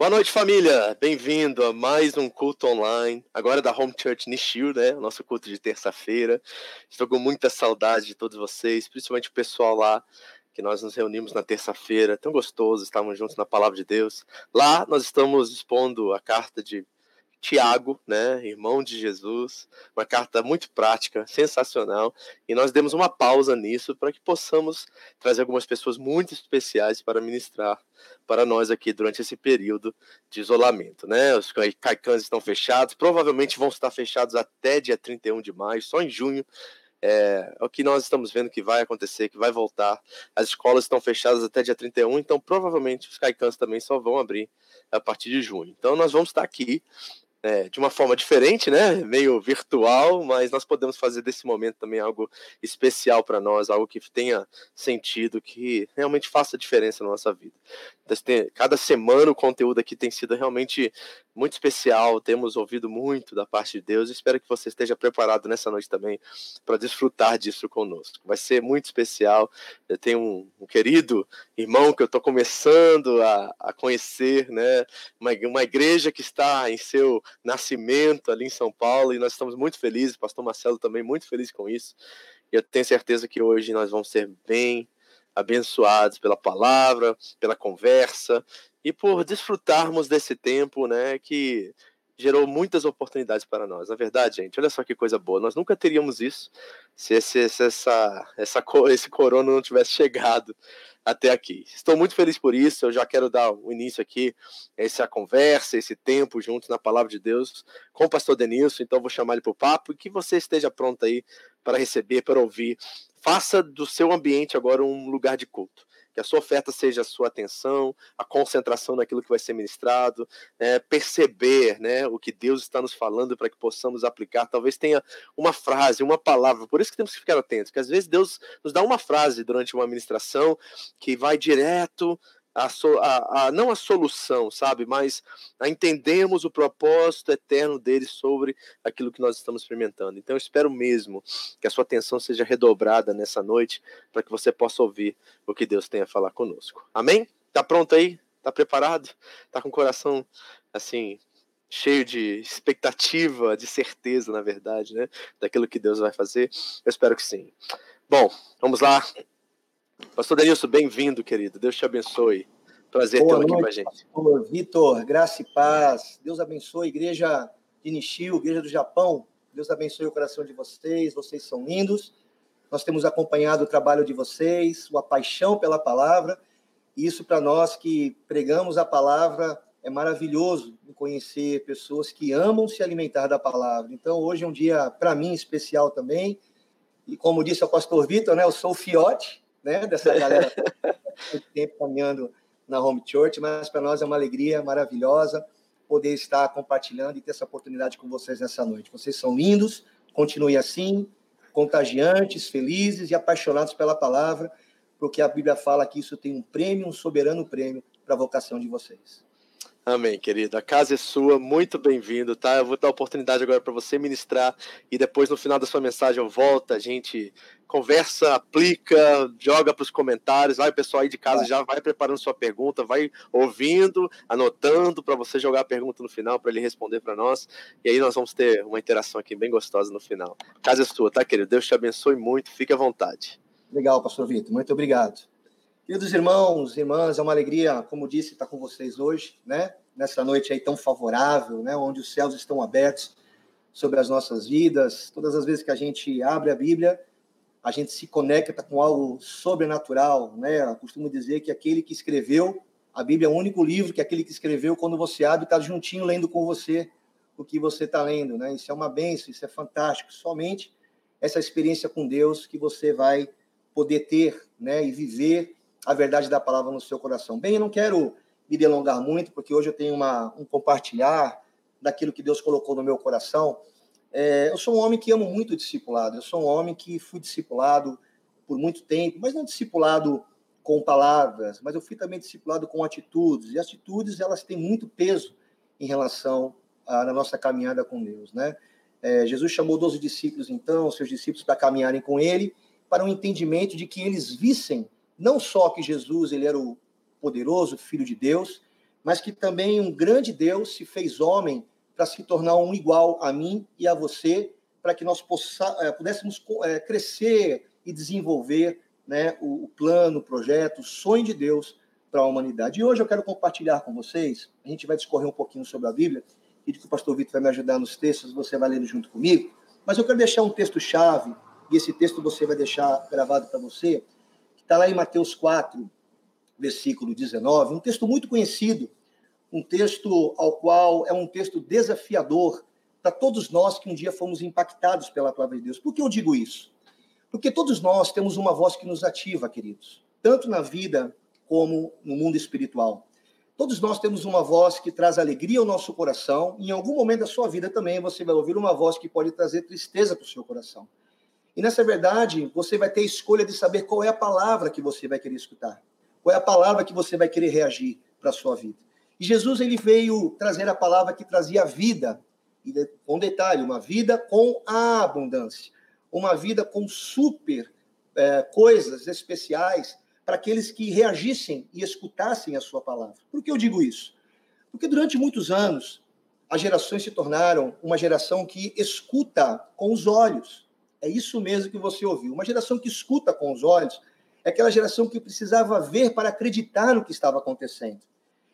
Boa noite, família! Bem-vindo a mais um culto online, agora da Home Church Nishio, né? Nosso culto de terça-feira. Estou com muita saudade de todos vocês, principalmente o pessoal lá que nós nos reunimos na terça-feira. Tão gostoso, estávamos juntos na Palavra de Deus. Lá nós estamos expondo a carta de Tiago, né, irmão de Jesus, uma carta muito prática, sensacional, e nós demos uma pausa nisso para que possamos trazer algumas pessoas muito especiais para ministrar para nós aqui durante esse período de isolamento, né? Os caicãs estão fechados, provavelmente vão estar fechados até dia 31 de maio, só em junho é, é, o que nós estamos vendo que vai acontecer, que vai voltar. As escolas estão fechadas até dia 31, então provavelmente os caicãs também só vão abrir a partir de junho. Então nós vamos estar aqui é, de uma forma diferente, né? Meio virtual, mas nós podemos fazer desse momento também algo especial para nós, algo que tenha sentido, que realmente faça diferença na nossa vida. Cada semana o conteúdo aqui tem sido realmente muito especial, temos ouvido muito da parte de Deus. Espero que você esteja preparado nessa noite também para desfrutar disso conosco. Vai ser muito especial. Eu tenho um, um querido irmão que eu estou começando a, a, conhecer, né? Uma, uma igreja que está em seu nascimento ali em São Paulo e nós estamos muito felizes. Pastor Marcelo também muito feliz com isso. E eu tenho certeza que hoje nós vamos ser bem abençoados pela palavra, pela conversa e por desfrutarmos desse tempo, né, que gerou muitas oportunidades para nós. Na verdade, gente, olha só que coisa boa. Nós nunca teríamos isso se, esse, se essa, essa, esse corona não tivesse chegado até aqui. Estou muito feliz por isso. Eu já quero dar o início aqui a essa conversa, esse tempo juntos na palavra de Deus com o pastor Denilson. Então, vou chamar ele para o papo e que você esteja pronto aí para receber, para ouvir. Faça do seu ambiente agora um lugar de culto que a sua oferta seja a sua atenção, a concentração naquilo que vai ser ministrado, é, perceber né, o que Deus está nos falando para que possamos aplicar. Talvez tenha uma frase, uma palavra, por isso que temos que ficar atentos, que às vezes Deus nos dá uma frase durante uma ministração que vai direto a, a, a, não a solução, sabe, mas a o propósito eterno dele sobre aquilo que nós estamos experimentando. Então eu espero mesmo que a sua atenção seja redobrada nessa noite para que você possa ouvir o que Deus tem a falar conosco. Amém? Tá pronto aí? Tá preparado? Tá com o coração assim cheio de expectativa, de certeza, na verdade, né, daquilo que Deus vai fazer? Eu espero que sim. Bom, vamos lá. Pastor Denilson, bem-vindo, querido. Deus te abençoe. Prazer tê-lo aqui com a gente. Pastor Vitor, graça e paz. Deus abençoe a igreja de Nishio, igreja do Japão. Deus abençoe o coração de vocês. Vocês são lindos. Nós temos acompanhado o trabalho de vocês, a paixão pela palavra. E isso para nós que pregamos a palavra é maravilhoso conhecer pessoas que amam se alimentar da palavra. Então, hoje é um dia, para mim, especial também. E como disse o pastor Vitor, né, eu sou o fiote, né, dessa galera muito tempo caminhando na Home Church, mas para nós é uma alegria maravilhosa poder estar compartilhando e ter essa oportunidade com vocês nessa noite. Vocês são lindos, continue assim, contagiantes, felizes e apaixonados pela palavra, porque a Bíblia fala que isso tem um prêmio, um soberano prêmio para a vocação de vocês. Amém, querido. A casa é sua, muito bem-vindo, tá? Eu vou dar a oportunidade agora para você ministrar e depois no final da sua mensagem eu volto, a gente conversa, aplica, joga para os comentários. Vai, o pessoal aí de casa já vai preparando sua pergunta, vai ouvindo, anotando para você jogar a pergunta no final para ele responder para nós. E aí nós vamos ter uma interação aqui bem gostosa no final. A casa é sua, tá, querido? Deus te abençoe muito, fique à vontade. Legal, pastor Vitor, muito obrigado. Queridos irmãos, irmãs, é uma alegria, como disse, estar com vocês hoje, né? Nessa noite aí tão favorável, né? Onde os céus estão abertos sobre as nossas vidas. Todas as vezes que a gente abre a Bíblia, a gente se conecta com algo sobrenatural, né? Eu costumo dizer que aquele que escreveu a Bíblia é o único livro que aquele que escreveu, quando você abre, está juntinho lendo com você o que você está lendo, né? Isso é uma benção, isso é fantástico. Somente essa experiência com Deus que você vai poder ter, né? E viver a verdade da palavra no seu coração. Bem, eu não quero me delongar muito, porque hoje eu tenho uma, um compartilhar daquilo que Deus colocou no meu coração. É, eu sou um homem que amo muito o discipulado. Eu sou um homem que fui discipulado por muito tempo, mas não discipulado com palavras, mas eu fui também discipulado com atitudes. E atitudes elas têm muito peso em relação à na nossa caminhada com Deus, né? É, Jesus chamou 12 discípulos, então, seus discípulos, para caminharem com ele, para um entendimento de que eles vissem não só que Jesus ele era o poderoso Filho de Deus, mas que também um grande Deus se fez homem para se tornar um igual a mim e a você, para que nós possa, é, pudéssemos é, crescer e desenvolver né, o, o plano, o projeto, o sonho de Deus para a humanidade. E hoje eu quero compartilhar com vocês, a gente vai discorrer um pouquinho sobre a Bíblia, e que o pastor Vitor vai me ajudar nos textos, você vai lendo junto comigo, mas eu quero deixar um texto-chave, e esse texto você vai deixar gravado para você, está lá em Mateus 4, versículo 19, um texto muito conhecido, um texto ao qual é um texto desafiador para todos nós que um dia fomos impactados pela palavra de Deus. Por que eu digo isso? Porque todos nós temos uma voz que nos ativa, queridos, tanto na vida como no mundo espiritual. Todos nós temos uma voz que traz alegria ao nosso coração, em algum momento da sua vida também você vai ouvir uma voz que pode trazer tristeza para o seu coração. E nessa verdade, você vai ter a escolha de saber qual é a palavra que você vai querer escutar, qual é a palavra que você vai querer reagir para a sua vida. E Jesus ele veio trazer a palavra que trazia vida, e com detalhe, uma vida com a abundância, uma vida com super é, coisas especiais para aqueles que reagissem e escutassem a sua palavra. Por que eu digo isso? Porque durante muitos anos, as gerações se tornaram uma geração que escuta com os olhos. É isso mesmo que você ouviu. Uma geração que escuta com os olhos é aquela geração que precisava ver para acreditar no que estava acontecendo.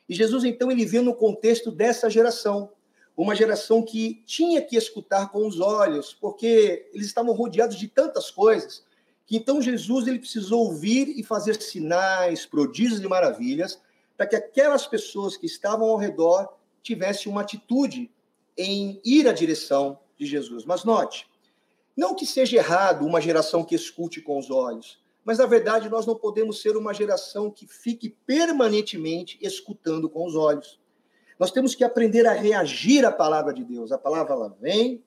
E Jesus, então, ele veio no contexto dessa geração. Uma geração que tinha que escutar com os olhos, porque eles estavam rodeados de tantas coisas que então Jesus ele precisou ouvir e fazer sinais, prodígios e maravilhas para que aquelas pessoas que estavam ao redor tivessem uma atitude em ir à direção de Jesus. Mas note, não que seja errado uma geração que escute com os olhos, mas na verdade nós não podemos ser uma geração que fique permanentemente escutando com os olhos. Nós temos que aprender a reagir à palavra de Deus. A palavra ela vem,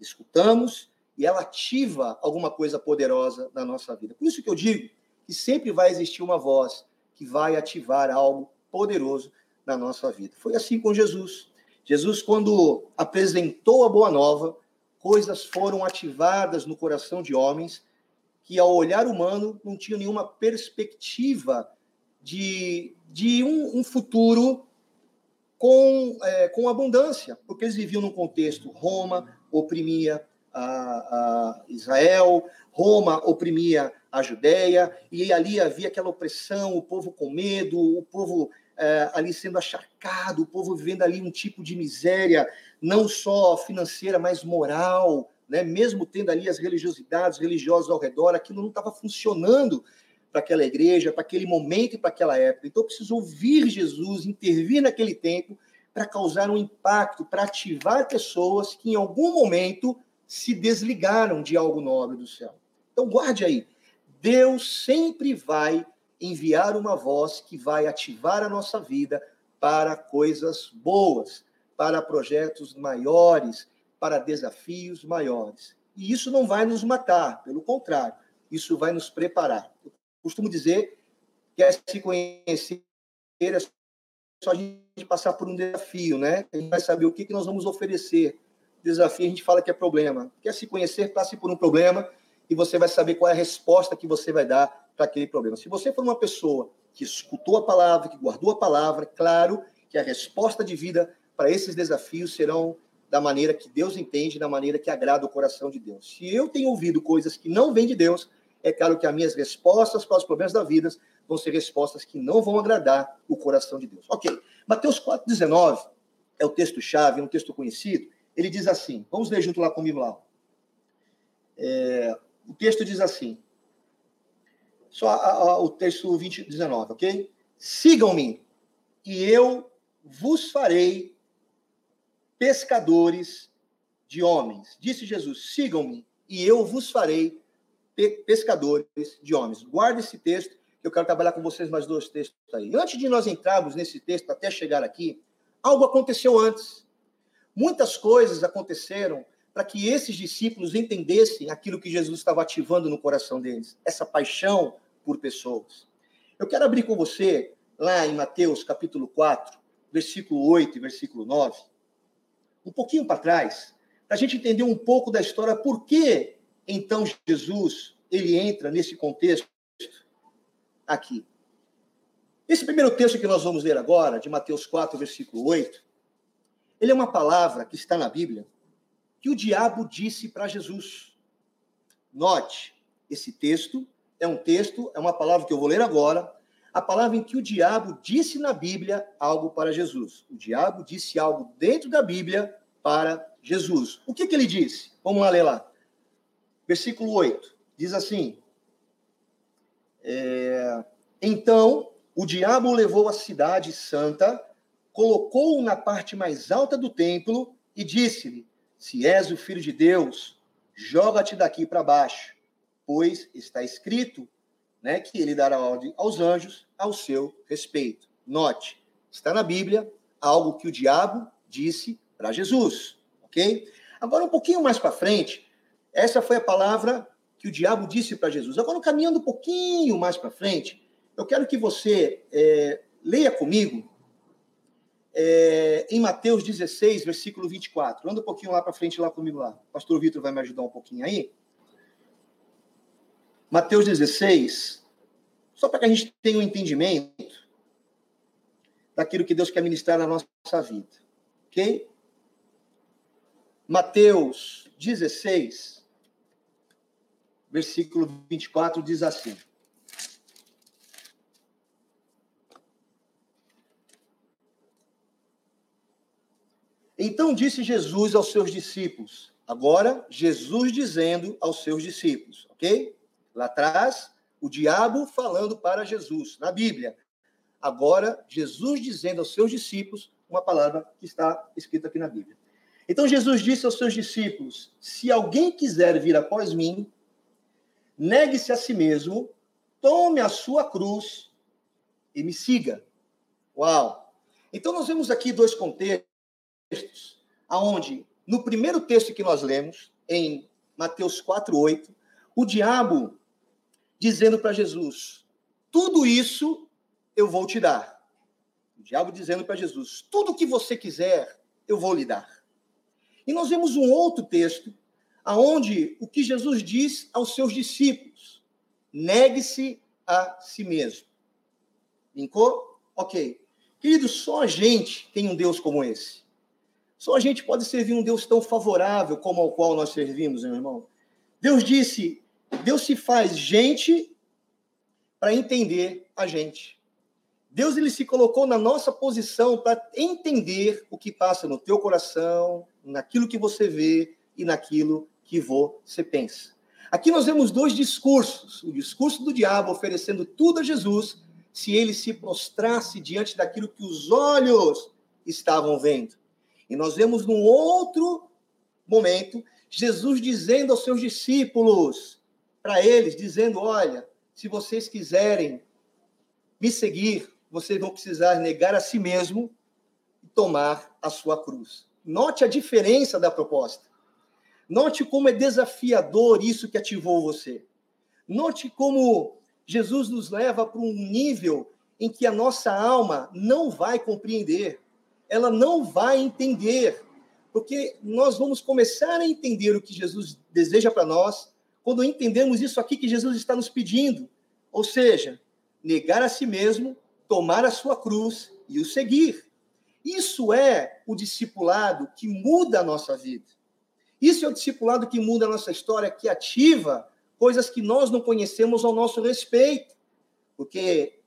escutamos e ela ativa alguma coisa poderosa na nossa vida. Por isso que eu digo que sempre vai existir uma voz que vai ativar algo poderoso na nossa vida. Foi assim com Jesus. Jesus, quando apresentou a boa nova, coisas foram ativadas no coração de homens que, ao olhar humano, não tinham nenhuma perspectiva de, de um, um futuro com, é, com abundância, porque eles viviam num contexto Roma oprimia a, a Israel, Roma oprimia a Judéia, e ali havia aquela opressão, o povo com medo, o povo é, ali sendo acharcado, o povo vivendo ali um tipo de miséria, não só financeira, mas moral, né? mesmo tendo ali as religiosidades religiosas ao redor, aquilo não estava funcionando para aquela igreja, para aquele momento e para aquela época. Então, precisou ouvir Jesus intervir naquele tempo para causar um impacto, para ativar pessoas que em algum momento se desligaram de algo nobre do céu. Então, guarde aí. Deus sempre vai enviar uma voz que vai ativar a nossa vida para coisas boas, para projetos maiores, para desafios maiores. E isso não vai nos matar, pelo contrário, isso vai nos preparar. Eu costumo dizer que é se conhecer é só a gente passar por um desafio, né? A gente vai saber o que, que nós vamos oferecer desafio, a gente fala que é problema. Quer se conhecer, passe por um problema e você vai saber qual é a resposta que você vai dar para aquele problema. Se você for uma pessoa que escutou a palavra, que guardou a palavra, claro que a resposta de vida para esses desafios serão da maneira que Deus entende, da maneira que agrada o coração de Deus. Se eu tenho ouvido coisas que não vêm de Deus, é claro que as minhas respostas para os problemas da vida vão ser respostas que não vão agradar o coração de Deus. Ok. Mateus 4,19 é o texto-chave, é um texto conhecido, ele diz assim: vamos ler junto lá comigo lá. É, o texto diz assim, só a, a, o texto 20, 19, ok? Sigam-me e eu vos farei pescadores de homens. Disse Jesus: sigam-me e eu vos farei pescadores de homens. Guarde esse texto, que eu quero trabalhar com vocês mais dois textos aí. Antes de nós entrarmos nesse texto até chegar aqui, algo aconteceu antes. Muitas coisas aconteceram para que esses discípulos entendessem aquilo que Jesus estava ativando no coração deles, essa paixão por pessoas. Eu quero abrir com você lá em Mateus capítulo 4, versículo 8 e versículo 9, um pouquinho para trás, para a gente entender um pouco da história, por que então Jesus ele entra nesse contexto aqui. Esse primeiro texto que nós vamos ler agora, de Mateus 4, versículo 8, ele é uma palavra que está na Bíblia que o diabo disse para Jesus. Note, esse texto é um texto, é uma palavra que eu vou ler agora, a palavra em que o diabo disse na Bíblia algo para Jesus. O diabo disse algo dentro da Bíblia para Jesus. O que, que ele disse? Vamos lá ler lá. Versículo 8. Diz assim: é, Então o diabo levou a cidade santa, colocou-o na parte mais alta do templo e disse-lhe: Se és o filho de Deus, joga-te daqui para baixo, pois está escrito né, que ele dará ordem aos anjos ao seu respeito. Note, está na Bíblia algo que o diabo disse para Jesus, ok? Agora, um pouquinho mais para frente, essa foi a palavra que o diabo disse para Jesus. Agora, caminhando um pouquinho mais para frente, eu quero que você é, leia comigo é, em Mateus 16, versículo 24. Anda um pouquinho lá para frente, lá comigo lá. Pastor Vitor vai me ajudar um pouquinho aí. Mateus 16, só para que a gente tenha um entendimento daquilo que Deus quer ministrar na nossa vida. Ok? Mateus 16, versículo 24, diz assim. Então disse Jesus aos seus discípulos. Agora, Jesus dizendo aos seus discípulos, ok? Lá atrás, o diabo falando para Jesus, na Bíblia. Agora, Jesus dizendo aos seus discípulos uma palavra que está escrita aqui na Bíblia. Então, Jesus disse aos seus discípulos: Se alguém quiser vir após mim, negue-se a si mesmo, tome a sua cruz e me siga. Uau! Então, nós vemos aqui dois contextos, aonde, no primeiro texto que nós lemos, em Mateus 4,8, o diabo dizendo para Jesus: Tudo isso eu vou te dar. O diabo dizendo para Jesus: Tudo que você quiser, eu vou lhe dar. E nós vemos um outro texto, aonde o que Jesus diz aos seus discípulos: negue-se a si mesmo. Brincou? Ok. Querido, só a gente tem um Deus como esse. Só a gente pode servir um Deus tão favorável como ao qual nós servimos, meu irmão. Deus disse: Deus se faz gente para entender a gente. Deus ele se colocou na nossa posição para entender o que passa no teu coração, naquilo que você vê e naquilo que você pensa. Aqui nós vemos dois discursos: o discurso do diabo oferecendo tudo a Jesus, se ele se prostrasse diante daquilo que os olhos estavam vendo. E nós vemos num outro momento Jesus dizendo aos seus discípulos: para eles, dizendo: olha, se vocês quiserem me seguir, vocês vão precisar negar a si mesmo e tomar a sua cruz. Note a diferença da proposta. Note como é desafiador isso que ativou você. Note como Jesus nos leva para um nível em que a nossa alma não vai compreender, ela não vai entender, porque nós vamos começar a entender o que Jesus deseja para nós quando entendemos isso aqui que Jesus está nos pedindo, ou seja, negar a si mesmo, tomar a sua cruz e o seguir. Isso é o discipulado que muda a nossa vida. Isso é o discipulado que muda a nossa história, que ativa coisas que nós não conhecemos ao nosso respeito. Porque,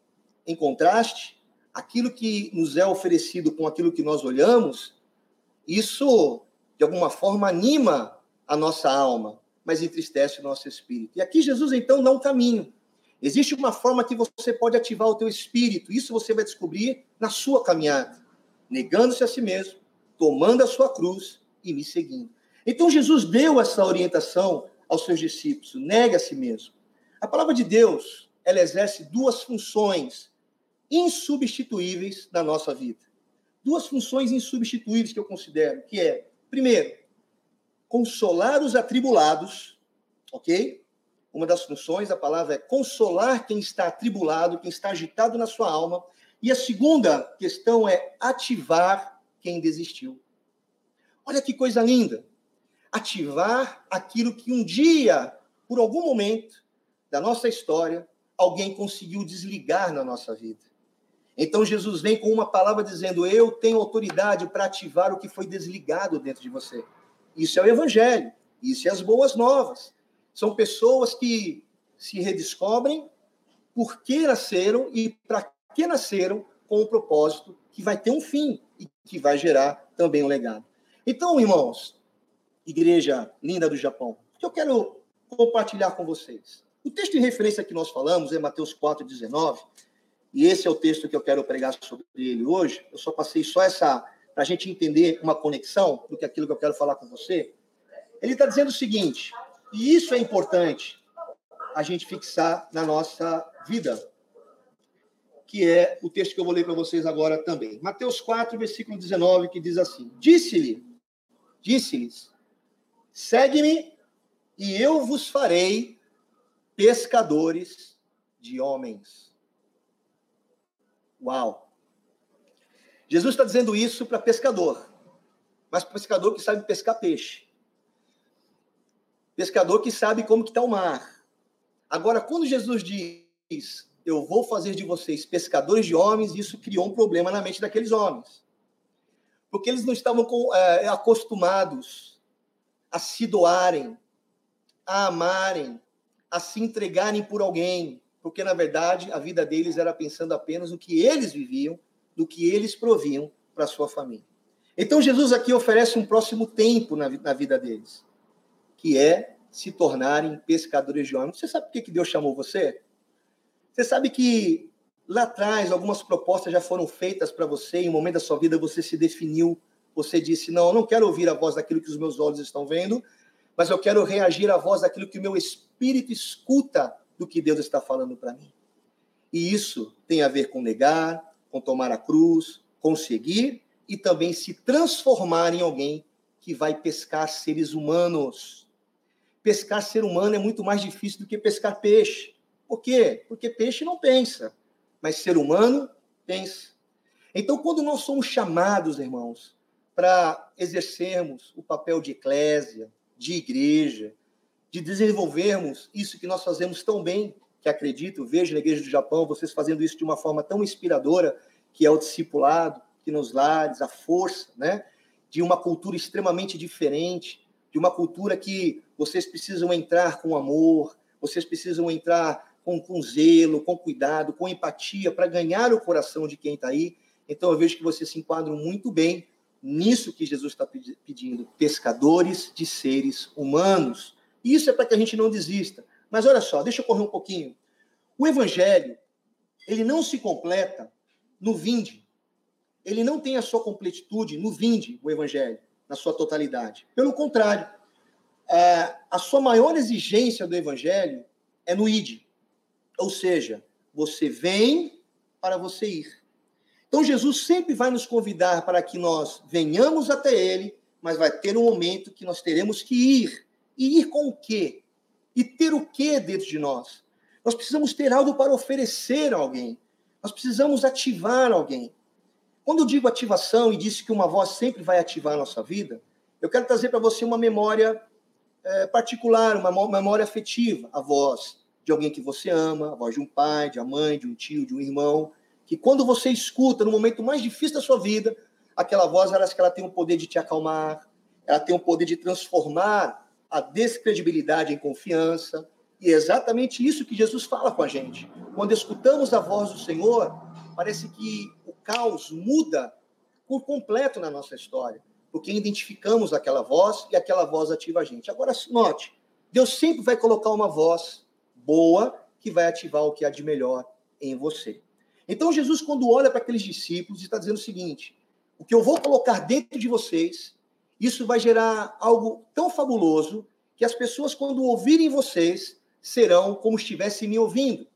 em contraste, aquilo que nos é oferecido com aquilo que nós olhamos, isso, de alguma forma, anima a nossa alma mas entristece o nosso espírito. E aqui Jesus então dá um caminho. Existe uma forma que você pode ativar o teu espírito. Isso você vai descobrir na sua caminhada, negando-se a si mesmo, tomando a sua cruz e me seguindo. Então Jesus deu essa orientação aos seus discípulos: negue a si mesmo. A palavra de Deus, ela exerce duas funções insubstituíveis na nossa vida. Duas funções insubstituíveis que eu considero, que é, primeiro, consolar os atribulados, ok? Uma das funções da palavra é consolar quem está atribulado, quem está agitado na sua alma. E a segunda questão é ativar quem desistiu. Olha que coisa linda! Ativar aquilo que um dia, por algum momento da nossa história, alguém conseguiu desligar na nossa vida. Então Jesus vem com uma palavra dizendo: Eu tenho autoridade para ativar o que foi desligado dentro de você. Isso é o Evangelho, isso é as boas novas. São pessoas que se redescobrem por que nasceram e para que nasceram com um propósito que vai ter um fim e que vai gerar também um legado. Então, irmãos, igreja linda do Japão, o que eu quero compartilhar com vocês. O texto de referência que nós falamos é Mateus 4,19, e esse é o texto que eu quero pregar sobre ele hoje. Eu só passei só essa, para a gente entender uma conexão do que aquilo que eu quero falar com você. Ele está dizendo o seguinte, e isso é importante a gente fixar na nossa vida, que é o texto que eu vou ler para vocês agora também. Mateus 4, versículo 19, que diz assim: Disse-lhe, disse-lhes, segue-me e eu vos farei pescadores de homens. Uau! Jesus está dizendo isso para pescador, mas para pescador que sabe pescar peixe. Pescador que sabe como que está o mar. Agora, quando Jesus diz, eu vou fazer de vocês pescadores de homens, isso criou um problema na mente daqueles homens. Porque eles não estavam é, acostumados a se doarem, a amarem, a se entregarem por alguém, porque na verdade a vida deles era pensando apenas no que eles viviam, do que eles proviam para sua família. Então Jesus aqui oferece um próximo tempo na, na vida deles, que é se tornarem pescadores de homens. Você sabe por que Deus chamou você? Você sabe que lá atrás algumas propostas já foram feitas para você, em um momento da sua vida você se definiu, você disse: Não, eu não quero ouvir a voz daquilo que os meus olhos estão vendo, mas eu quero reagir à voz daquilo que o meu espírito escuta do que Deus está falando para mim. E isso tem a ver com negar, com tomar a cruz, conseguir e também se transformar em alguém que vai pescar seres humanos. Pescar ser humano é muito mais difícil do que pescar peixe. Por quê? Porque peixe não pensa, mas ser humano pensa. Então, quando nós somos chamados, irmãos, para exercermos o papel de eclésia, de igreja, de desenvolvermos isso que nós fazemos tão bem, que acredito, vejo na igreja do Japão vocês fazendo isso de uma forma tão inspiradora, que é o discipulado, que nos lares, a força, né? De uma cultura extremamente diferente, de uma cultura que vocês precisam entrar com amor, vocês precisam entrar com, com zelo, com cuidado, com empatia, para ganhar o coração de quem está aí. Então eu vejo que vocês se enquadram muito bem nisso que Jesus está pedindo, pescadores de seres humanos. Isso é para que a gente não desista. Mas olha só, deixa eu correr um pouquinho. O evangelho, ele não se completa no vinde. Ele não tem a sua completitude no vinde, o evangelho, na sua totalidade. Pelo contrário, é, a sua maior exigência do evangelho é no ide. Ou seja, você vem para você ir. Então, Jesus sempre vai nos convidar para que nós venhamos até Ele, mas vai ter um momento que nós teremos que ir. E ir com o quê? E ter o quê dentro de nós? Nós precisamos ter algo para oferecer a alguém. Nós precisamos ativar alguém. Quando eu digo ativação e disse que uma voz sempre vai ativar a nossa vida, eu quero trazer para você uma memória é, particular, uma memória afetiva, a voz de alguém que você ama, a voz de um pai, de uma mãe, de um tio, de um irmão, que quando você escuta no momento mais difícil da sua vida, aquela voz parece que ela tem o poder de te acalmar, ela tem o poder de transformar a descredibilidade em confiança. E é exatamente isso que Jesus fala com a gente. Quando escutamos a voz do Senhor, parece que o caos muda por completo na nossa história, porque identificamos aquela voz e aquela voz ativa a gente. Agora, note, Deus sempre vai colocar uma voz boa que vai ativar o que há de melhor em você. Então, Jesus, quando olha para aqueles discípulos, está dizendo o seguinte: o que eu vou colocar dentro de vocês, isso vai gerar algo tão fabuloso que as pessoas, quando ouvirem vocês, serão como estivessem me ouvindo.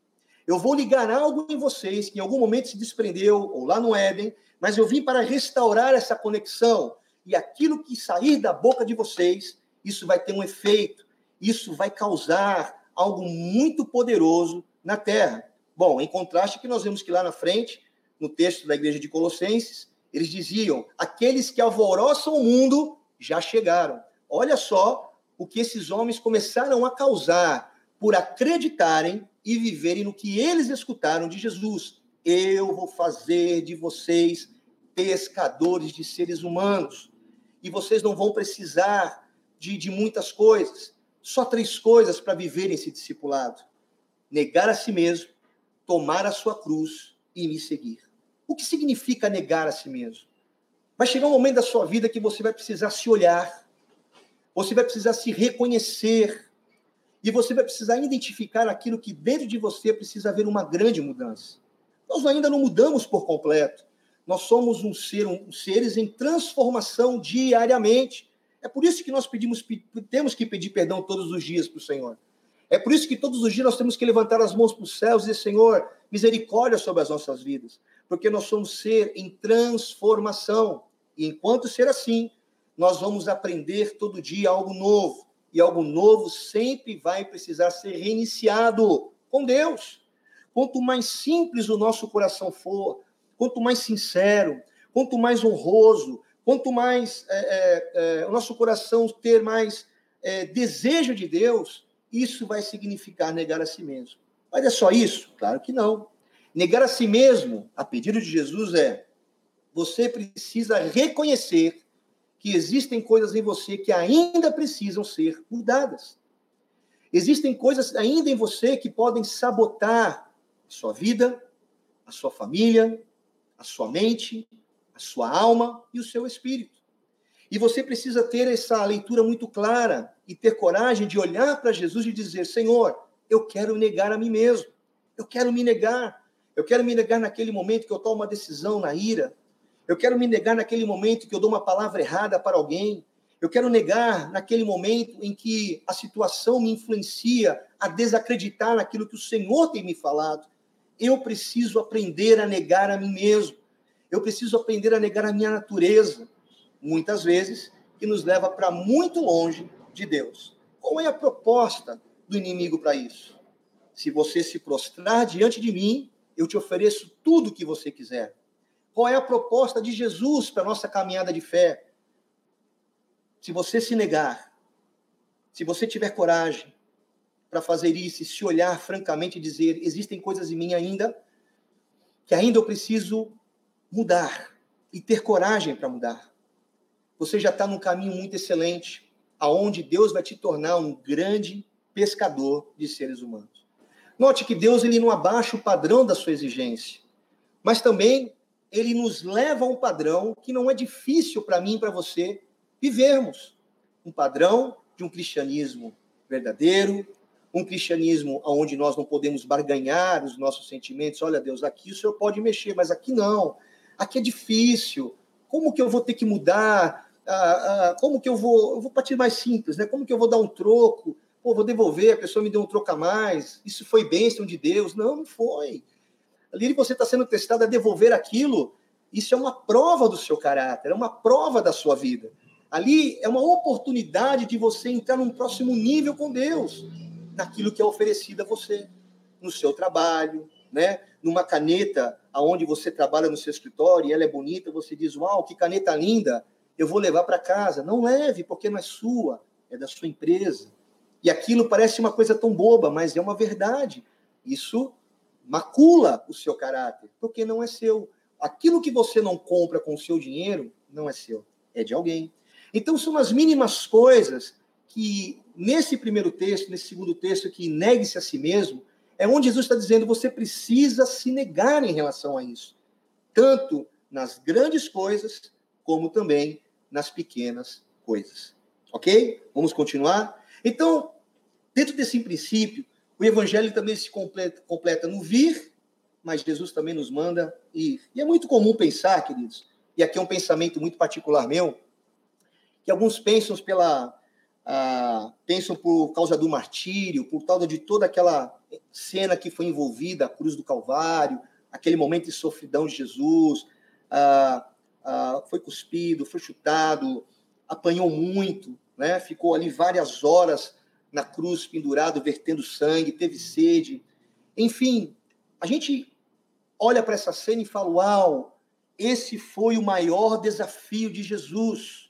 Eu vou ligar algo em vocês que em algum momento se desprendeu, ou lá no Éden, mas eu vim para restaurar essa conexão. E aquilo que sair da boca de vocês, isso vai ter um efeito, isso vai causar algo muito poderoso na terra. Bom, em contraste que nós vemos que lá na frente, no texto da igreja de Colossenses, eles diziam: aqueles que alvoroçam o mundo já chegaram. Olha só o que esses homens começaram a causar por acreditarem e viverem no que eles escutaram de Jesus. Eu vou fazer de vocês pescadores de seres humanos. E vocês não vão precisar de, de muitas coisas. Só três coisas para viver esse discipulado: negar a si mesmo, tomar a sua cruz e me seguir. O que significa negar a si mesmo? Vai chegar um momento da sua vida que você vai precisar se olhar, você vai precisar se reconhecer, e você vai precisar identificar aquilo que dentro de você precisa haver uma grande mudança. Nós ainda não mudamos por completo. Nós somos um ser, um, seres em transformação diariamente. É por isso que nós pedimos, temos que pedir perdão todos os dias para o Senhor. É por isso que todos os dias nós temos que levantar as mãos para os céus e dizer, Senhor, misericórdia sobre as nossas vidas, porque nós somos ser em transformação. E enquanto ser assim, nós vamos aprender todo dia algo novo. E algo novo sempre vai precisar ser reiniciado com Deus. Quanto mais simples o nosso coração for, quanto mais sincero, quanto mais honroso, quanto mais é, é, é, o nosso coração ter mais é, desejo de Deus, isso vai significar negar a si mesmo. Mas é só isso? Claro que não. Negar a si mesmo, a pedido de Jesus, é você precisa reconhecer que existem coisas em você que ainda precisam ser mudadas. Existem coisas ainda em você que podem sabotar a sua vida, a sua família, a sua mente, a sua alma e o seu espírito. E você precisa ter essa leitura muito clara e ter coragem de olhar para Jesus e dizer: Senhor, eu quero negar a mim mesmo. Eu quero me negar. Eu quero me negar naquele momento que eu tomo uma decisão na ira. Eu quero me negar naquele momento que eu dou uma palavra errada para alguém. Eu quero negar naquele momento em que a situação me influencia a desacreditar naquilo que o Senhor tem me falado. Eu preciso aprender a negar a mim mesmo. Eu preciso aprender a negar a minha natureza, muitas vezes, que nos leva para muito longe de Deus. Qual é a proposta do inimigo para isso? Se você se prostrar diante de mim, eu te ofereço tudo o que você quiser. Qual é a proposta de Jesus para a nossa caminhada de fé? Se você se negar, se você tiver coragem, para fazer isso e se olhar francamente e dizer: existem coisas em mim ainda que ainda eu preciso mudar e ter coragem para mudar. Você já está num caminho muito excelente, aonde Deus vai te tornar um grande pescador de seres humanos. Note que Deus ele não abaixa o padrão da sua exigência, mas também ele nos leva a um padrão que não é difícil para mim e para você vivermos. Um padrão de um cristianismo verdadeiro, um cristianismo onde nós não podemos barganhar os nossos sentimentos. Olha, Deus, aqui o senhor pode mexer, mas aqui não. Aqui é difícil. Como que eu vou ter que mudar? Ah, ah, como que eu vou. Eu vou partir mais simples, né? Como que eu vou dar um troco? Pô, vou devolver, a pessoa me deu um troco a mais. Isso foi bênção de Deus. Não, não foi. Ali você está sendo testado a devolver aquilo. Isso é uma prova do seu caráter, é uma prova da sua vida. Ali é uma oportunidade de você entrar num próximo nível com Deus naquilo que é oferecido a você, no seu trabalho, né? Numa caneta aonde você trabalha no seu escritório e ela é bonita, você diz: "Uau, que caneta linda! Eu vou levar para casa". Não leve, porque não é sua, é da sua empresa. E aquilo parece uma coisa tão boba, mas é uma verdade. Isso macula o seu caráter, porque não é seu. Aquilo que você não compra com o seu dinheiro não é seu, é de alguém. Então são as mínimas coisas que nesse primeiro texto, nesse segundo texto, que negue-se a si mesmo, é onde Jesus está dizendo você precisa se negar em relação a isso, tanto nas grandes coisas como também nas pequenas coisas. Ok? Vamos continuar? Então, dentro desse princípio, o evangelho também se completa, completa no vir, mas Jesus também nos manda ir. E é muito comum pensar, queridos, e aqui é um pensamento muito particular meu, que alguns pensam pela ah, pensam por causa do martírio, por causa de toda aquela cena que foi envolvida, a cruz do Calvário, aquele momento de sofridão de Jesus, ah, ah, foi cuspido, foi chutado, apanhou muito, né? ficou ali várias horas na cruz pendurado, vertendo sangue, teve sede. Enfim, a gente olha para essa cena e fala: Uau, esse foi o maior desafio de Jesus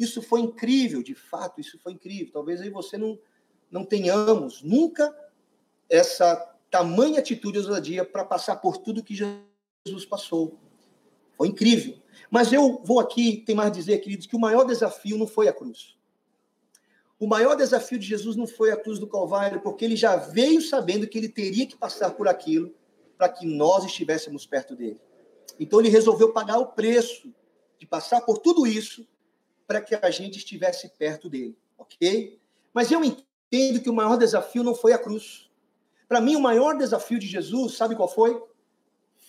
isso foi incrível, de fato, isso foi incrível. Talvez aí você não, não tenhamos nunca essa tamanha atitude e ousadia para passar por tudo que Jesus passou. Foi incrível. Mas eu vou aqui, tem mais a dizer, queridos, que o maior desafio não foi a cruz. O maior desafio de Jesus não foi a cruz do Calvário, porque ele já veio sabendo que ele teria que passar por aquilo para que nós estivéssemos perto dele. Então ele resolveu pagar o preço de passar por tudo isso para que a gente estivesse perto dele, ok? Mas eu entendo que o maior desafio não foi a cruz. Para mim, o maior desafio de Jesus, sabe qual foi?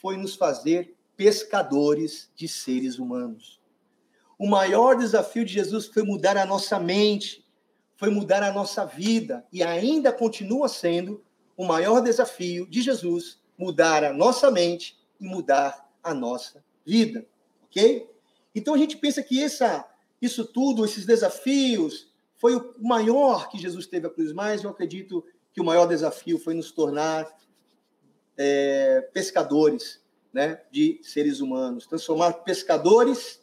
Foi nos fazer pescadores de seres humanos. O maior desafio de Jesus foi mudar a nossa mente, foi mudar a nossa vida e ainda continua sendo o maior desafio de Jesus mudar a nossa mente e mudar a nossa vida, ok? Então a gente pensa que essa, isso tudo, esses desafios, foi o maior que Jesus teve a cruz, mas eu acredito que o maior desafio foi nos tornar é, pescadores né, de seres humanos, transformar pescadores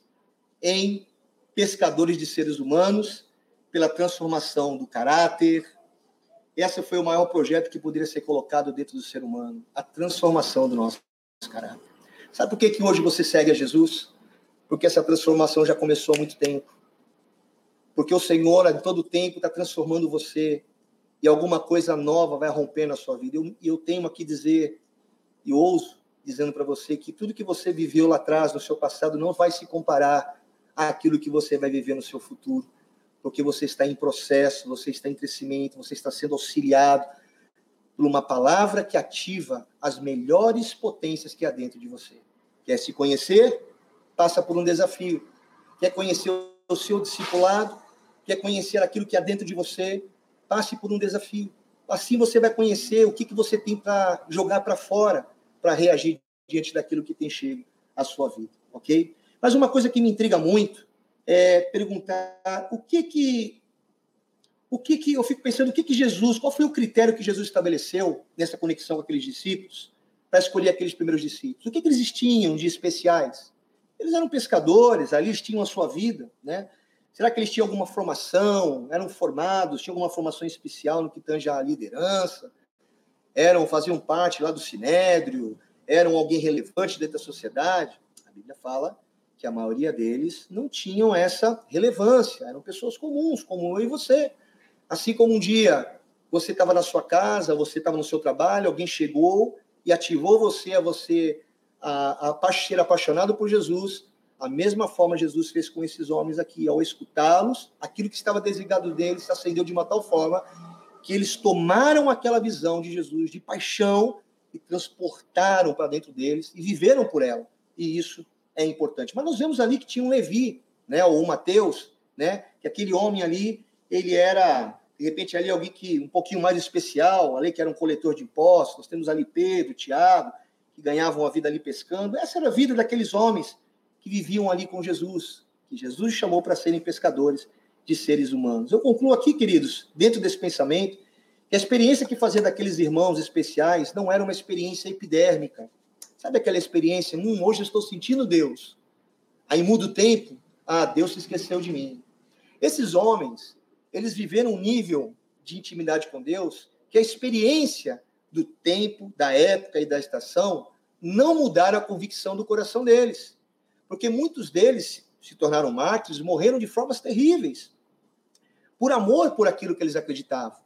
em pescadores de seres humanos pela transformação do caráter. Esse foi o maior projeto que poderia ser colocado dentro do ser humano, a transformação do nosso caráter. Sabe por que, que hoje você segue a Jesus? Porque essa transformação já começou há muito tempo. Porque o Senhor, a todo tempo, está transformando você e alguma coisa nova vai romper na sua vida. E eu, eu tenho aqui dizer, e ouso dizendo para você que tudo que você viveu lá atrás, no seu passado, não vai se comparar àquilo que você vai viver no seu futuro, porque você está em processo, você está em crescimento, você está sendo auxiliado por uma palavra que ativa as melhores potências que há dentro de você. Quer se conhecer? Passa por um desafio. Quer conhecer o seu discipulado? Quer conhecer aquilo que há dentro de você? Passe por um desafio. Assim você vai conhecer o que, que você tem para jogar para fora para reagir diante daquilo que tem chego à sua vida, ok? Mas uma coisa que me intriga muito é perguntar o que que o que que eu fico pensando o que que Jesus, qual foi o critério que Jesus estabeleceu nessa conexão com aqueles discípulos para escolher aqueles primeiros discípulos? O que que eles tinham de especiais? Eles eram pescadores, ali eles tinham a sua vida, né? Será que eles tinham alguma formação? Eram formados? Tinham alguma formação especial no que tange à liderança? eram faziam parte lá do sinédrio, eram alguém relevante dentro da sociedade. A Bíblia fala que a maioria deles não tinham essa relevância, eram pessoas comuns, como eu e você. Assim como um dia você estava na sua casa, você estava no seu trabalho, alguém chegou e ativou você a você a, a ser apaixonado por Jesus, a mesma forma Jesus fez com esses homens aqui, ao escutá-los, aquilo que estava desligado deles se acendeu de uma tal forma que eles tomaram aquela visão de Jesus de paixão e transportaram para dentro deles e viveram por ela. E isso é importante. Mas nós vemos ali que tinha um Levi, né, ou um Mateus, né, que aquele homem ali, ele era, de repente, ali alguém que um pouquinho mais especial, ali que era um coletor de impostos. Nós temos ali Pedro, Tiago, que ganhavam a vida ali pescando. Essa era a vida daqueles homens que viviam ali com Jesus, que Jesus chamou para serem pescadores de seres humanos. Eu concluo aqui, queridos, dentro desse pensamento, que a experiência que fazia daqueles irmãos especiais não era uma experiência epidérmica. Sabe aquela experiência? Hum, hoje eu estou sentindo Deus. Aí muda o tempo. Ah, Deus se esqueceu de mim. Esses homens, eles viveram um nível de intimidade com Deus que a experiência do tempo, da época e da estação não mudaram a convicção do coração deles. Porque muitos deles se tornaram mártires, morreram de formas terríveis por amor por aquilo que eles acreditavam.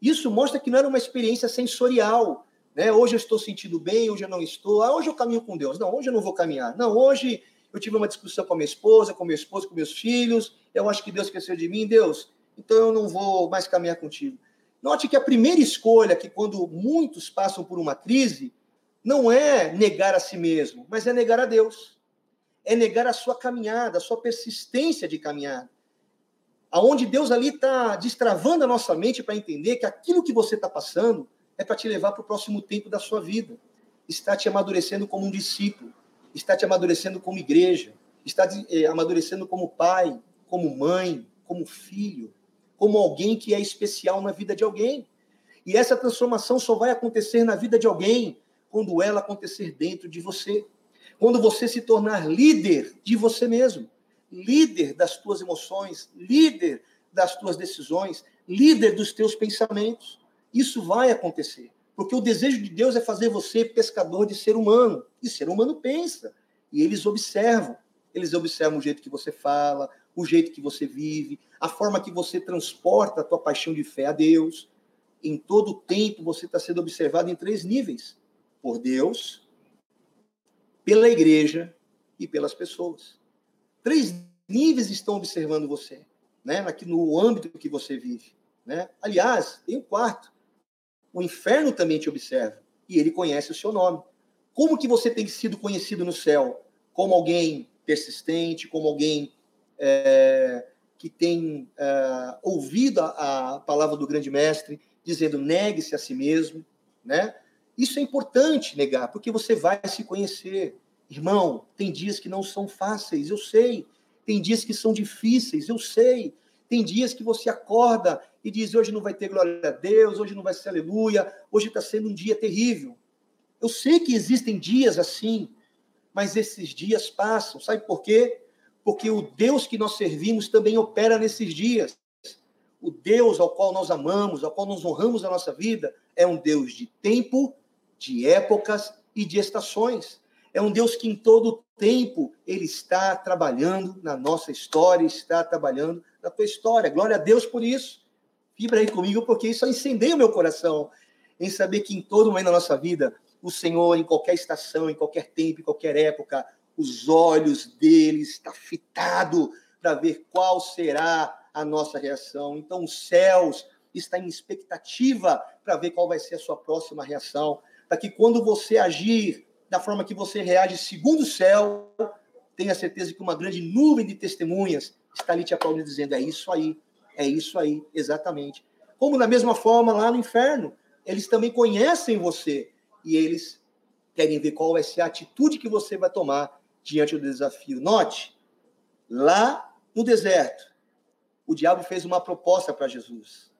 Isso mostra que não era uma experiência sensorial. Né? Hoje eu estou sentindo bem, hoje eu não estou. Ah, hoje eu caminho com Deus. Não, hoje eu não vou caminhar. Não, hoje eu tive uma discussão com a minha esposa, com meu esposo, com meus filhos. Eu acho que Deus esqueceu de mim. Deus, então eu não vou mais caminhar contigo. Note que a primeira escolha, que quando muitos passam por uma crise, não é negar a si mesmo, mas é negar a Deus. É negar a sua caminhada, a sua persistência de caminhada aonde Deus ali está destravando a nossa mente para entender que aquilo que você está passando é para te levar para o próximo tempo da sua vida. Está te amadurecendo como um discípulo, está te amadurecendo como igreja, está te eh, amadurecendo como pai, como mãe, como filho, como alguém que é especial na vida de alguém. E essa transformação só vai acontecer na vida de alguém quando ela acontecer dentro de você. Quando você se tornar líder de você mesmo líder das tuas emoções, líder das tuas decisões, líder dos teus pensamentos. Isso vai acontecer, Porque o desejo de Deus é fazer você pescador de ser humano. E ser humano pensa. E eles observam. Eles observam o jeito que você fala, o jeito que você vive, a forma que você transporta a tua paixão de fé a Deus. Em todo tempo você está sendo observado em três níveis: por Deus, pela igreja e pelas pessoas. Três níveis estão observando você, né? Aqui no âmbito que você vive, né? Aliás, tem um quarto. O inferno também te observa e ele conhece o seu nome. Como que você tem sido conhecido no céu? Como alguém persistente, como alguém é, que tem é, ouvido a, a, palavra do grande mestre, dizendo negue-se a si mesmo, né? Isso é importante negar, porque você vai se conhecer. Irmão, tem dias que não são fáceis, eu sei. Tem dias que são difíceis, eu sei. Tem dias que você acorda e diz: hoje não vai ter glória a Deus, hoje não vai ser aleluia, hoje está sendo um dia terrível. Eu sei que existem dias assim, mas esses dias passam. Sabe por quê? porque o Deus que nós servimos também opera nesses dias. O Deus ao qual nós amamos, ao qual nós honramos a nossa vida, é um Deus de tempo, de épocas e de estações. É um Deus que em todo tempo ele está trabalhando na nossa história, está trabalhando na tua história. Glória a Deus por isso. Vibra aí comigo, porque isso incendeia o meu coração em saber que em todo momento da nossa vida, o Senhor, em qualquer estação, em qualquer tempo, em qualquer época, os olhos dele está fitado para ver qual será a nossa reação. Então, os céus está em expectativa para ver qual vai ser a sua próxima reação, para que quando você agir da forma que você reage segundo o céu, tenha certeza que uma grande nuvem de testemunhas está ali te aplaudindo dizendo é isso aí, é isso aí, exatamente. Como da mesma forma lá no inferno, eles também conhecem você e eles querem ver qual vai ser a atitude que você vai tomar diante do desafio. Note, lá no deserto, o diabo fez uma proposta para Jesus.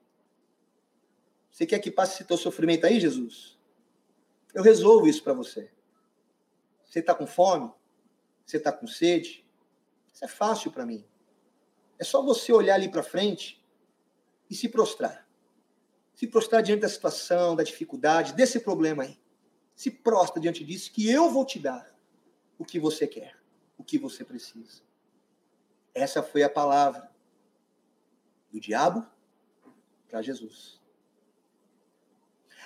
Você quer que passe teu sofrimento aí, Jesus? Eu resolvo isso para você. Você está com fome? Você está com sede? Isso é fácil para mim. É só você olhar ali para frente e se prostrar. Se prostrar diante da situação, da dificuldade, desse problema aí. Se prostra diante disso que eu vou te dar o que você quer, o que você precisa. Essa foi a palavra do diabo para Jesus.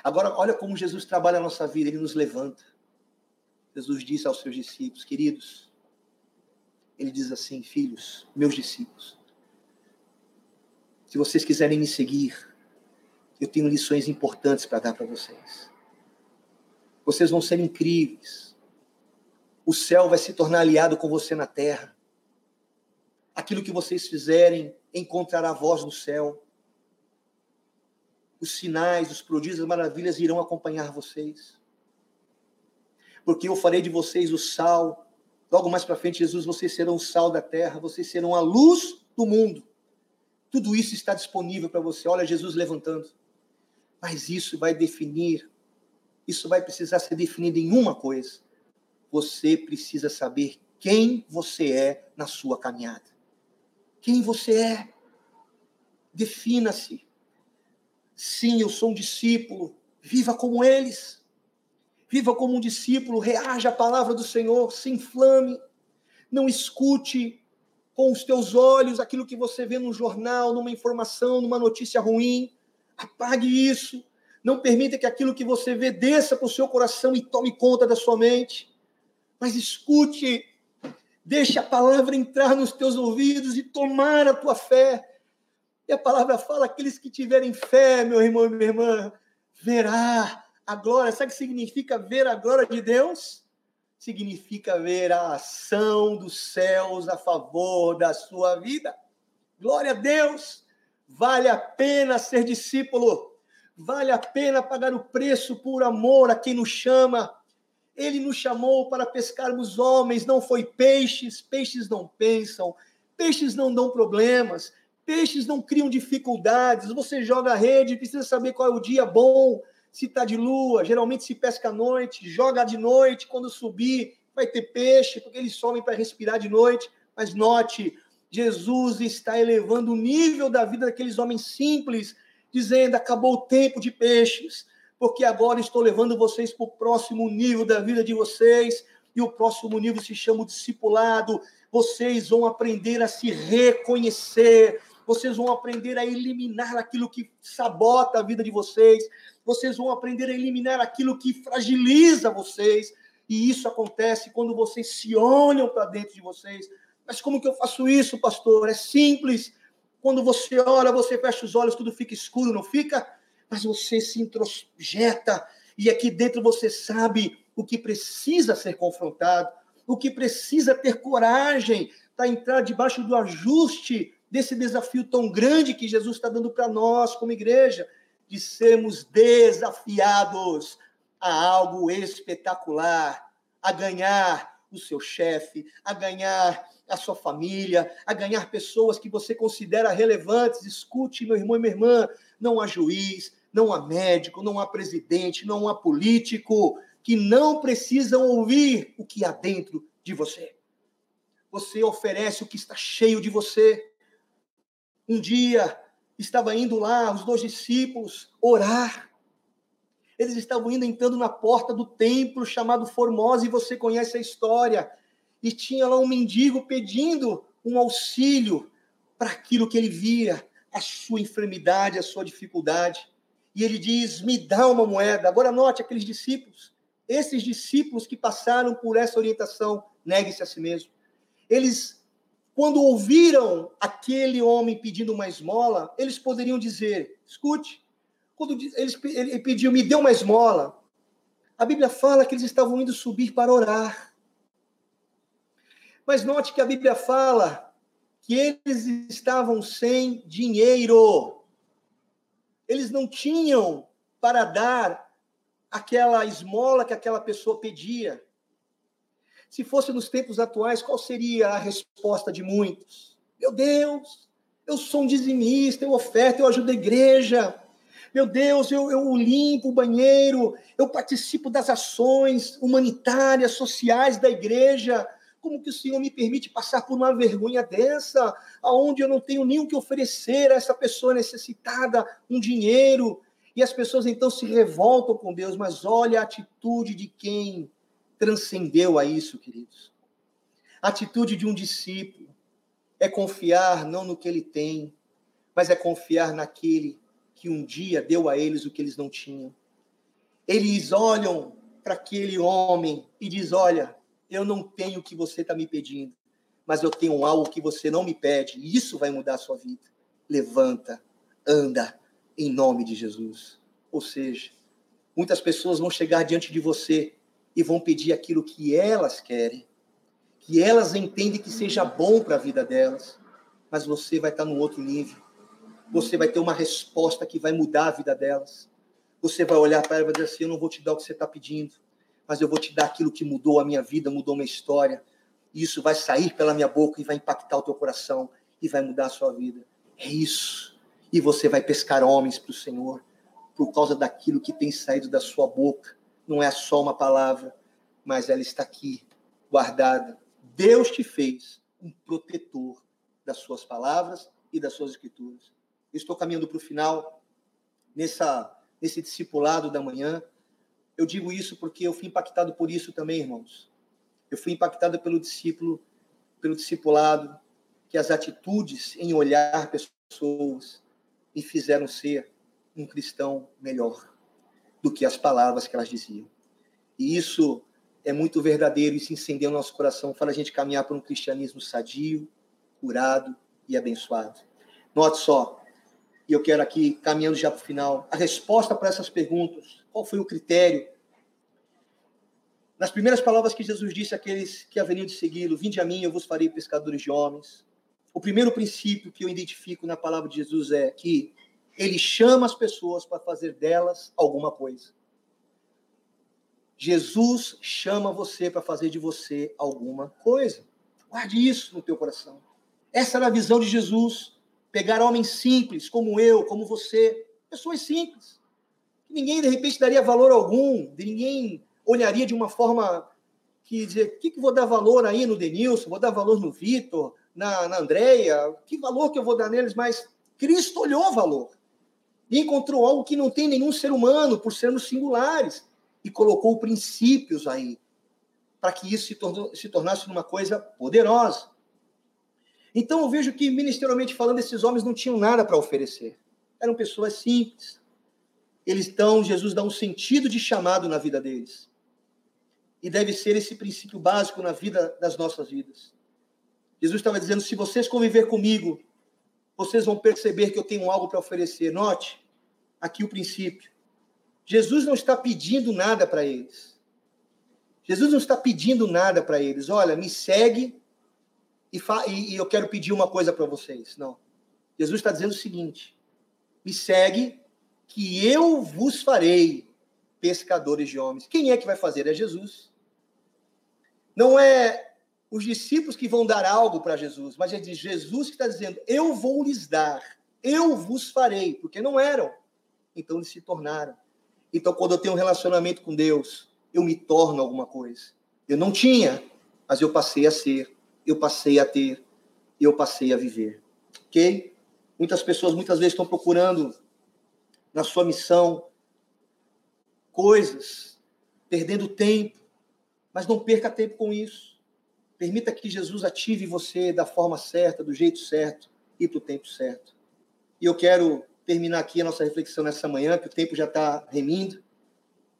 Agora, olha como Jesus trabalha a nossa vida, ele nos levanta. Jesus disse aos seus discípulos, queridos, ele diz assim, filhos, meus discípulos, se vocês quiserem me seguir, eu tenho lições importantes para dar para vocês. Vocês vão ser incríveis o céu vai se tornar aliado com você na terra. Aquilo que vocês fizerem encontrará voz no céu. Os sinais, os prodígios, as maravilhas irão acompanhar vocês. Porque eu farei de vocês o sal. Logo mais para frente, Jesus, vocês serão o sal da terra, vocês serão a luz do mundo. Tudo isso está disponível para você. Olha Jesus levantando. Mas isso vai definir, isso vai precisar ser definido em uma coisa você precisa saber quem você é na sua caminhada. Quem você é. Defina-se. Sim, eu sou um discípulo. Viva como eles. Viva como um discípulo. Reaja à palavra do Senhor. Se inflame. Não escute com os teus olhos aquilo que você vê num jornal, numa informação, numa notícia ruim. Apague isso. Não permita que aquilo que você vê desça para o seu coração e tome conta da sua mente. Mas escute, deixe a palavra entrar nos teus ouvidos e tomar a tua fé. E a palavra fala: aqueles que tiverem fé, meu irmão e minha irmã, verá a glória. Sabe o que significa ver a glória de Deus? Significa ver a ação dos céus a favor da sua vida. Glória a Deus! Vale a pena ser discípulo. Vale a pena pagar o preço por amor a quem nos chama. Ele nos chamou para pescarmos homens, não foi peixes. Peixes não pensam, peixes não dão problemas, peixes não criam dificuldades. Você joga a rede, precisa saber qual é o dia bom, se está de lua. Geralmente se pesca à noite, joga de noite. Quando subir, vai ter peixe, porque eles somem para respirar de noite. Mas note, Jesus está elevando o nível da vida daqueles homens simples, dizendo: acabou o tempo de peixes porque agora estou levando vocês para o próximo nível da vida de vocês, e o próximo nível se chama o discipulado. Vocês vão aprender a se reconhecer, vocês vão aprender a eliminar aquilo que sabota a vida de vocês, vocês vão aprender a eliminar aquilo que fragiliza vocês, e isso acontece quando vocês se olham para dentro de vocês. Mas como que eu faço isso, pastor? É simples. Quando você olha, você fecha os olhos, tudo fica escuro, não fica? Mas você se introjeta e aqui dentro você sabe o que precisa ser confrontado, o que precisa ter coragem para entrar debaixo do ajuste desse desafio tão grande que Jesus está dando para nós como igreja, de sermos desafiados a algo espetacular, a ganhar o seu chefe, a ganhar a sua família, a ganhar pessoas que você considera relevantes. Escute, meu irmão e minha irmã, não há juiz, não há médico, não há presidente, não há político que não precisam ouvir o que há dentro de você. Você oferece o que está cheio de você. Um dia estava indo lá os dois discípulos orar. Eles estavam indo entrando na porta do templo chamado Formosa, e você conhece a história e tinha lá um mendigo pedindo um auxílio para aquilo que ele via, a sua enfermidade, a sua dificuldade. E ele diz: Me dá uma moeda. Agora, note aqueles discípulos, esses discípulos que passaram por essa orientação, negue-se a si mesmo. Eles, quando ouviram aquele homem pedindo uma esmola, eles poderiam dizer: Escute, quando eles, ele pediu, me dê uma esmola. A Bíblia fala que eles estavam indo subir para orar. Mas note que a Bíblia fala que eles estavam sem dinheiro. Eles não tinham para dar aquela esmola que aquela pessoa pedia. Se fosse nos tempos atuais, qual seria a resposta de muitos? Meu Deus, eu sou um dizimista, eu oferto, eu ajudo a igreja. Meu Deus, eu, eu limpo o banheiro, eu participo das ações humanitárias, sociais da igreja. Como que o Senhor me permite passar por uma vergonha dessa, aonde eu não tenho nem o que oferecer a essa pessoa necessitada, um dinheiro? E as pessoas então se revoltam com Deus, mas olha a atitude de quem transcendeu a isso, queridos. A atitude de um discípulo é confiar não no que ele tem, mas é confiar naquele que um dia deu a eles o que eles não tinham. Eles olham para aquele homem e diz: Olha, eu não tenho o que você está me pedindo, mas eu tenho algo que você não me pede, e isso vai mudar a sua vida. Levanta, anda, em nome de Jesus. Ou seja, muitas pessoas vão chegar diante de você e vão pedir aquilo que elas querem, que elas entendem que seja bom para a vida delas, mas você vai estar num outro nível. Você vai ter uma resposta que vai mudar a vida delas. Você vai olhar para ela e vai dizer assim: Eu não vou te dar o que você está pedindo, mas eu vou te dar aquilo que mudou a minha vida, mudou minha história. E isso vai sair pela minha boca e vai impactar o teu coração e vai mudar a sua vida. É isso. E você vai pescar homens para o Senhor por causa daquilo que tem saído da sua boca. Não é só uma palavra, mas ela está aqui, guardada. Deus te fez um protetor das suas palavras e das suas escrituras. estou caminhando para o final, nessa, nesse discipulado da manhã. Eu digo isso porque eu fui impactado por isso também, irmãos. Eu fui impactado pelo discípulo, pelo discipulado, que as atitudes em olhar pessoas me fizeram ser um cristão melhor do que as palavras que elas diziam. E isso é muito verdadeiro, isso incendeia o nosso coração, faz a gente caminhar para um cristianismo sadio, curado e abençoado. Note só, e eu quero aqui, caminhando já para o final, a resposta para essas perguntas. Qual foi o critério? Nas primeiras palavras que Jesus disse àqueles que haveriam de segui-lo, vinde a mim, eu vos farei pescadores de homens. O primeiro princípio que eu identifico na palavra de Jesus é que ele chama as pessoas para fazer delas alguma coisa. Jesus chama você para fazer de você alguma coisa. Guarde isso no teu coração. Essa era a visão de Jesus pegar homens simples, como eu, como você, pessoas simples, que ninguém de repente daria valor algum, ninguém olharia de uma forma que dizer, o que, que vou dar valor aí no Denilson, vou dar valor no Vitor, na, na Andréia, que valor que eu vou dar neles, mas Cristo olhou valor. E encontrou algo que não tem nenhum ser humano, por sermos singulares. E colocou princípios aí, para que isso se, tornou, se tornasse uma coisa poderosa. Então eu vejo que, ministerialmente falando, esses homens não tinham nada para oferecer. Eram pessoas simples. Eles dão, Jesus dá um sentido de chamado na vida deles. E deve ser esse princípio básico na vida das nossas vidas. Jesus estava dizendo: se vocês conviver comigo, vocês vão perceber que eu tenho algo para oferecer. Note aqui o princípio. Jesus não está pedindo nada para eles. Jesus não está pedindo nada para eles. Olha, me segue e, e, eu quero pedir uma coisa para vocês. Não. Jesus está dizendo o seguinte: me segue, que eu vos farei pescadores de homens. Quem é que vai fazer? É Jesus. Não é os discípulos que vão dar algo para Jesus, mas é de Jesus que está dizendo: eu vou lhes dar, eu vos farei, porque não eram. Então eles se tornaram. Então, quando eu tenho um relacionamento com Deus, eu me torno alguma coisa. Eu não tinha, mas eu passei a ser eu passei a ter, eu passei a viver. Ok? Muitas pessoas muitas vezes estão procurando na sua missão coisas, perdendo tempo, mas não perca tempo com isso. Permita que Jesus ative você da forma certa, do jeito certo e para o tempo certo. E eu quero terminar aqui a nossa reflexão nessa manhã, que o tempo já está remindo.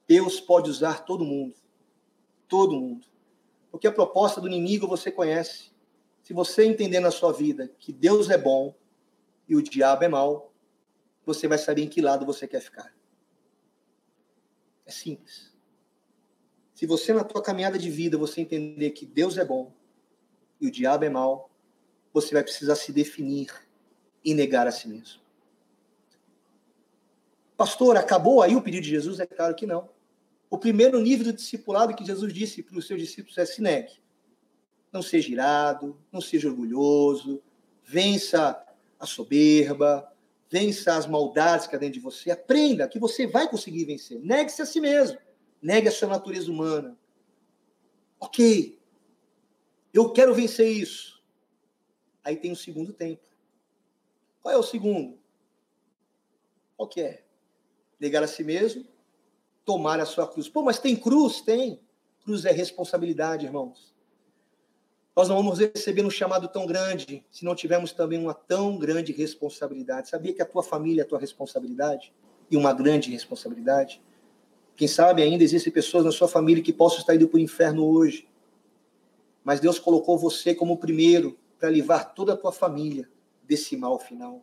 Deus pode usar todo mundo. Todo mundo. Porque a proposta do inimigo você conhece. Se você entender na sua vida que Deus é bom e o diabo é mau, você vai saber em que lado você quer ficar. É simples. Se você na tua caminhada de vida você entender que Deus é bom e o diabo é mau, você vai precisar se definir e negar a si mesmo. Pastor, acabou aí o pedido de Jesus? É claro que não. O primeiro nível do discipulado que Jesus disse para os seus discípulos é se negue. Não seja irado, não seja orgulhoso, vença a soberba, vença as maldades que há dentro de você, aprenda que você vai conseguir vencer. Negue-se a si mesmo, negue a sua natureza humana. Ok, eu quero vencer isso. Aí tem o segundo tempo. Qual é o segundo? Qual que é? Negar a si mesmo, tomar a sua cruz. Pô, mas tem cruz? Tem. Cruz é responsabilidade, irmãos. Nós não vamos receber um chamado tão grande se não tivermos também uma tão grande responsabilidade. Sabia que a tua família é a tua responsabilidade? E uma grande responsabilidade? Quem sabe ainda existem pessoas na sua família que possam estar indo para o inferno hoje. Mas Deus colocou você como o primeiro para livrar toda a tua família desse mal final.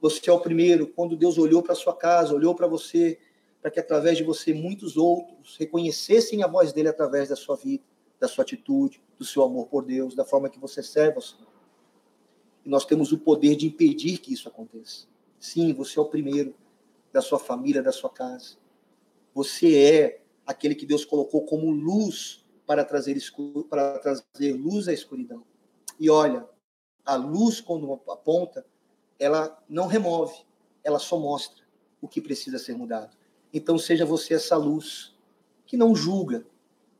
Você é o primeiro. Quando Deus olhou para sua casa, olhou para você, para que através de você muitos outros reconhecessem a voz dele através da sua vida, da sua atitude, do seu amor por Deus, da forma que você serve ao Senhor. E nós temos o poder de impedir que isso aconteça. Sim, você é o primeiro da sua família, da sua casa. Você é aquele que Deus colocou como luz para trazer, para trazer luz à escuridão. E olha, a luz, quando aponta, ela não remove, ela só mostra o que precisa ser mudado. Então seja você essa luz que não julga,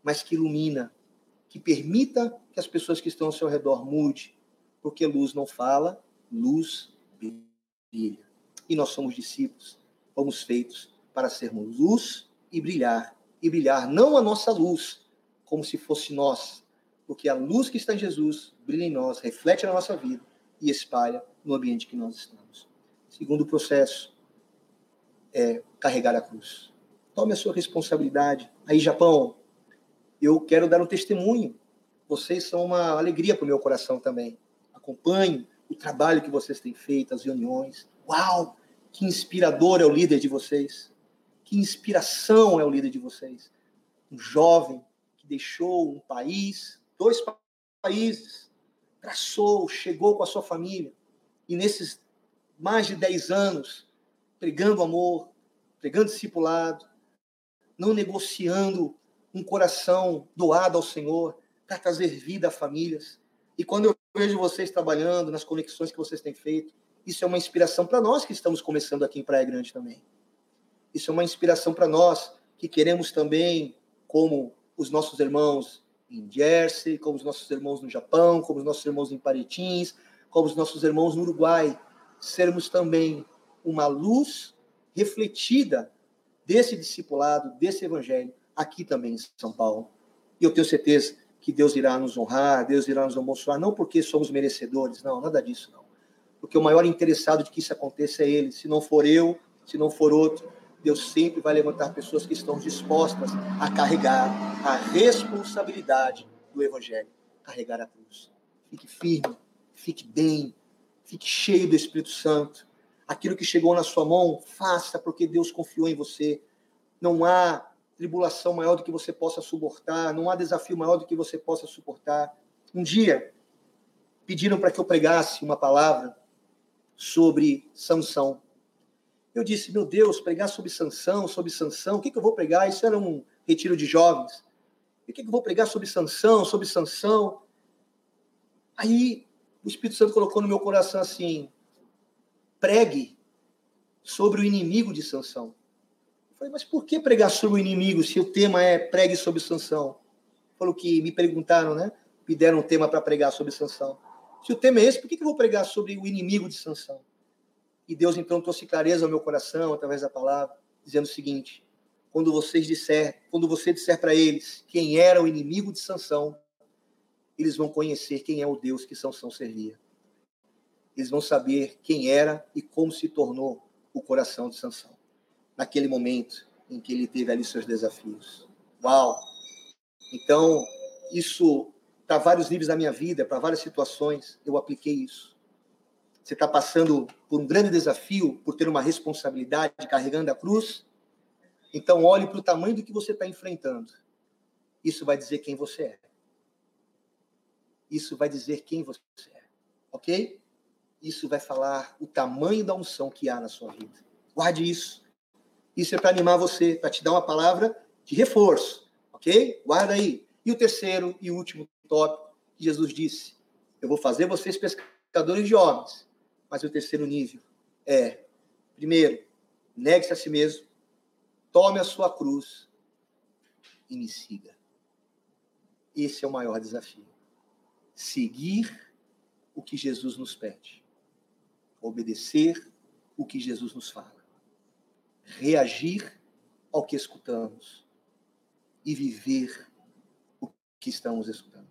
mas que ilumina, que permita que as pessoas que estão ao seu redor mude, porque luz não fala, luz brilha. E nós somos discípulos, fomos feitos para sermos luz e brilhar, e brilhar não a nossa luz, como se fosse nós, porque a luz que está em Jesus brilha em nós, reflete na nossa vida e espalha no ambiente que nós estamos. Segundo processo, é, carregar a cruz. Tome a sua responsabilidade. Aí, Japão, eu quero dar um testemunho. Vocês são uma alegria para o meu coração também. Acompanhe o trabalho que vocês têm feito, as reuniões. Uau! Que inspirador é o líder de vocês. Que inspiração é o líder de vocês. Um jovem que deixou um país, dois países, traçou, chegou com a sua família. E nesses mais de 10 anos, pregando amor, pregando discipulado, não negociando um coração doado ao Senhor para trazer vida a famílias. E quando eu vejo vocês trabalhando nas conexões que vocês têm feito, isso é uma inspiração para nós que estamos começando aqui em Praia Grande também. Isso é uma inspiração para nós que queremos também, como os nossos irmãos em Jersey, como os nossos irmãos no Japão, como os nossos irmãos em Paretins, como os nossos irmãos no Uruguai, sermos também uma luz refletida desse discipulado, desse evangelho, aqui também em São Paulo. E eu tenho certeza que Deus irá nos honrar, Deus irá nos abençoar, não porque somos merecedores, não, nada disso, não. Porque o maior interessado de que isso aconteça é Ele. Se não for eu, se não for outro, Deus sempre vai levantar pessoas que estão dispostas a carregar a responsabilidade do Evangelho, carregar a cruz. Fique firme, fique bem, fique cheio do Espírito Santo. Aquilo que chegou na sua mão, faça porque Deus confiou em você. Não há tribulação maior do que você possa suportar, não há desafio maior do que você possa suportar. Um dia, pediram para que eu pregasse uma palavra sobre Sansão. Eu disse, meu Deus, pregar sobre Sansão, sobre Sansão, o que, que eu vou pregar? Isso era um retiro de jovens. O que, que eu vou pregar sobre Sansão, sobre Sansão? Aí o Espírito Santo colocou no meu coração assim: pregue sobre o inimigo de Sansão. Eu falei, mas por que pregar sobre o inimigo se o tema é pregue sobre Sansão? Falou que me perguntaram, né? Me deram um tema para pregar sobre Sansão. Se o tema é esse, por que eu vou pregar sobre o inimigo de Sansão? E Deus então trouxe clareza ao meu coração através da palavra, dizendo o seguinte: quando vocês disser, quando você disser para eles quem era o inimigo de Sansão, eles vão conhecer quem é o Deus que Sansão servia. Eles vão saber quem era e como se tornou o coração de Sansão naquele momento em que ele teve ali seus desafios. Uau! Então, isso para vários níveis da minha vida, para várias situações, eu apliquei isso. Você está passando por um grande desafio, por ter uma responsabilidade carregando a cruz? Então, olhe para o tamanho do que você está enfrentando. Isso vai dizer quem você é. Isso vai dizer quem você é. Ok? Isso vai falar o tamanho da unção que há na sua vida. Guarde isso. Isso é para animar você, para te dar uma palavra de reforço, ok? Guarda aí. E o terceiro e último tópico que Jesus disse: Eu vou fazer vocês pescadores de homens. Mas o terceiro nível é: primeiro, negue-se a si mesmo, tome a sua cruz e me siga. Esse é o maior desafio. Seguir o que Jesus nos pede, obedecer o que Jesus nos fala reagir ao que escutamos e viver o que estamos escutando.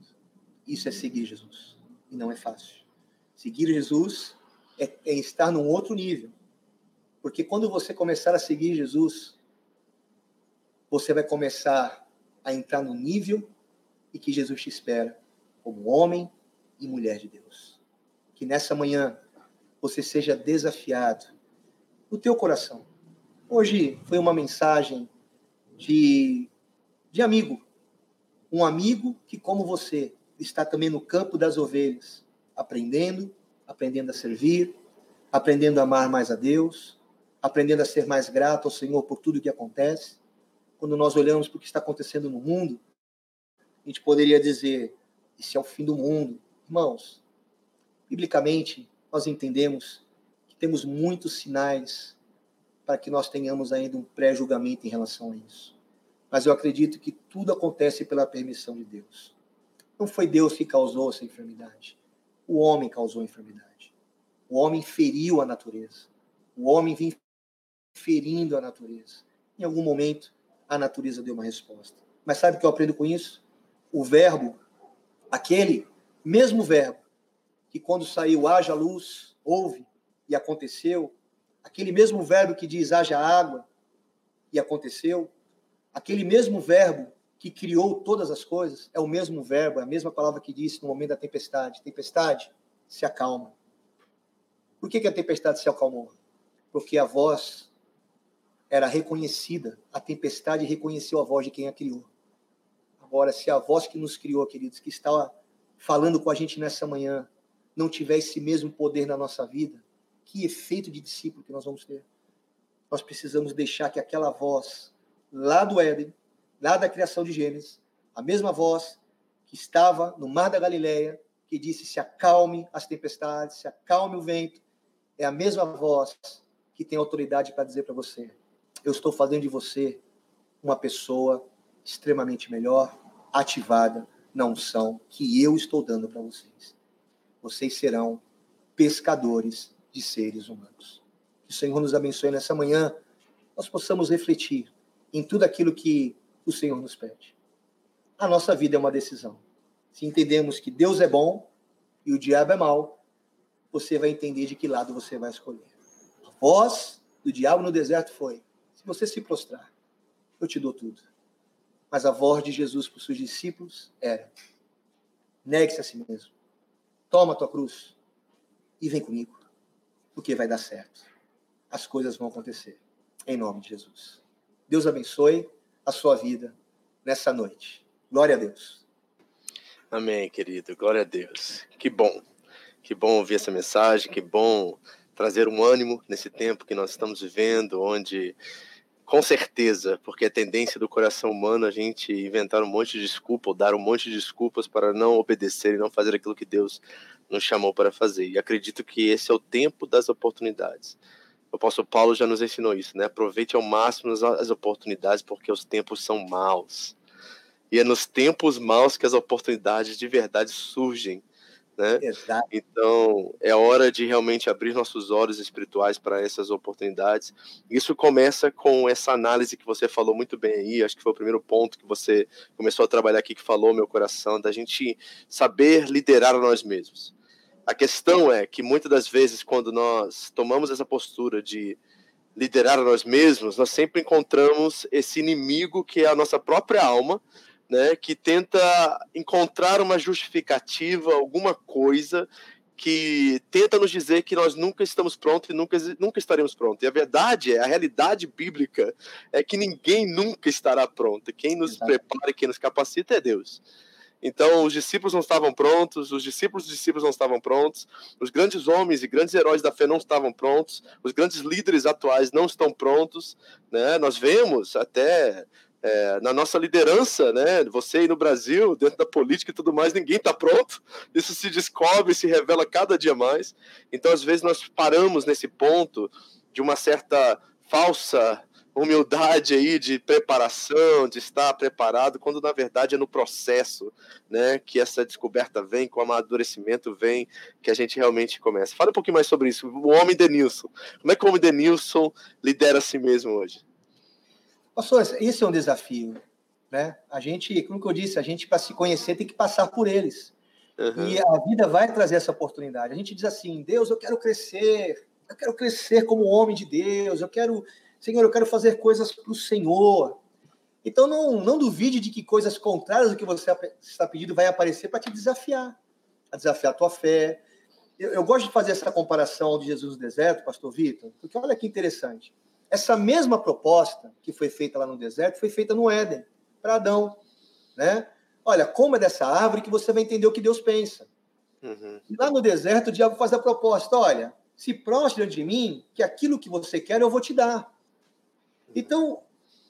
Isso é seguir Jesus. E não é fácil. Seguir Jesus é, é estar num outro nível. Porque quando você começar a seguir Jesus, você vai começar a entrar no nível e que Jesus te espera como homem e mulher de Deus. Que nessa manhã você seja desafiado no teu coração Hoje foi uma mensagem de, de amigo. Um amigo que, como você, está também no campo das ovelhas, aprendendo, aprendendo a servir, aprendendo a amar mais a Deus, aprendendo a ser mais grato ao Senhor por tudo que acontece. Quando nós olhamos para o que está acontecendo no mundo, a gente poderia dizer: esse é o fim do mundo. Irmãos, biblicamente, nós entendemos que temos muitos sinais para que nós tenhamos ainda um pré-julgamento em relação a isso. Mas eu acredito que tudo acontece pela permissão de Deus. Não foi Deus que causou essa enfermidade. O homem causou a enfermidade. O homem feriu a natureza. O homem vinha ferindo a natureza. Em algum momento, a natureza deu uma resposta. Mas sabe o que eu aprendo com isso? O verbo, aquele mesmo verbo, que quando saiu haja luz, houve e aconteceu, aquele mesmo verbo que diz haja água e aconteceu, aquele mesmo verbo que criou todas as coisas, é o mesmo verbo, é a mesma palavra que disse no momento da tempestade. Tempestade, se acalma. Por que, que a tempestade se acalmou? Porque a voz era reconhecida, a tempestade reconheceu a voz de quem a criou. Agora, se a voz que nos criou, queridos, que está falando com a gente nessa manhã, não tiver esse mesmo poder na nossa vida, que efeito de discípulo que nós vamos ter. Nós precisamos deixar que aquela voz lá do Éden, lá da criação de Gênesis, a mesma voz que estava no mar da Galileia, que disse: se acalme as tempestades, se acalme o vento, é a mesma voz que tem autoridade para dizer para você: eu estou fazendo de você uma pessoa extremamente melhor, ativada na unção que eu estou dando para vocês. Vocês serão pescadores de seres humanos. Que o Senhor nos abençoe nessa manhã nós possamos refletir em tudo aquilo que o Senhor nos pede. A nossa vida é uma decisão. Se entendemos que Deus é bom e o diabo é mau, você vai entender de que lado você vai escolher. A voz do diabo no deserto foi: se você se prostrar, eu te dou tudo. Mas a voz de Jesus para os seus discípulos era: negue-se a si mesmo, toma a tua cruz e vem comigo, porque vai dar certo. As coisas vão acontecer. Em nome de Jesus. Deus abençoe a sua vida nessa noite. Glória a Deus. Amém, querido. Glória a Deus. Que bom. Que bom ouvir essa mensagem, que bom trazer um ânimo nesse tempo que nós estamos vivendo, onde com certeza, porque a tendência do coração humano é a gente inventar um monte de desculpa ou dar um monte de desculpas para não obedecer e não fazer aquilo que Deus nos chamou para fazer. E acredito que esse é o tempo das oportunidades. O apóstolo Paulo já nos ensinou isso, né? Aproveite ao máximo as oportunidades, porque os tempos são maus. E é nos tempos maus que as oportunidades de verdade surgem. Né? Exato. Então, é hora de realmente abrir nossos olhos espirituais para essas oportunidades. Isso começa com essa análise que você falou muito bem aí, acho que foi o primeiro ponto que você começou a trabalhar aqui, que falou meu coração, da gente saber liderar a nós mesmos. A questão é que muitas das vezes, quando nós tomamos essa postura de liderar a nós mesmos, nós sempre encontramos esse inimigo que é a nossa própria alma, né, que tenta encontrar uma justificativa, alguma coisa que tenta nos dizer que nós nunca estamos prontos e nunca, nunca estaremos prontos. E a verdade é, a realidade bíblica é que ninguém nunca estará pronto. Quem nos Exato. prepara e quem nos capacita é Deus. Então, os discípulos não estavam prontos, os discípulos dos discípulos não estavam prontos, os grandes homens e grandes heróis da fé não estavam prontos, os grandes líderes atuais não estão prontos. Né? Nós vemos até é, na nossa liderança, né? Você aí no Brasil, dentro da política e tudo mais, ninguém está pronto. Isso se descobre, se revela cada dia mais. Então, às vezes, nós paramos nesse ponto de uma certa falsa humildade aí de preparação, de estar preparado, quando na verdade é no processo, né, que essa descoberta vem, com o amadurecimento vem, que a gente realmente começa. Fala um pouquinho mais sobre isso. O homem Denilson. Como é que o homem Denilson lidera a si mesmo hoje? Pastor, esse é um desafio, né? A gente, como que eu disse, a gente para se conhecer tem que passar por eles. Uhum. E a vida vai trazer essa oportunidade. A gente diz assim: Deus, eu quero crescer, eu quero crescer como homem de Deus, eu quero Senhor, eu quero fazer coisas para o Senhor. Então não, não duvide de que coisas contrárias do que você está pedindo vai aparecer para te desafiar, a desafiar a tua fé. Eu, eu, gosto de fazer essa comparação de Jesus no deserto, pastor Vitor, porque olha que interessante. Essa mesma proposta que foi feita lá no deserto foi feita no Éden, para Adão. Né? Olha, coma dessa árvore que você vai entender o que Deus pensa. Uhum. Lá no deserto, o diabo faz a proposta: olha, se prostre de mim, que aquilo que você quer eu vou te dar. Então,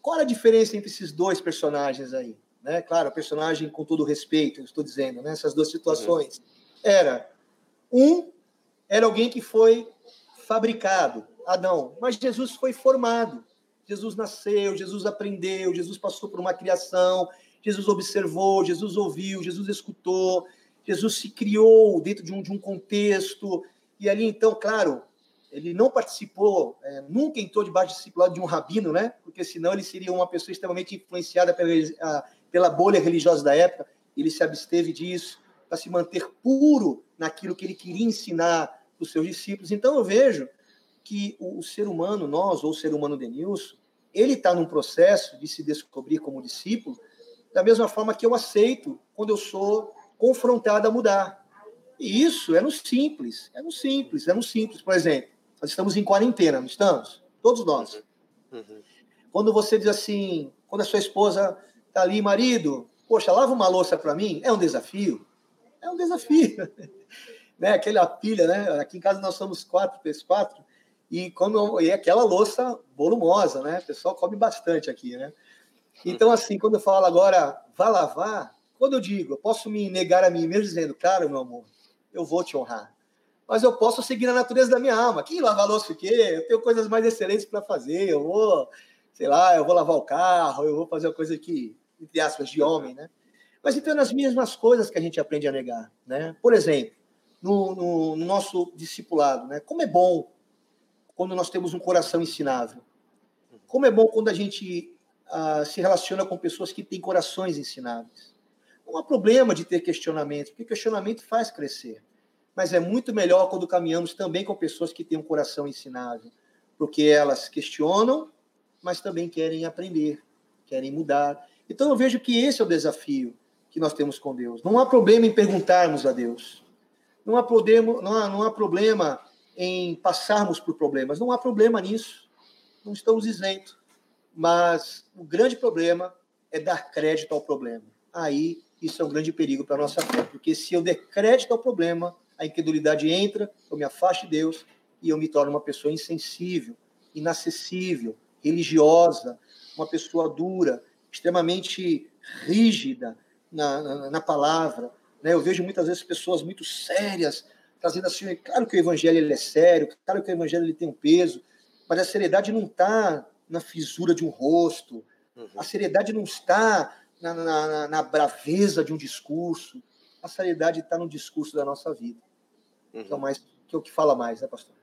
qual a diferença entre esses dois personagens aí? Né? Claro, personagem com todo respeito, eu estou dizendo, né? essas duas situações. Era um era alguém que foi fabricado, Adão, mas Jesus foi formado. Jesus nasceu, Jesus aprendeu, Jesus passou por uma criação, Jesus observou, Jesus ouviu, Jesus escutou, Jesus se criou dentro de um, de um contexto. E ali, então, claro, ele não participou, é, nunca entrou debaixo do discipulado de um rabino, né? Porque senão ele seria uma pessoa extremamente influenciada pela, a, pela bolha religiosa da época. Ele se absteve disso para se manter puro naquilo que ele queria ensinar os seus discípulos. Então eu vejo que o, o ser humano, nós, ou o ser humano Denilson, ele está num processo de se descobrir como discípulo, da mesma forma que eu aceito quando eu sou confrontado a mudar. E isso é no simples, é no simples, é no simples. Por exemplo, nós estamos em quarentena, não estamos? Todos nós. Uhum. uhum. Quando você diz assim, quando a sua esposa está ali, marido, poxa, lava uma louça para mim, é um desafio. É um desafio. né? Aquela pilha, né? Aqui em casa nós somos quatro, três, quatro, e, quando, e aquela louça volumosa, né? O pessoal come bastante aqui, né? Então, uhum. assim, quando eu falo agora, vá lavar, quando eu digo, eu posso me negar a mim mesmo dizendo, cara, meu amor, eu vou te honrar mas eu posso seguir a natureza da minha alma. Quem lava louça quê? Eu tenho coisas mais excelentes para fazer. Eu vou, sei lá, eu vou lavar o carro, eu vou fazer uma coisa que, entre aspas, de homem, né? Mas então, nas mesmas coisas que a gente aprende a negar, né? Por exemplo, no, no, no nosso discipulado, né? Como é bom quando nós temos um coração ensinável. Como é bom quando a gente uh, se relaciona com pessoas que têm corações ensináveis. Não há problema de ter questionamento, porque questionamento faz crescer. Mas é muito melhor quando caminhamos também com pessoas que têm um coração ensinável, porque elas questionam, mas também querem aprender, querem mudar. Então eu vejo que esse é o desafio que nós temos com Deus. Não há problema em perguntarmos a Deus. Não há problema, não há, não há problema em passarmos por problemas. Não há problema nisso. Não estamos isentos. Mas o grande problema é dar crédito ao problema. Aí isso é um grande perigo para a nossa fé, porque se eu der crédito ao problema, a incredulidade entra, eu me afasto de Deus e eu me torno uma pessoa insensível, inacessível, religiosa, uma pessoa dura, extremamente rígida na, na, na palavra. Né? Eu vejo muitas vezes pessoas muito sérias trazendo assim, claro que o evangelho ele é sério, claro que o evangelho ele tem um peso, mas a seriedade não está na fisura de um rosto, uhum. a seriedade não está na, na, na, braveza de um discurso, a seriedade está no discurso da nossa vida. Uhum. Que é o mais que é o que fala mais, né, pastor?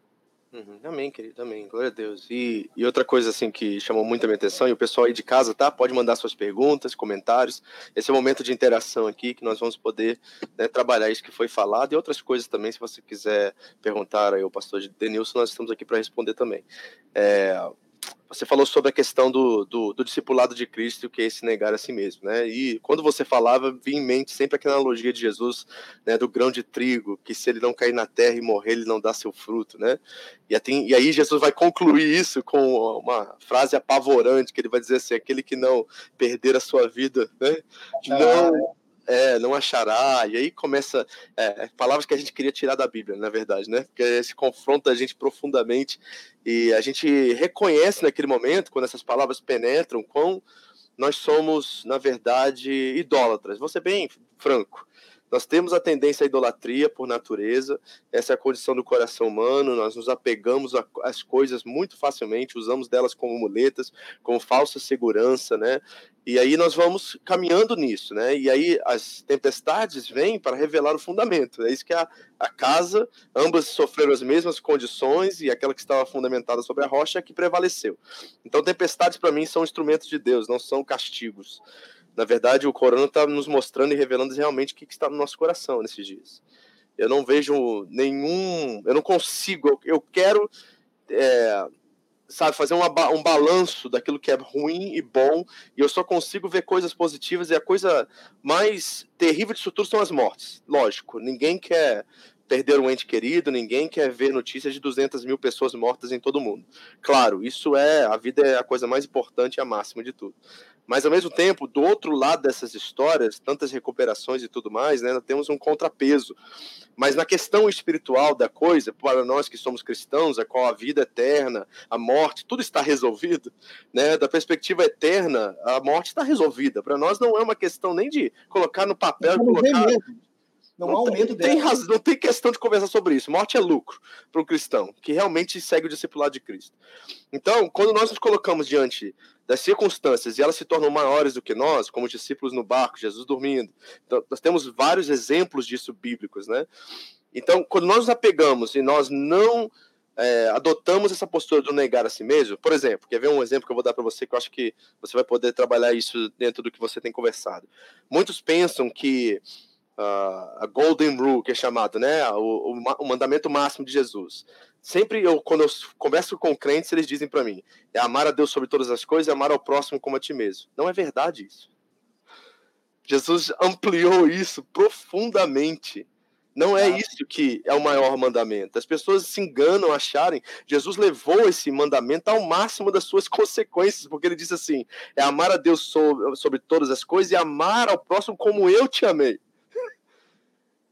Uhum. Amém, querido, amém. Glória a Deus. E, e outra coisa assim que chamou muito a minha atenção, e o pessoal aí de casa, tá? Pode mandar suas perguntas, comentários. Esse é o momento de interação aqui, que nós vamos poder né, trabalhar isso que foi falado e outras coisas também, se você quiser perguntar aí ao pastor Denilson, nós estamos aqui para responder também. É, você falou sobre a questão do, do, do, discipulado de Cristo, que é esse negar a si mesmo, né? E quando você falava, vinha em mente sempre aquela analogia de Jesus, né, do grão de trigo, que se ele não cair na terra e morrer, ele não dá seu fruto, né? E, e aí Jesus vai concluir isso com uma frase apavorante, que ele vai dizer assim, aquele que não perder a sua vida, né? Não, é, não achará, e aí começa é, palavras que a gente queria tirar da Bíblia, na verdade, né? Porque se confronta a gente profundamente e a gente reconhece naquele momento, quando essas palavras penetram, quão nós somos, na verdade, idólatras. Vou ser bem franco. Nós temos a tendência à idolatria por natureza, essa é a condição do coração humano, nós nos apegamos às coisas muito facilmente, usamos delas como muletas, como falsa segurança, né? E aí nós vamos caminhando nisso, né? E aí as tempestades vêm para revelar o fundamento. É isso que a, a casa, ambas sofreram as mesmas condições e aquela que estava fundamentada sobre a rocha é que prevaleceu. Então tempestades para mim são instrumentos de Deus, não são castigos. Na verdade, o Corão está nos mostrando e revelando realmente o que, está no nosso coração nesses dias. Eu não vejo nenhum. Eu não consigo. Eu, quero. É, sabe, fazer um balanço daquilo que é ruim e bom, e eu só consigo ver coisas positivas, e a coisa mais terrível disso tudo são as mortes. Lógico, ninguém quer perder um ente querido, ninguém quer ver notícias de 200 mil pessoas mortas em todo mundo. Claro, isso é, a vida é a coisa mais importante e a máxima de tudo. Mas, ao mesmo tempo, do outro lado dessas histórias, tantas recuperações e tudo mais, né, nós temos um contrapeso. Mas na questão espiritual da coisa, para nós que somos cristãos, a qual a vida eterna, a morte, tudo está resolvido, né? Da perspectiva eterna, a morte está resolvida. Para nós não é uma questão nem de colocar no papel, colocar não, não há um medo tem, razão, não tem questão de conversar sobre isso. Morte é lucro para o cristão, que realmente segue o discipulado de Cristo. Então, quando nós nos colocamos diante das circunstâncias e elas se tornam maiores do que nós, como os discípulos no barco, Jesus dormindo, então, nós temos vários exemplos disso bíblicos, né? Então, quando nós nos apegamos e nós não é, adotamos essa postura do negar a si mesmo, por exemplo, quer ver um exemplo que eu vou dar para você que eu acho que você vai poder trabalhar isso dentro do que você tem conversado. Muitos pensam que a Golden Rule, que é chamado, né, o, o, mandamento máximo de Jesus. Sempre eu, quando eu converso com crentes, eles dizem para mim: é amar a Deus sobre todas as coisas e amar ao próximo como a ti mesmo. Não é verdade isso. Jesus ampliou isso profundamente. Não é isso que é o maior mandamento. As pessoas se enganam acharem. Jesus levou esse mandamento ao máximo das suas consequências, porque ele disse assim: é amar a Deus sobre, sobre todas as coisas e amar ao próximo como eu te amei.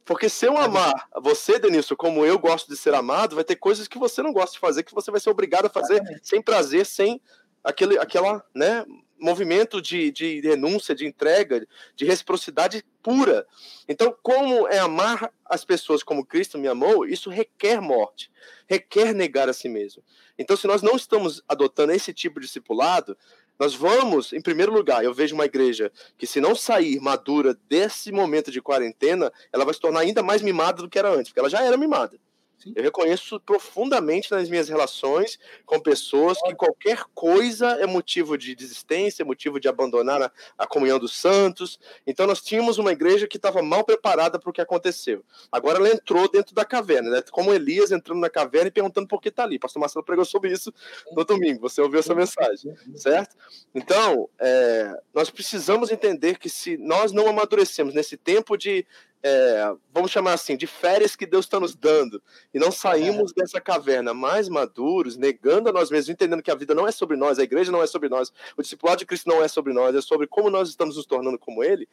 Porque se eu amar você, Denilson, como eu gosto de ser amado, vai ter coisas que você não gosta de fazer, que você vai ser obrigado a fazer sem prazer, sem aquele aquela, né, movimento de, de renúncia, de entrega, de reciprocidade pura. Então, como é amar as pessoas como Cristo me amou, isso requer morte, requer negar a si mesmo. Então, se nós não estamos adotando esse tipo de discipulado, nós vamos, em primeiro lugar, eu vejo uma igreja que, se não sair madura desse momento de quarentena, ela vai se tornar ainda mais mimada do que era antes, porque ela já era mimada. Sim. Eu reconheço profundamente nas minhas relações com pessoas que qualquer coisa é motivo de desistência, é motivo de abandonar a, a comunhão dos santos. Então nós tínhamos uma igreja que estava mal preparada para o que aconteceu. Agora ela entrou dentro da caverna, né? como Elias entrando na caverna e perguntando por que está ali. Pastor Marcelo pregou sobre isso no domingo, você ouviu essa mensagem, certo? Então, é, nós precisamos entender que se nós não amadurecemos nesse tempo de é, vamos chamar assim, de férias que Deus está nos dando, e não saímos é. dessa caverna mais maduros, negando a nós mesmos, entendendo que a vida não é sobre nós, a igreja não é sobre nós, o discipulado de Cristo não é sobre nós, é sobre como nós estamos nos tornando como Ele,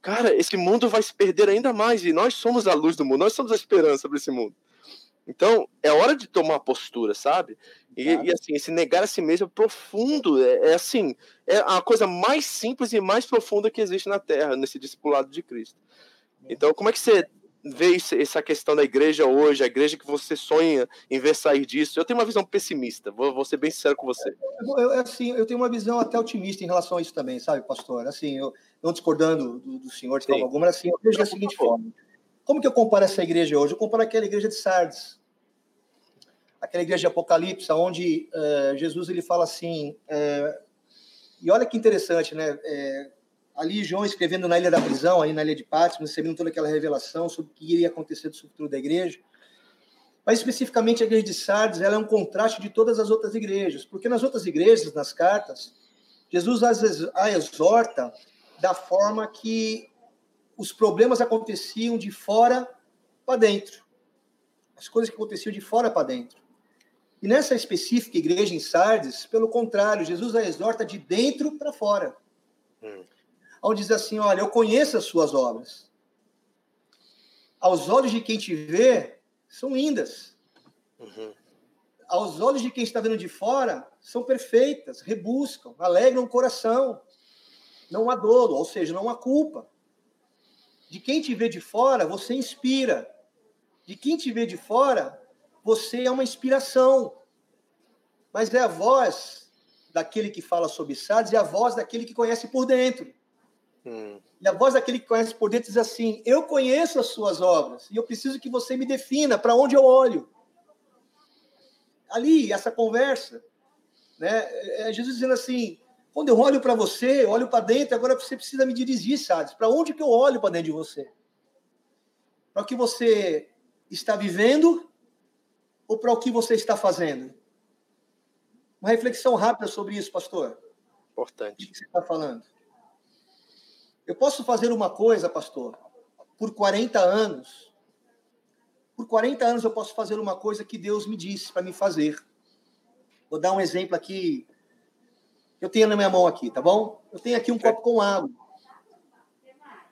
cara, esse mundo vai se perder ainda mais, e nós somos a luz do mundo, nós somos a esperança para esse mundo. Então, é hora de tomar postura, sabe? E, e, assim, esse negar a si mesmo é profundo, é, é, assim, é a coisa mais simples e mais profunda que existe na Terra, nesse discipulado de Cristo. Então, como é que você vê essa questão da igreja hoje, a igreja que você sonha em ver sair disso? Eu tenho uma visão pessimista, vou, vou ser bem sincero com você. Eu, assim, eu tenho uma visão até otimista em relação a isso também, sabe, pastor? Assim, eu não discordando do, do senhor de forma alguma, mas assim, eu vejo da seguinte forma. Como que eu comparo essa igreja hoje? Eu comparo aquela igreja de Sardes, aquela igreja de Apocalipse, onde uh, Jesus ele fala assim, uh, e olha que interessante, né? Uh, ali João escrevendo na ilha da prisão, aí na ilha de Patmos, recebendo toda aquela revelação sobre o que iria acontecer do futuro da igreja. Mas especificamente a igreja de Sardes, ela é um contraste de todas as outras igrejas, porque nas outras igrejas, nas cartas, Jesus a exorta da forma que os problemas aconteciam de fora para dentro. As coisas que aconteciam de fora para dentro. E nessa específica igreja em Sardes, pelo contrário, Jesus a exorta de dentro para fora. Hum onde diz assim: Olha, eu conheço as suas obras. Aos olhos de quem te vê, são lindas. Uhum. Aos olhos de quem está vendo de fora, são perfeitas, rebuscam, alegram o coração. Não há dolo, ou seja, não há culpa. De quem te vê de fora, você inspira. De quem te vê de fora, você é uma inspiração. Mas é a voz daquele que fala sobre Sardes e a voz daquele que conhece por dentro. Hum. E a voz daquele que conhece por dentro diz assim: Eu conheço as suas obras e eu preciso que você me defina para onde eu olho. Ali, essa conversa, né? É Jesus dizendo assim: quando eu olho para você, eu olho para dentro, agora você precisa me dirigir, sabe? Para onde que eu olho para dentro de você? Para o que você está vivendo ou para o que você está fazendo? Uma reflexão rápida sobre isso, pastor. Importante. O que você está falando? Eu posso fazer uma coisa, pastor, por 40 anos. Por 40 anos eu posso fazer uma coisa que Deus me disse para me fazer. Vou dar um exemplo aqui. Eu tenho na minha mão aqui, tá bom? Eu tenho aqui um copo com água.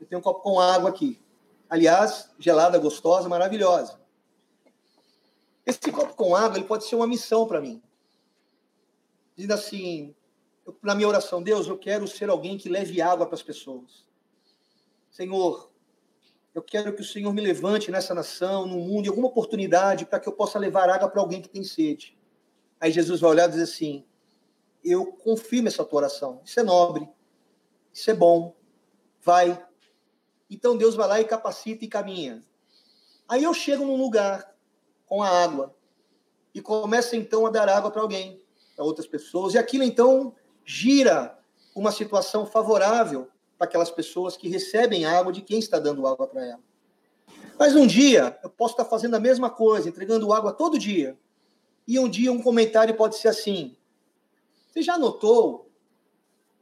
Eu tenho um copo com água aqui. Aliás, gelada, gostosa, maravilhosa. Esse copo com água, ele pode ser uma missão para mim. Dizendo assim, eu, na minha oração, Deus, eu quero ser alguém que leve água para as pessoas. Senhor, eu quero que o Senhor me levante nessa nação, no mundo, em alguma oportunidade para que eu possa levar água para alguém que tem sede. Aí Jesus vai olhar e dizer assim: Eu confirmo essa tua oração. Isso é nobre, isso é bom. Vai. Então Deus vai lá e capacita e caminha. Aí eu chego num lugar com a água e começo então a dar água para alguém, para outras pessoas, e aquilo então gira uma situação favorável para aquelas pessoas que recebem água de quem está dando água para ela. Mas um dia eu posso estar fazendo a mesma coisa, entregando água todo dia. E um dia um comentário pode ser assim: Você já notou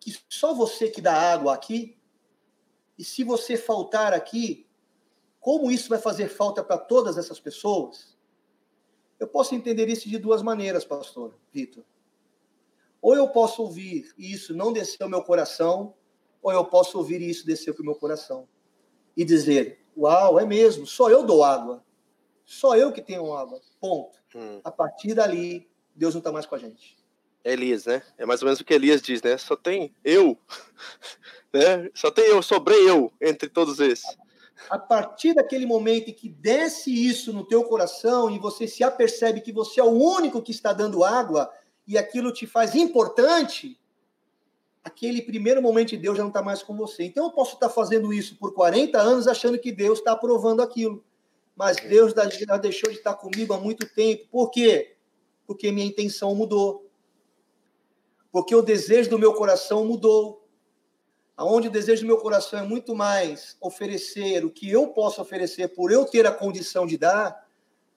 que só você que dá água aqui? E se você faltar aqui, como isso vai fazer falta para todas essas pessoas? Eu posso entender isso de duas maneiras, pastor Vitor. Ou eu posso ouvir isso não descer ao meu coração ou eu posso ouvir isso descer para o meu coração e dizer: Uau, é mesmo, só eu dou água. Só eu que tenho água. Ponto. Hum. A partir dali, Deus não está mais com a gente. É Elias, né? É mais ou menos o que Elias diz, né? Só tem eu. né? Só tem eu, sobrei eu entre todos esses. A partir daquele momento em que desce isso no teu coração e você se apercebe que você é o único que está dando água e aquilo te faz importante, aquele primeiro momento de Deus já não está mais com você. Então eu posso estar fazendo isso por 40 anos achando que Deus está aprovando aquilo. mas Deus já deixou de estar comigo há muito tempo. Por quê? Porque minha intenção mudou. Porque o desejo do meu coração mudou. Aonde o desejo do meu coração é muito mais oferecer o que eu posso oferecer por eu ter a condição de dar,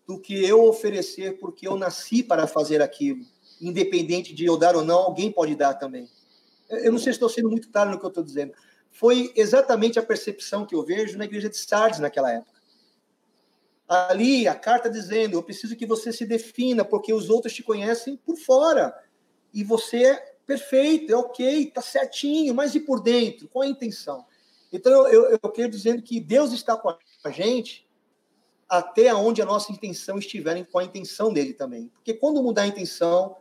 do que eu oferecer porque eu nasci para fazer aquilo. Independente de eu dar ou não, alguém pode dar também. Eu não sei se estou sendo muito claro no que eu estou dizendo. Foi exatamente a percepção que eu vejo na igreja de Sardes naquela época. Ali, a carta dizendo: Eu preciso que você se defina, porque os outros te conhecem por fora. E você é perfeito, é ok, está certinho, mas e por dentro? Qual a intenção? Então, eu, eu quero dizendo que Deus está com a gente até onde a nossa intenção estiver, com a intenção dele também. Porque quando mudar a intenção,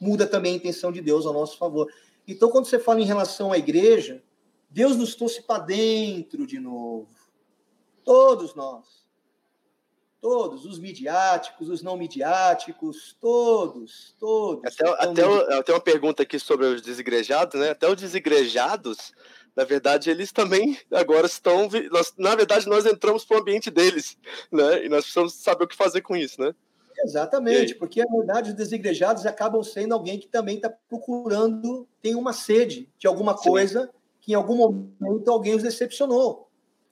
muda também a intenção de Deus ao nosso favor. Então, quando você fala em relação à igreja, Deus nos trouxe para dentro de novo. Todos nós. Todos, os midiáticos, os não midiáticos, todos, todos. Até, até, até uma pergunta aqui sobre os desigrejados, né? Até os desigrejados, na verdade, eles também agora estão. Nós, na verdade, nós entramos para o ambiente deles, né? E nós precisamos saber o que fazer com isso, né? Exatamente, porque na verdade os desigrejados acabam sendo alguém que também está procurando, tem uma sede de alguma coisa Sim. que em algum momento alguém os decepcionou.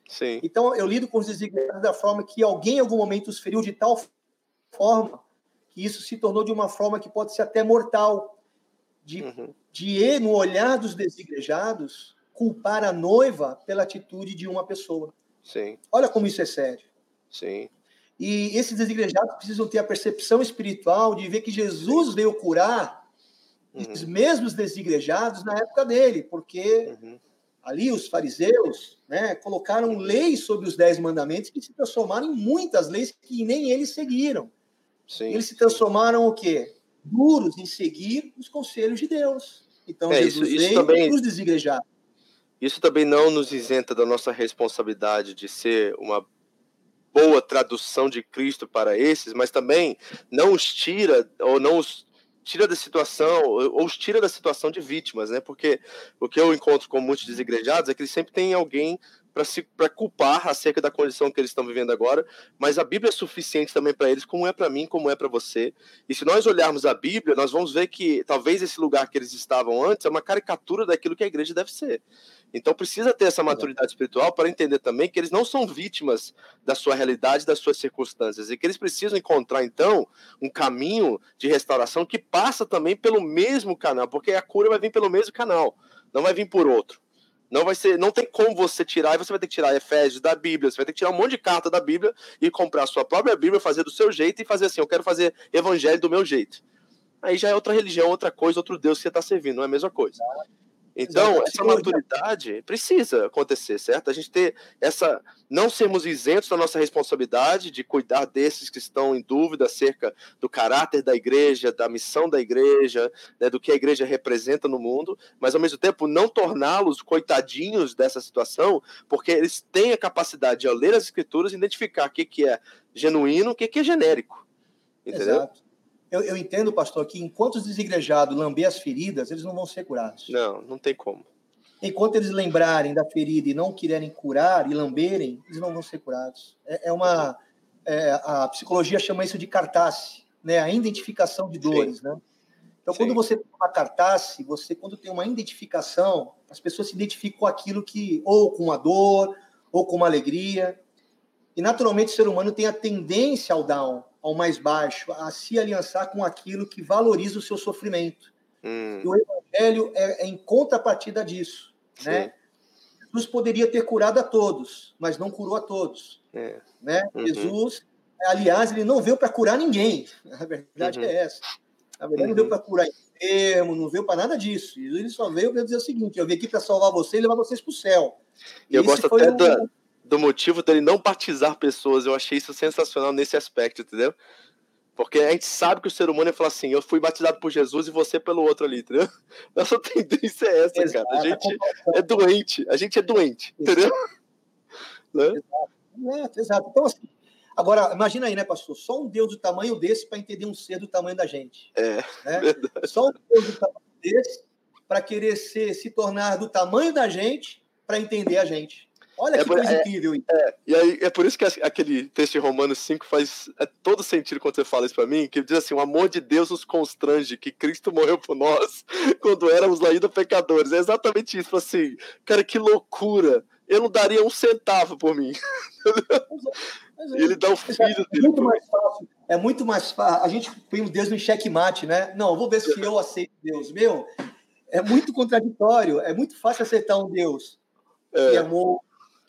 Sim. Então, eu lido com os desigrejados da forma que alguém em algum momento os feriu de tal forma que isso se tornou de uma forma que pode ser até mortal. De, uhum. de no olhar dos desigrejados, culpar a noiva pela atitude de uma pessoa. Sim. Olha como isso é sério. Sim. E esses desigrejados precisam ter a percepção espiritual de ver que Jesus veio curar uhum. os mesmos desigrejados na época dele, porque uhum ali os fariseus né, colocaram leis sobre os dez mandamentos que se transformaram em muitas leis que nem eles seguiram. Sim. Eles se transformaram o quê? Duros em seguir os conselhos de Deus. Então, é, Jesus isso, isso também, os desigrejados. Isso também não nos isenta da nossa responsabilidade de ser uma boa tradução de Cristo para esses, mas também não os tira ou não os tira da situação, ou os tira da situação de vítimas, né? Porque o que eu encontro com muitos desigrejados é que eles sempre têm alguém para culpar acerca da condição que eles estão vivendo agora, mas a Bíblia é suficiente também para eles, como é para mim, como é para você. E se nós olharmos a Bíblia, nós vamos ver que talvez esse lugar que eles estavam antes é uma caricatura daquilo que a igreja deve ser. Então precisa ter essa maturidade espiritual para entender também que eles não são vítimas da sua realidade, das suas circunstâncias, e que eles precisam encontrar então um caminho de restauração que passa também pelo mesmo canal, porque a cura vai vir pelo mesmo canal, não vai vir por outro. Não vai ser, não tem como você tirar, e você vai ter que tirar Efésios da Bíblia, você vai ter que tirar um monte de carta da Bíblia e comprar a sua própria Bíblia, fazer do seu jeito e fazer assim, eu quero fazer evangelho do meu jeito. Aí já é outra religião, outra coisa, outro Deus que você está servindo, não é a mesma coisa. Então, essa maturidade precisa acontecer, certo? A gente ter essa. Não sermos isentos da nossa responsabilidade de cuidar desses que estão em dúvida acerca do caráter da igreja, da missão da igreja, né, do que a igreja representa no mundo, mas ao mesmo tempo não torná-los coitadinhos dessa situação, porque eles têm a capacidade de, ao ler as escrituras, identificar o que, que é genuíno, o que, que é genérico. Entendeu? Exato eu, eu entendo, pastor, que enquanto os desigrejados lamber as feridas, eles não vão ser curados. Não, não tem como. Enquanto eles lembrarem da ferida e não quiserem curar e lamberem, eles não vão ser curados. É, é uma. É, a psicologia chama isso de cartaz, né? a identificação de dores. Sim. Né? Então, Sim. quando você tem uma cartaz, você, quando tem uma identificação, as pessoas se identificam com aquilo que, ou com uma dor, ou com uma alegria. E, naturalmente, o ser humano tem a tendência ao down, ao mais baixo, a se aliançar com aquilo que valoriza o seu sofrimento. Hum. E o evangelho é, é, em contrapartida disso, né? Jesus poderia ter curado a todos, mas não curou a todos, é. né? Uhum. Jesus, aliás, ele não veio para curar ninguém. A verdade uhum. é essa. Na verdade, uhum. não veio para curar enfermo, não veio para nada disso. Ele só veio para dizer o seguinte: eu vim aqui para salvar vocês e levar vocês para o céu. Eu gosto até da, do motivo dele não batizar pessoas. Eu achei isso sensacional nesse aspecto, entendeu? Porque a gente sabe que o ser humano ia falar assim: eu fui batizado por Jesus e você pelo outro ali, entendeu? Nossa tendência é essa, Exato. cara. A gente é doente, a gente é doente, entendeu? Né? Exato. Exato. Então, assim, agora, imagina aí, né, pastor? Só um Deus do tamanho desse para entender um ser do tamanho da gente. É. Né? Só um Deus do tamanho desse para querer ser, se tornar do tamanho da gente para entender a gente. Olha é que por, coisa é, incrível. É, e aí, é por isso que aquele texto de Romanos 5 faz é, todo sentido quando você fala isso para mim, que diz assim, o amor de Deus nos constrange, que Cristo morreu por nós quando éramos ainda pecadores. É exatamente isso, assim, cara, que loucura. Eu não daria um centavo por mim. É, é. Ele dá o filho é dele. Muito mais fácil, é muito mais fácil. A gente põe o Deus no checkmate, né? Não, vou ver se eu aceito Deus. Meu, é muito contraditório. É muito fácil aceitar um Deus é. que amor,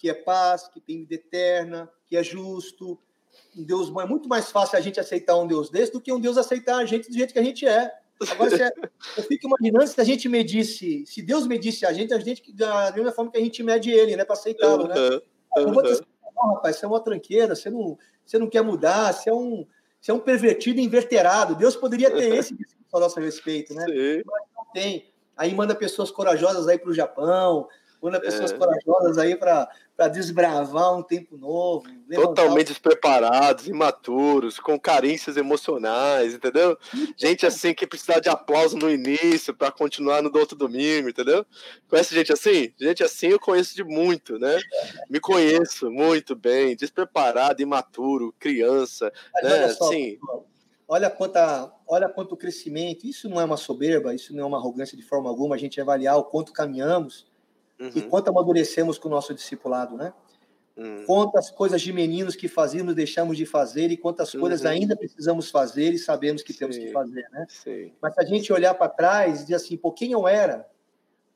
que é paz, que tem vida eterna, que é justo. Um Deus bom. É muito mais fácil a gente aceitar um Deus desse do que um Deus aceitar a gente do jeito que a gente é. Agora, é, eu fico imaginando se a gente medisse, se Deus medisse a gente, a gente da mesma forma que a gente mede ele, né, para aceitá-lo, né? Uhum. Dizer, não, rapaz, você é uma tranqueira, você não, você não quer mudar, você é um, você é um pervertido inverterado. Deus poderia ter esse discurso a nosso respeito, né? Sim. Mas não tem. Aí manda pessoas corajosas aí para o Japão, manda pessoas é. corajosas aí para desbravar um tempo novo. Totalmente despreparados, imaturos, com carências emocionais, entendeu? Gente assim que precisa de aplauso no início para continuar no outro domingo, entendeu? Conhece gente assim? Gente assim eu conheço de muito, né? Me conheço muito bem, despreparado, imaturo, criança, Mas né? Olha só, Sim. Olha quanta, olha quanto crescimento. Isso não é uma soberba, isso não é uma arrogância de forma alguma. A gente avaliar o quanto caminhamos uhum. e quanto amadurecemos com o nosso discipulado, né? Uhum. Quantas coisas de meninos que fazíamos deixamos de fazer e quantas uhum. coisas ainda precisamos fazer e sabemos que Sim. temos que fazer, né? Sim. Mas se a gente olhar para trás e dizer assim, pô, quem eu era?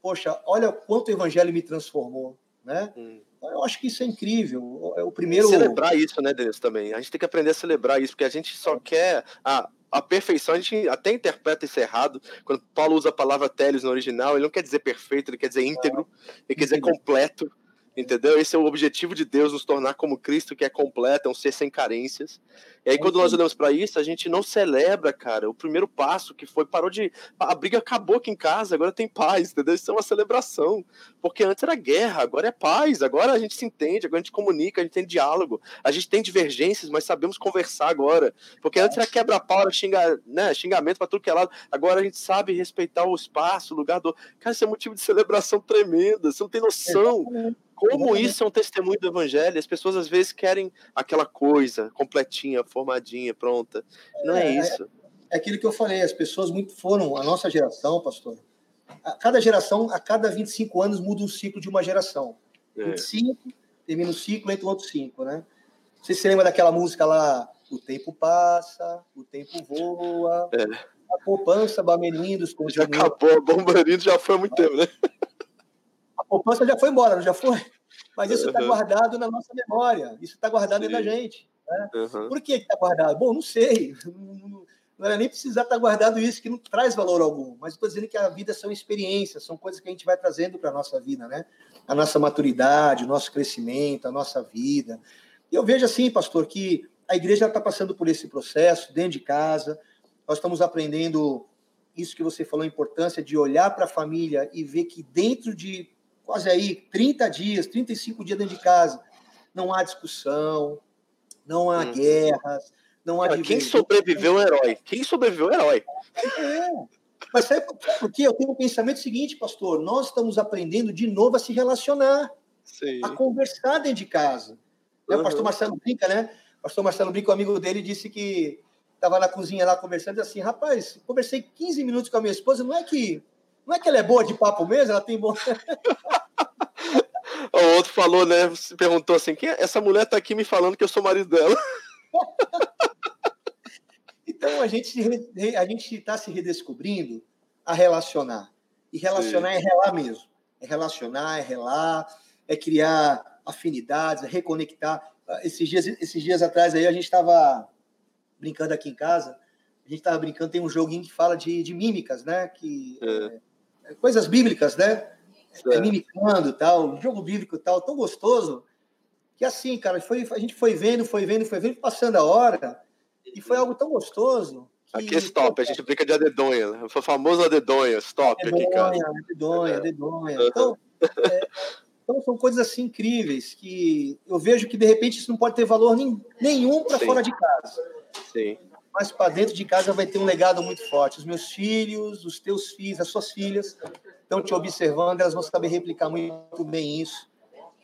Poxa, olha quanto o evangelho me transformou, né? Hum. Eu acho que isso é incrível. É o primeiro. Celebrar isso, né, Denis, também. A gente tem que aprender a celebrar isso, porque a gente só quer. Ah, a perfeição, a gente até interpreta isso errado. Quando Paulo usa a palavra teles no original, ele não quer dizer perfeito, ele quer dizer íntegro, ele quer dizer completo. Entendeu? Esse é o objetivo de Deus, nos tornar como Cristo, que é completo, é um ser sem carências. E aí, quando nós olhamos para isso, a gente não celebra, cara, o primeiro passo que foi, parou de. A briga acabou aqui em casa, agora tem paz, entendeu? Isso é uma celebração. Porque antes era guerra, agora é paz, agora a gente se entende, agora a gente comunica, a gente tem diálogo, a gente tem divergências, mas sabemos conversar agora. Porque antes era quebra-pau, xinga, né, xingamento para tudo que é lado, agora a gente sabe respeitar o espaço, o lugar do. Cara, isso é motivo de celebração tremenda, você não tem noção. Como isso é um testemunho do evangelho? As pessoas às vezes querem aquela coisa completinha, formadinha, pronta. Não é, é isso. É, é, aquilo que eu falei, as pessoas muito foram, a nossa geração, pastor, a cada geração, a cada 25 anos muda um ciclo de uma geração. É. 25, termina o ciclo, entra outro cinco, né? Você se lembra daquela música lá, o tempo passa, o tempo voa, é. a poupança, Bamerindos, continua. Já acabou, Bamerindos já foi há muito tempo, né? Poupança já foi embora, não já foi? Mas isso está uhum. guardado na nossa memória, isso está guardado Sim. dentro da gente. Né? Uhum. Por que está guardado? Bom, não sei. Não era nem precisar estar tá guardado isso, que não traz valor algum. Mas estou dizendo que a vida são experiências, são coisas que a gente vai trazendo para a nossa vida, né? A nossa maturidade, o nosso crescimento, a nossa vida. E eu vejo assim, pastor, que a igreja está passando por esse processo dentro de casa. Nós estamos aprendendo isso que você falou, a importância de olhar para a família e ver que dentro de quase aí 30 dias, 35 dias dentro de casa. Não há discussão, não há hum. guerras, não há. quem sobreviveu é herói. Quem sobreviveu é herói. É. Mas sabe por quê? Eu tenho o um pensamento seguinte, pastor: nós estamos aprendendo de novo a se relacionar, Sim. a conversar dentro de casa. Uhum. O pastor Marcelo brinca, né? O pastor Marcelo brinca, um amigo dele, disse que estava na cozinha lá conversando, assim, rapaz, conversei 15 minutos com a minha esposa, não é que não é que ela é boa de papo mesmo, ela tem bom. o outro falou, né? Perguntou assim: quem é? essa mulher tá aqui me falando que eu sou marido dela. então a gente a gente está se redescobrindo a relacionar. E relacionar Sim. é relar mesmo. É relacionar, é relar, é criar afinidades, é reconectar. Esses dias, esses dias atrás aí a gente estava brincando aqui em casa. A gente estava brincando, tem um joguinho que fala de, de mímicas, né? Que é coisas bíblicas, né? É. Mimicando tal, um jogo bíblico tal, tão gostoso, que assim, cara, foi, a gente foi vendo, foi vendo, foi vendo, passando a hora, e foi algo tão gostoso. Que, aqui é stop, a gente brinca de adedonha, né? Foi famoso adedonha, stop adedonha, aqui, cara. Adedonha, é. adedonha. Então, é, então, são coisas assim incríveis que eu vejo que de repente isso não pode ter valor nenhum para fora de casa. Sim mas para dentro de casa vai ter um legado muito forte. Os meus filhos, os teus filhos, as suas filhas estão te observando, elas vão saber replicar muito bem isso.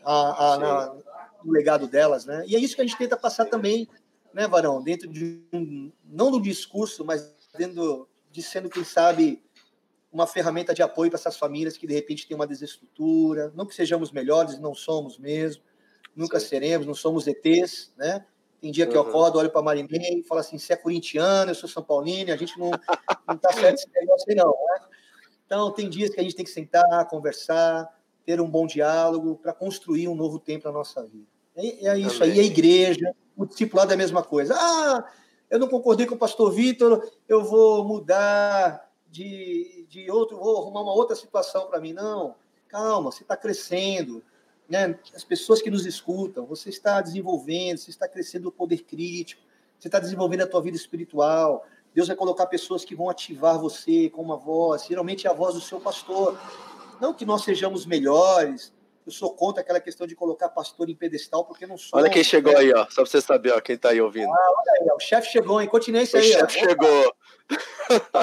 a, a, na, no legado delas, né? E é isso que a gente tenta passar também, né, Varão? Dentro de um, não do discurso, mas dentro de sendo, quem sabe, uma ferramenta de apoio para essas famílias que de repente têm uma desestrutura, não que sejamos melhores, não somos mesmo, nunca Sim. seremos, não somos ETs, né? Tem dia que eu acordo, olho para a Marinei e falo assim: você é corintiano, eu sou São Paulino, a gente não, não tá certo esse negócio aí, não. Né? Então, tem dias que a gente tem que sentar, conversar, ter um bom diálogo para construir um novo tempo na nossa vida. É, é isso Amém. aí, a igreja, o discipulado é a mesma coisa. Ah, eu não concordei com o pastor Vitor, eu vou mudar de, de outro, vou arrumar uma outra situação para mim. Não, calma, você está crescendo, né? As pessoas que nos escutam, você está desenvolvendo, você está crescendo o poder crítico, você está desenvolvendo a tua vida espiritual. Deus vai colocar pessoas que vão ativar você com uma voz, geralmente é a voz do seu pastor. Não que nós sejamos melhores, eu sou contra aquela questão de colocar pastor em pedestal, porque não sou. Olha quem chegou aí, ó. Só para você saber, ó, quem está aí ouvindo. Ah, olha aí, ó, o chefe chegou, hein? Continência aí. O chefe chegou.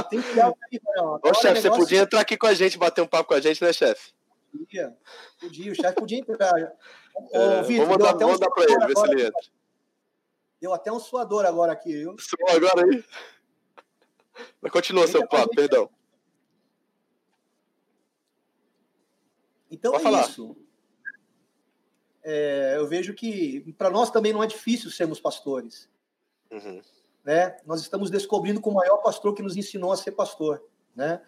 Tem que aí, Ô, chefe, você podia entrar aqui com a gente, bater um papo com a gente, né, chefe? Podia, podia, o chefe podia entrar. Ô, é, Vitor, vamos dar, vamos um ele, ver se ele entra. Deu até um suador agora aqui, viu? Suou agora aí? Mas continua seu papo, perdão. Então Pode é falar. isso. É, eu vejo que para nós também não é difícil sermos pastores. Uhum. Né? Nós estamos descobrindo com o maior pastor que nos ensinou a ser pastor. Né?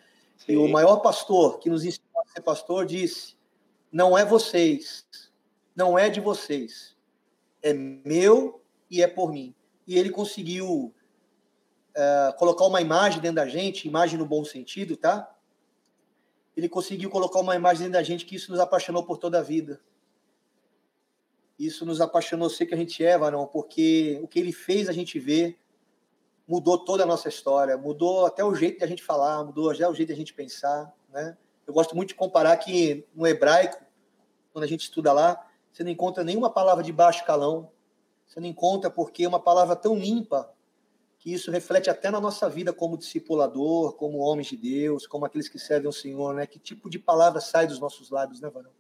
E o maior pastor que nos ensinou ser pastor disse: não é vocês, não é de vocês, é meu e é por mim. E ele conseguiu uh, colocar uma imagem dentro da gente, imagem no bom sentido, tá? Ele conseguiu colocar uma imagem dentro da gente que isso nos apaixonou por toda a vida. Isso nos apaixonou ser que a gente é, Varão, porque o que ele fez a gente ver mudou toda a nossa história, mudou até o jeito de a gente falar, mudou até o jeito de a gente pensar, né? Eu gosto muito de comparar que no hebraico, quando a gente estuda lá, você não encontra nenhuma palavra de baixo calão, você não encontra porque é uma palavra tão limpa que isso reflete até na nossa vida como discipulador, como homens de Deus, como aqueles que servem ao Senhor, né? Que tipo de palavra sai dos nossos lábios, né, Varão?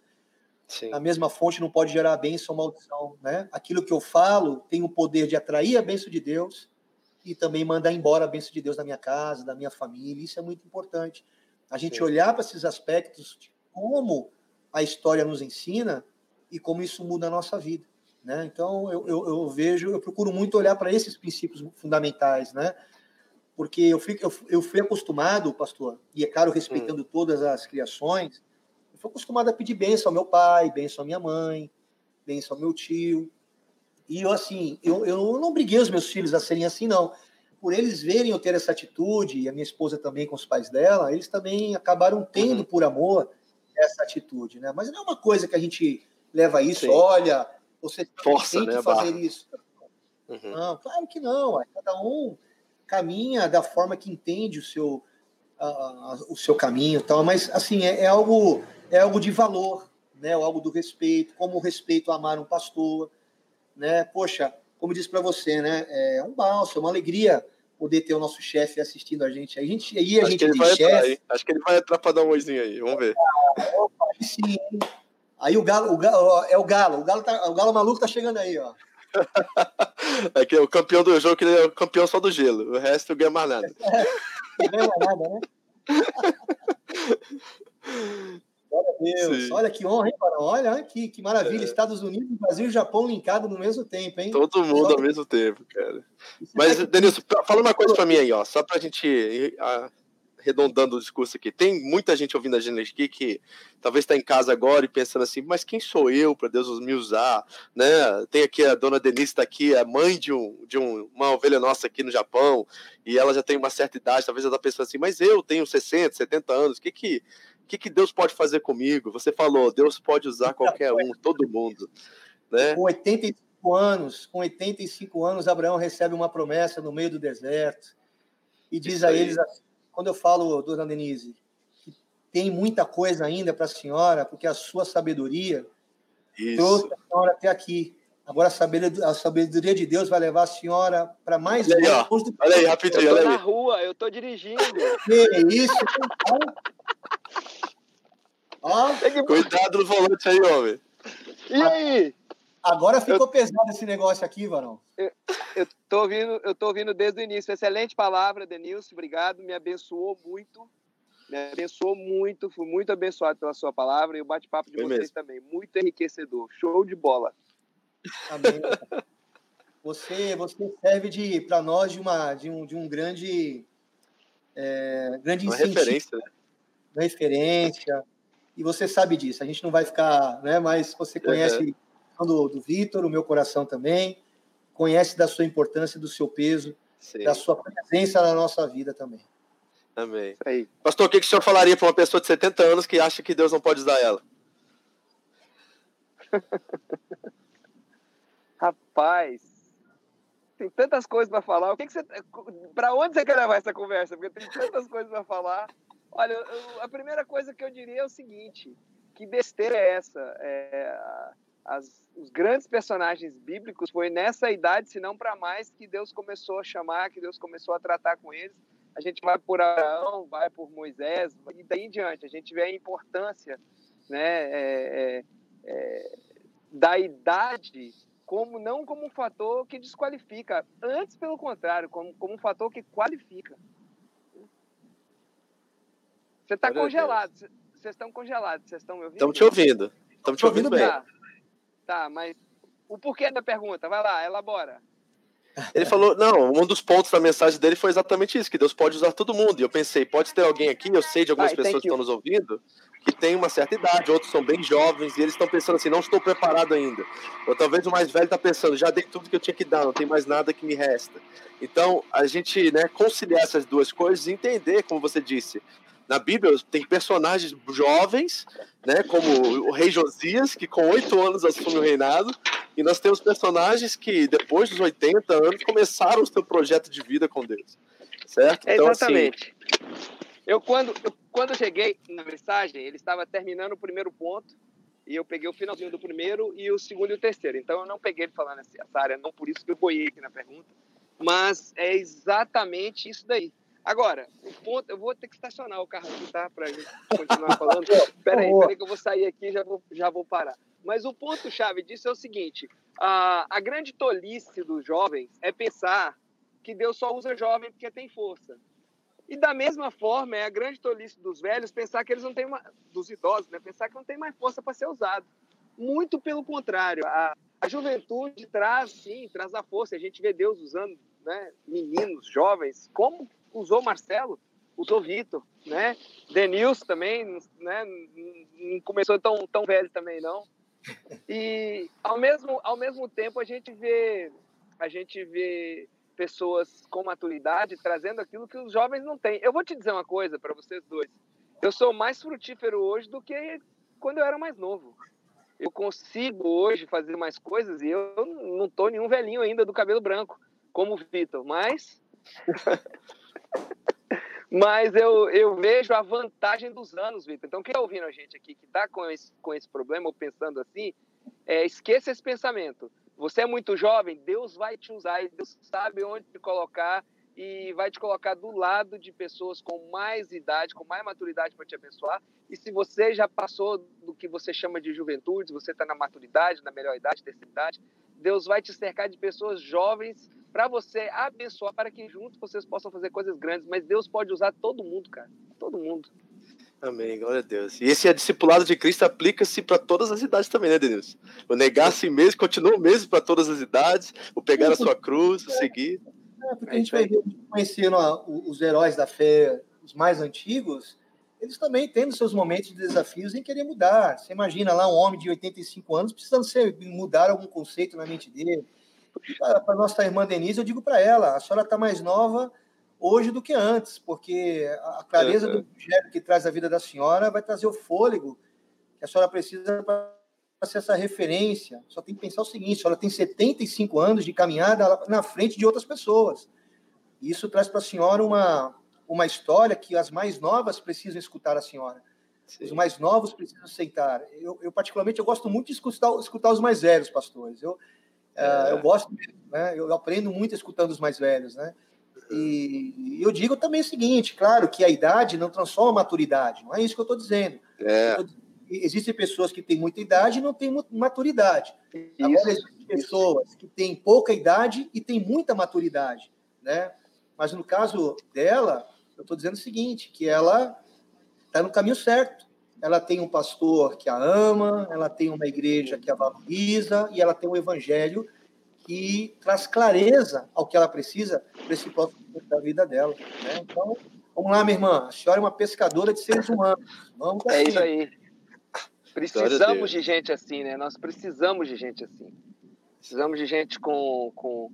Sim. A mesma fonte não pode gerar bênção ou maldição, né? Aquilo que eu falo tem o poder de atrair a bênção de Deus e também mandar embora a bênção de Deus da minha casa, da minha família. Isso é muito importante. A gente Sim. olhar para esses aspectos de como a história nos ensina e como isso muda a nossa vida. Né? Então, eu, eu, eu vejo, eu procuro muito olhar para esses princípios fundamentais, né? Porque eu fui, eu, eu fui acostumado, pastor, e é claro, respeitando hum. todas as criações, eu fui acostumado a pedir bênção ao meu pai, bênção à minha mãe, bênção ao meu tio, e eu, assim, eu, eu não briguei os meus filhos a serem assim, não. Por eles verem eu ter essa atitude, e a minha esposa também com os pais dela, eles também acabaram tendo, uhum. por amor, essa atitude, né? Mas não é uma coisa que a gente leva isso, Sim. olha, você Força, tem que né, fazer barra. isso. Uhum. Não, claro que não. Cada um caminha da forma que entende o seu, uh, o seu caminho, tal. Mas assim é, é, algo é algo de valor, né? Algo do respeito, como o respeito a amar um pastor, né? Poxa, como disse para você, né? É um bálsamo, é uma alegria poder ter o nosso chefe assistindo a gente. A gente aí a Acho gente chefe. Acho que ele vai entrar para dar um oizinho aí. Vamos ver. Ah, opa, sim. Aí o galo, o galo, é o galo, o galo, tá, o galo maluco tá chegando aí, ó. é que é o campeão do jogo, que ele é o campeão só do gelo. O resto ganha mais nada. não ganha nada, né? Glória a Deus. Sim. Olha que honra, hein, Barão? Olha que, que maravilha. É. Estados Unidos, Brasil e Japão linkado no mesmo tempo, hein? Todo mundo só... ao mesmo tempo, cara. Mas, Denilson, fala uma coisa para mim aí, ó. Só pra gente arredondando o discurso aqui. Tem muita gente ouvindo a gente aqui que talvez está em casa agora e pensando assim, mas quem sou eu para Deus me usar? Né? Tem aqui a dona Denise está aqui, a mãe de, um, de um, uma ovelha nossa aqui no Japão, e ela já tem uma certa idade, talvez ela está pensando assim, mas eu tenho 60, 70 anos, o que que, que que Deus pode fazer comigo? Você falou, Deus pode usar qualquer um, todo mundo. Né? Com 85 anos, com 85 anos, Abraão recebe uma promessa no meio do deserto e diz Isso a eles assim, quando eu falo, dona Denise, que tem muita coisa ainda para a senhora, porque a sua sabedoria Isso. trouxe a senhora até aqui. Agora a sabedoria, a sabedoria de Deus vai levar a senhora para mais olha aí, longe. Olha aí, rapidinho, eu tô na rua, eu tô dirigindo. Que isso? Ó. Cuidado no volante aí, homem. E aí? Agora ficou eu, pesado esse negócio aqui, Varão. Eu, eu, tô ouvindo, eu tô ouvindo desde o início. Excelente palavra, Denilson. Obrigado. Me abençoou muito. Me abençoou muito. Fui muito abençoado pela sua palavra e o bate-papo de Foi vocês mesmo. também. Muito enriquecedor. Show de bola. Amém. Você, você serve de para nós de uma de um, de um grande é, grande uma referência, né? referência. E você sabe disso. A gente não vai ficar, né? Mas você conhece uhum do, do Vitor, o meu coração também, conhece da sua importância, do seu peso, Sim. da sua presença na nossa vida também. Amém. Aí. Pastor, o que, que o senhor falaria para uma pessoa de 70 anos que acha que Deus não pode usar ela? Rapaz, tem tantas coisas para falar. O que, que você, para onde você quer levar essa conversa? Porque tem tantas coisas para falar. Olha, eu, a primeira coisa que eu diria é o seguinte: que besteira é essa? É, as, os grandes personagens bíblicos foi nessa idade, se não para mais, que Deus começou a chamar, que Deus começou a tratar com eles. A gente vai por Abraão, vai por Moisés, e daí em diante. A gente vê a importância né, é, é, é, da idade como não como um fator que desqualifica, antes pelo contrário, como, como um fator que qualifica. Você está congelado, vocês estão congelados, vocês estão me ouvindo? Estamos te ouvindo, estamos te ouvindo bem. Tá. Tá, mas o porquê da pergunta? Vai lá, elabora. Ele falou, não, um dos pontos da mensagem dele foi exatamente isso, que Deus pode usar todo mundo. E eu pensei, pode ter alguém aqui, eu sei de algumas pessoas que estão nos ouvindo, que tem uma certa idade, outros são bem jovens, e eles estão pensando assim, não estou preparado ainda. Ou talvez o mais velho está pensando, já dei tudo que eu tinha que dar, não tem mais nada que me resta. Então, a gente né, conciliar essas duas coisas e entender, como você disse, na Bíblia tem personagens jovens, né, como o rei Josias, que com oito anos assume o reinado, e nós temos personagens que depois dos 80 anos começaram o seu projeto de vida com Deus, certo? Então, assim, Exatamente. Assim... Eu quando eu, quando cheguei na mensagem, ele estava terminando o primeiro ponto e eu peguei o finalzinho do primeiro e o segundo e o terceiro. Então eu não peguei ele falando essa área, não por isso que eu boiei aqui na pergunta, mas é exatamente isso daí. Agora, o ponto, eu vou ter que estacionar o carro aqui, tá? Pra gente continuar falando. Pera aí, pera aí que eu vou sair aqui e já vou, já vou parar. Mas o ponto-chave disso é o seguinte: a, a grande tolice dos jovens é pensar que Deus só usa jovem porque tem força. E da mesma forma, é a grande tolice dos velhos pensar que eles não têm uma, dos idosos, né? Pensar que não tem mais força para ser usado. Muito pelo contrário, a, a juventude traz, sim, traz a força. A gente vê Deus usando né, meninos, jovens, como usou Marcelo, usou Vitor, né? Denilson também, né? Não começou tão, tão velho também, não. E ao mesmo, ao mesmo tempo a gente vê a gente vê pessoas com maturidade trazendo aquilo que os jovens não têm. Eu vou te dizer uma coisa para vocês dois. Eu sou mais frutífero hoje do que quando eu era mais novo. Eu consigo hoje fazer mais coisas e eu não tô nenhum velhinho ainda do cabelo branco, como o Vitor, mas Mas eu, eu vejo a vantagem dos anos, Vitor. Então, quem está ouvindo a gente aqui que está com esse, com esse problema ou pensando assim, é, esqueça esse pensamento. Você é muito jovem, Deus vai te usar e Deus sabe onde te colocar e vai te colocar do lado de pessoas com mais idade, com mais maturidade para te abençoar. E se você já passou do que você chama de juventude, você está na maturidade, na melhor idade, terceira idade, Deus vai te cercar de pessoas jovens para você abençoar, para que juntos vocês possam fazer coisas grandes. Mas Deus pode usar todo mundo, cara. Todo mundo. Amém, glória a Deus. E esse é discipulado de Cristo aplica-se para todas as idades também, né, Denilson? O negar a si mesmo continua o mesmo para todas as idades, o pegar a sua cruz, o seguir. É, porque a gente vai conhecendo os heróis da fé, os mais antigos, eles também tendo seus momentos de desafios em querer mudar. Você imagina lá um homem de 85 anos precisando ser, mudar algum conceito na mente dele. Para a nossa irmã Denise, eu digo para ela: a senhora está mais nova hoje do que antes, porque a clareza do evangelho que traz a vida da senhora vai trazer o fôlego que a senhora precisa para ser essa referência. Só tem que pensar o seguinte: a senhora tem 75 anos de caminhada na frente de outras pessoas. Isso traz para a senhora uma, uma história que as mais novas precisam escutar a senhora. Sim. Os mais novos precisam aceitar. Eu, eu, particularmente, eu gosto muito de escutar, escutar os mais velhos, pastores. Eu, é. uh, eu gosto, né? Eu aprendo muito escutando os mais velhos, né? E eu digo também o seguinte, claro, que a idade não transforma a maturidade. Não é isso que eu estou dizendo. É. existem pessoas que têm muita idade e não têm maturidade. Isso, Agora, existem pessoas que têm pouca idade e têm muita maturidade, né? Mas no caso dela, eu estou dizendo o seguinte, que ela está no caminho certo. Ela tem um pastor que a ama, ela tem uma igreja que a valoriza e ela tem um evangelho que traz clareza ao que ela precisa para esse próximo da vida dela. Né? Então, vamos lá, minha irmã. A senhora é uma pescadora de seres humanos. Vamos é isso aí. Precisamos de gente assim, né? Nós precisamos de gente assim. Precisamos de gente com, com,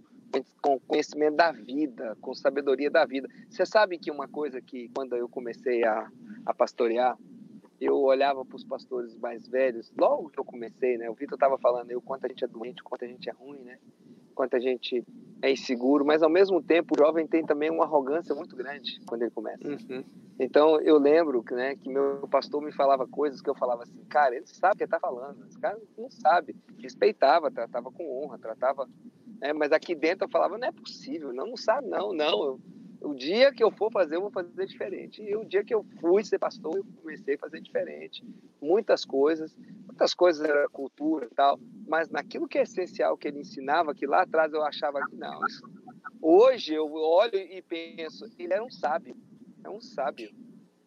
com conhecimento da vida, com sabedoria da vida. Você sabe que uma coisa que, quando eu comecei a, a pastorear, eu olhava para os pastores mais velhos, logo que eu comecei, né? O Vitor estava falando o quanto a gente é doente, quanto a gente é ruim, né? quanto a gente é inseguro, mas ao mesmo tempo o jovem tem também uma arrogância muito grande quando ele começa. Uhum. Então eu lembro né, que meu pastor me falava coisas que eu falava assim, cara, ele sabe o que ele está falando, esse cara não sabe. Respeitava, tratava com honra, tratava. Né, mas aqui dentro eu falava, não é possível, não, não sabe, não, não. O dia que eu for fazer, eu vou fazer diferente. E o dia que eu fui ser pastor, eu comecei a fazer diferente. Muitas coisas, muitas coisas era cultura e tal, mas naquilo que é essencial que ele ensinava, que lá atrás eu achava que não. Hoje eu olho e penso, ele era um sábio, é um sábio.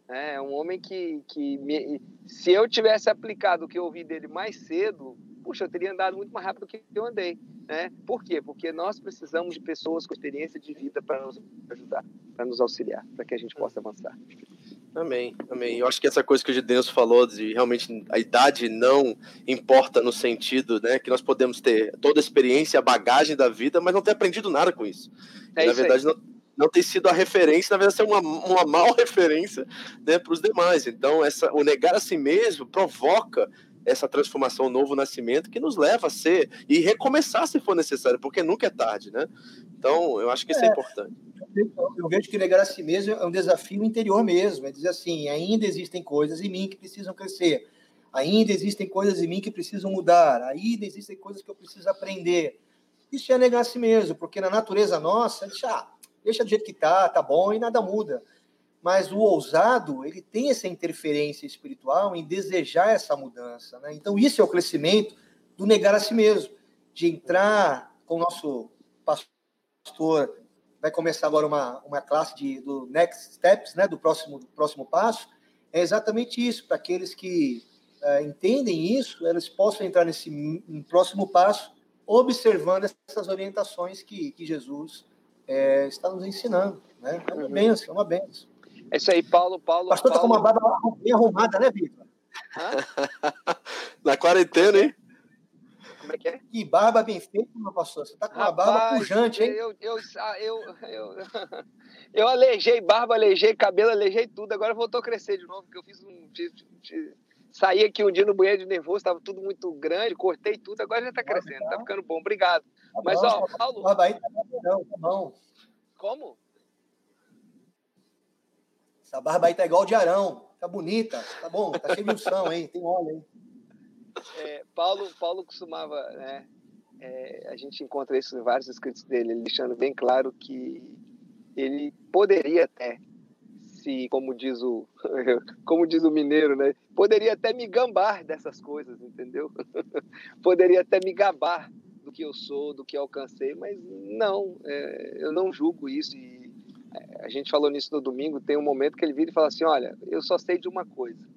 Né, é um homem que, que me, se eu tivesse aplicado o que eu ouvi dele mais cedo, puxa, eu teria andado muito mais rápido do que eu andei. Né? Por quê? Porque nós precisamos de pessoas com experiência de vida para nos ajudar, para nos auxiliar, para que a gente possa avançar. Amém, amém. Eu acho que essa coisa que o Gideus falou de realmente a idade não importa no sentido, né, que nós podemos ter toda a experiência, a bagagem da vida, mas não ter aprendido nada com isso. É na verdade, não, não ter sido a referência, na verdade, ser uma, uma mal referência né, para os demais. Então, essa, o negar a si mesmo provoca essa transformação, o novo nascimento que nos leva a ser e recomeçar se for necessário, porque nunca é tarde, né? Então, eu acho que isso é, é importante. Eu vejo que negar a si mesmo é um desafio interior mesmo, é dizer assim, ainda existem coisas em mim que precisam crescer, ainda existem coisas em mim que precisam mudar, ainda existem coisas que eu preciso aprender. Isso é negar a si mesmo, porque na natureza nossa, deixa, ah, deixa do jeito que tá, tá bom e nada muda mas o ousado ele tem essa interferência espiritual em desejar essa mudança. Né? Então, isso é o crescimento do negar a si mesmo, de entrar com o nosso pastor. Vai começar agora uma, uma classe de, do Next Steps, né? do próximo, do próximo passo. É exatamente isso, para aqueles que é, entendem isso, eles possam entrar nesse próximo passo, observando essas orientações que, que Jesus é, está nos ensinando. Né? É uma benção, é uma benção. É isso aí, Paulo. Paulo pastor Paulo... tá com uma barba bem arrumada, né, Vitor? Na quarentena, hein? Como é que é? Que barba bem feita, meu pastor. Você tá com uma barba pujante, hein? Eu, eu, eu, eu, eu, alejei barba, alejei cabelo, alejei tudo. Agora voltou a crescer de novo, porque eu fiz um. Saí aqui um dia no banheiro de nervoso, estava tudo muito grande, cortei tudo, agora já está crescendo, está ficando bom. Obrigado. Tá Mas, ó, Paulo. Barba aí tá bom, tá bom. Como? Essa barba aí tá igual de Arão. Tá bonita. Tá bom, tá cheio de unção aí. Tem óleo aí. É, Paulo, Paulo costumava, né? É, a gente encontra isso em vários escritos dele, ele deixando bem claro que ele poderia até, se, como diz o, como diz o mineiro, né? Poderia até me gambar dessas coisas, entendeu? poderia até me gabar do que eu sou, do que alcancei, mas não, é, eu não julgo isso e a gente falou nisso no domingo, tem um momento que ele vira e fala assim, olha, eu só sei de uma coisa,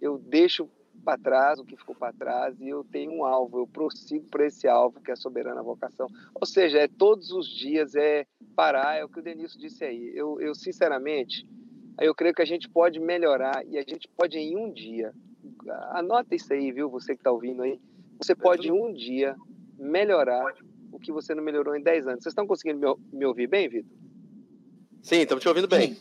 eu deixo para trás o que ficou para trás e eu tenho um alvo, eu prossigo para esse alvo que é a soberana vocação. Ou seja, é todos os dias, é parar, é o que o Denilson disse aí. Eu, eu sinceramente, eu creio que a gente pode melhorar e a gente pode em um dia, anota isso aí, viu, você que está ouvindo aí, você pode em um dia melhorar o que você não melhorou em 10 anos. Vocês estão conseguindo me, me ouvir bem, Vitor? Sim, estamos te ouvindo bem.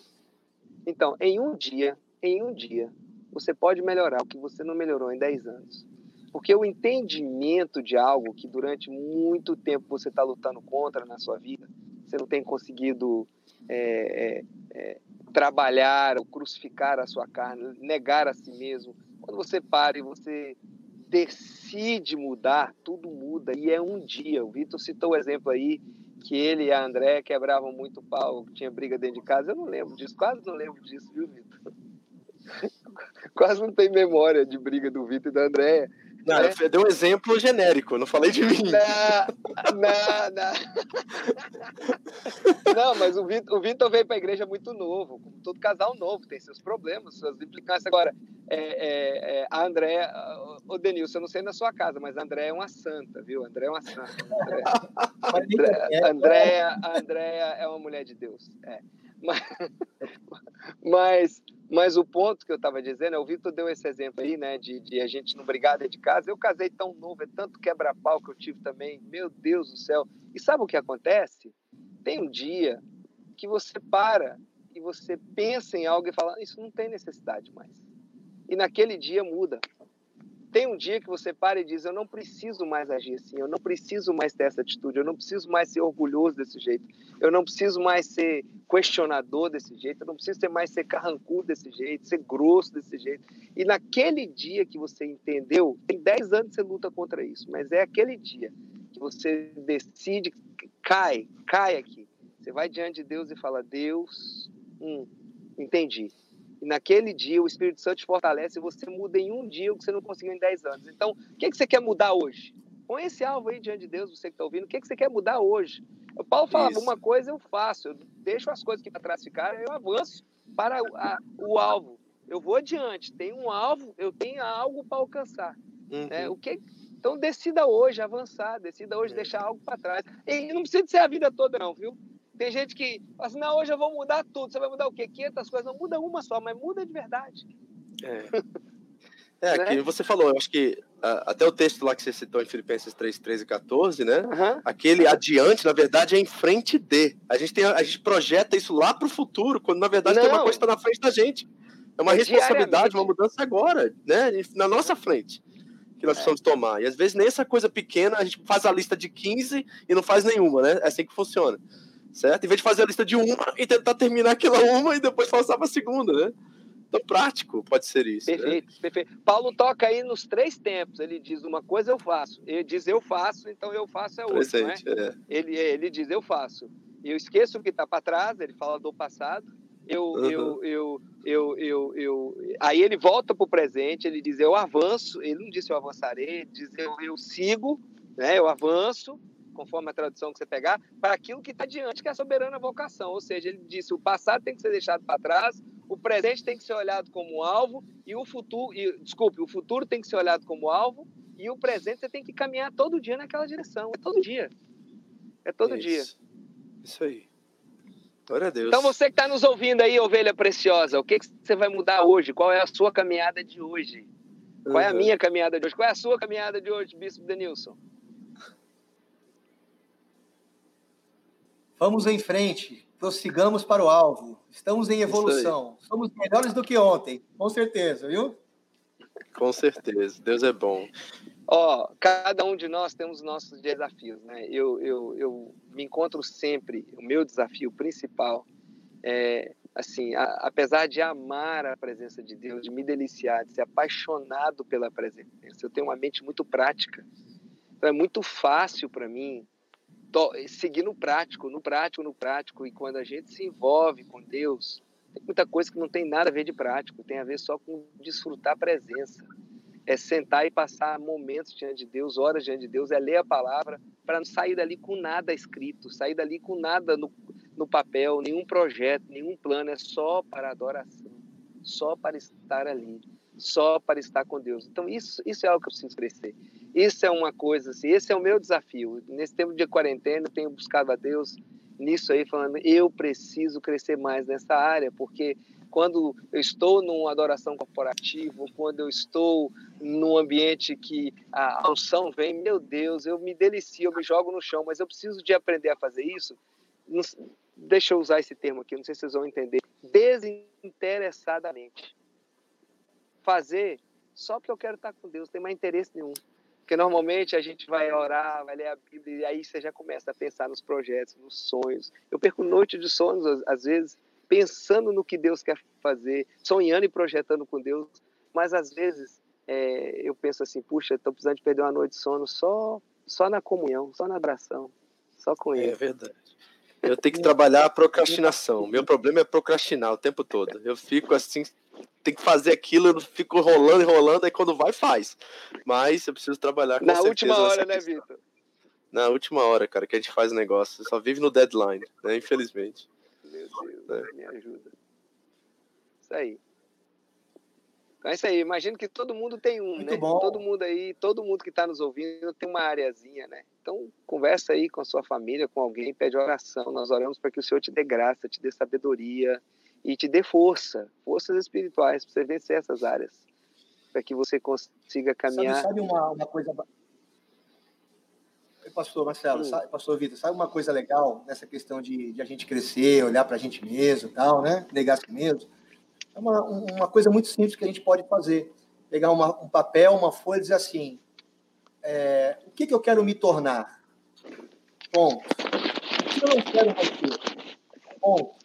Então, em um dia, em um dia, você pode melhorar o que você não melhorou em 10 anos. Porque o entendimento de algo que durante muito tempo você está lutando contra na sua vida, você não tem conseguido é, é, é, trabalhar ou crucificar a sua carne, negar a si mesmo. Quando você para e você decide mudar, tudo muda e é um dia. O Vitor citou o exemplo aí que ele e a André quebravam muito pau, tinha briga dentro de casa. Eu não lembro disso, quase não lembro disso, viu, Vitor? quase não tem memória de briga do Vitor e da Andréia. Não, né? eu dei um exemplo genérico, não falei de mim. Não, não, não. não mas o Vitor, o Vitor veio para a igreja muito novo, como todo casal novo, tem seus problemas, suas implicâncias. Agora, é, é, é, a Andréia, o Denilson, eu não sei na sua casa, mas a Andréia é uma santa, viu? A Andréia é uma santa. A Andréia, a Andréia é uma mulher de Deus. É. Mas, mas mas o ponto que eu estava dizendo, é, o Vitor deu esse exemplo aí, né, de, de, a gente não brigar dentro de casa. Eu casei tão novo, é tanto quebra-pau que eu tive também, meu Deus do céu. E sabe o que acontece? Tem um dia que você para e você pensa em algo e fala, isso não tem necessidade mais. E naquele dia muda tem um dia que você para e diz: Eu não preciso mais agir assim, eu não preciso mais ter essa atitude, eu não preciso mais ser orgulhoso desse jeito, eu não preciso mais ser questionador desse jeito, eu não preciso ter mais ser carrancudo desse jeito, ser grosso desse jeito. E naquele dia que você entendeu, tem 10 anos que você luta contra isso, mas é aquele dia que você decide, cai, cai aqui. Você vai diante de Deus e fala: Deus, hum, entendi e naquele dia o Espírito Santo te fortalece e você muda em um dia o que você não conseguiu em 10 anos. Então, o que, é que você quer mudar hoje? Põe esse alvo aí diante de Deus, você que está ouvindo. O que, é que você quer mudar hoje? O Paulo falava, Isso. uma coisa eu faço, eu deixo as coisas que para trás ficarem, eu avanço para a, o alvo. Eu vou adiante, tem um alvo, eu tenho algo para alcançar. Uhum. É, o que, então decida hoje avançar, decida hoje é. deixar algo para trás. E não precisa ser a vida toda não, viu? Tem gente que fala assim, não, hoje eu vou mudar tudo. Você vai mudar o quê? 500 coisas. Não muda uma só, mas muda de verdade. É. É, né? que você falou, eu acho que uh, até o texto lá que você citou em Filipenses 3, 13 e 14, né? Uhum. Aquele adiante, na verdade, é em frente de. A gente, tem, a gente projeta isso lá para o futuro, quando na verdade Não. tem uma coisa que está na frente da gente. É uma é responsabilidade, uma mudança agora, né? Na nossa frente. Que nós é. precisamos tomar. E às vezes nem essa coisa pequena, a gente faz a lista de 15 e não faz nenhuma, né? É assim que funciona certo? Em vez de fazer a lista de uma e tentar terminar aquela uma e depois passar para a segunda, né? Então, prático pode ser isso. Né? Perfeito, né? perfeito. Paulo toca aí nos três tempos. Ele diz uma coisa eu faço. Ele diz eu faço, então eu faço é hoje. Presente, é? É. Ele, ele diz eu faço. Eu esqueço o que está para trás, ele fala do passado. Eu, uhum. eu, eu, eu, eu, eu, Aí ele volta para o presente, ele diz eu avanço. Ele não disse eu avançarei, ele diz eu, eu sigo, né? eu avanço conforme a tradução que você pegar, para aquilo que está diante, que é a soberana vocação. Ou seja, ele disse: o passado tem que ser deixado para trás, o presente tem que ser olhado como alvo, e o futuro, e, desculpe, o futuro tem que ser olhado como alvo, e o presente você tem que caminhar todo dia naquela direção. É todo dia. É todo Isso. dia. Isso aí. Glória a Deus. Então você que está nos ouvindo aí, ovelha preciosa, o que, que você vai mudar hoje? Qual é a sua caminhada de hoje? Qual uhum. é a minha caminhada de hoje? Qual é a sua caminhada de hoje, Bispo Denilson? Vamos em frente, prossigamos para o alvo. Estamos em evolução. Somos melhores do que ontem, com certeza, viu? Com certeza. Deus é bom. Ó, oh, cada um de nós temos nossos desafios, né? Eu, eu, eu me encontro sempre, o meu desafio principal é, assim, a, apesar de amar a presença de Deus, de me deliciar, de ser apaixonado pela presença, eu tenho uma mente muito prática. Então é muito fácil para mim seguir no prático, no prático, no prático. E quando a gente se envolve com Deus, tem muita coisa que não tem nada a ver de prático, tem a ver só com desfrutar a presença. É sentar e passar momentos diante de Deus, horas diante de Deus, é ler a palavra, para não sair dali com nada escrito, sair dali com nada no, no papel, nenhum projeto, nenhum plano, é só para adoração, só para estar ali, só para estar com Deus. Então, isso, isso é algo que eu preciso crescer. Isso é uma coisa, assim, esse é o meu desafio. Nesse tempo de quarentena, eu tenho buscado a Deus nisso aí, falando, eu preciso crescer mais nessa área, porque quando eu estou numa adoração corporativa, quando eu estou num ambiente que a unção vem, meu Deus, eu me delicio, eu me jogo no chão, mas eu preciso de aprender a fazer isso. deixa eu usar esse termo aqui, não sei se vocês vão entender. Desinteressadamente. Fazer só porque eu quero estar com Deus, não tem mais interesse nenhum. Porque normalmente a gente vai orar, vai ler a Bíblia, e aí você já começa a pensar nos projetos, nos sonhos. Eu perco noite de sonhos, às vezes, pensando no que Deus quer fazer, sonhando e projetando com Deus, mas às vezes é, eu penso assim, puxa, estou precisando de perder uma noite de sono só, só na comunhão, só na adoração, só com é Ele. É verdade. Eu tenho que trabalhar a procrastinação. Meu problema é procrastinar o tempo todo. Eu fico assim tem que fazer aquilo, eu fico rolando e rolando, aí quando vai, faz. Mas eu preciso trabalhar com Na última hora, né, Vitor? Na última hora, cara, que a gente faz o negócio. Só vive no deadline, né? Infelizmente. Meu Deus, é. me ajuda. Isso aí. Então é isso aí. Imagino que todo mundo tem um, Muito né? Bom. Todo mundo aí, todo mundo que está nos ouvindo tem uma areazinha, né? Então conversa aí com a sua família, com alguém, pede oração. Nós oramos para que o Senhor te dê graça, te dê sabedoria e te dê força, forças espirituais para você vencer essas áreas, para que você consiga caminhar. Sabe, sabe uma, uma coisa pastor Marcelo, hum. sabe, pastor Vitor, sabe uma coisa legal nessa questão de, de a gente crescer, olhar para a gente mesmo tal, né? Negar a si mesmo? É uma, uma coisa muito simples que a gente pode fazer. Pegar uma, um papel, uma folha e dizer assim, é, o que, que eu quero me tornar? Ponto. O que eu não quero mais ter? Ponto.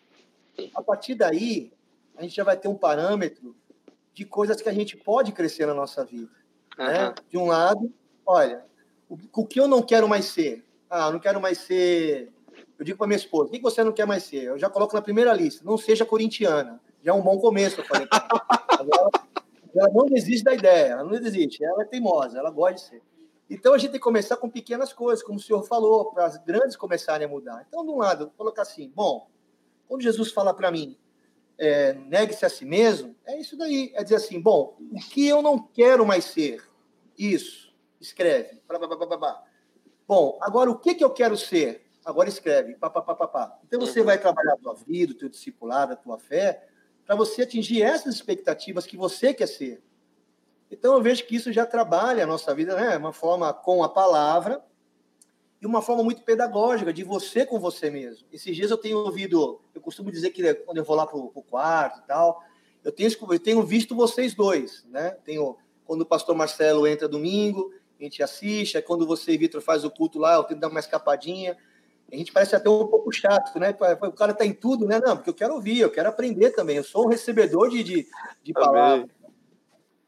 A partir daí, a gente já vai ter um parâmetro de coisas que a gente pode crescer na nossa vida. Uhum. Né? De um lado, olha, o, o que eu não quero mais ser? Ah, não quero mais ser. Eu digo para minha esposa: o que você não quer mais ser? Eu já coloco na primeira lista: não seja corintiana já é um bom começo, eu falei. ela, ela não desiste da ideia, ela não desiste, ela é teimosa, ela gosta de ser. Então a gente tem que começar com pequenas coisas, como o senhor falou, para as grandes começarem a mudar. Então, de um lado, colocar assim: bom, quando Jesus fala para mim, é, negue-se a si mesmo, é isso daí. É dizer assim: bom, o que eu não quero mais ser? Isso, escreve. Bom, agora o que, que eu quero ser? Agora escreve. Pá, pá, pá, pá, pá. Então você uhum. vai trabalhar a tua vida, o teu discipulado, a tua fé, para você atingir essas expectativas que você quer ser. Então eu vejo que isso já trabalha a nossa vida, né? Uma forma com a palavra e uma forma muito pedagógica de você com você mesmo. Esses dias eu tenho ouvido, eu costumo dizer que quando eu vou lá para o quarto e tal, eu tenho, eu tenho visto vocês dois, né? Tenho quando o pastor Marcelo entra domingo, a gente assiste, é quando você, Vitor, faz o culto lá, eu tento dar uma escapadinha. A gente parece até um pouco chato, né? O cara tá em tudo, né? Não, porque eu quero ouvir, eu quero aprender também. Eu sou um recebedor de, de, de palavras.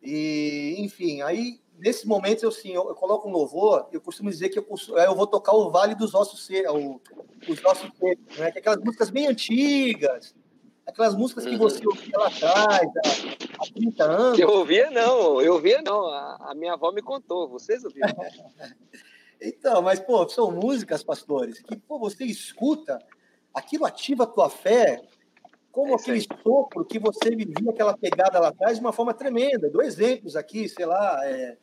E, enfim, aí, nesses momentos, eu, assim, eu, eu, coloco um louvor, eu costumo dizer que eu, eu vou tocar o Vale dos Ossos Secos, os Ossos Secos, né? Que é aquelas músicas bem antigas, aquelas músicas que você ouvia lá atrás, há, há 30 anos. Eu ouvia, não, eu ouvia, não. A, a minha avó me contou, vocês ouviram. Então, mas, pô, são músicas, pastores, que pô, você escuta, aquilo ativa a tua fé, como é aquele sopro que você vivia aquela pegada lá atrás de uma forma tremenda. Dou exemplos aqui, sei lá, é,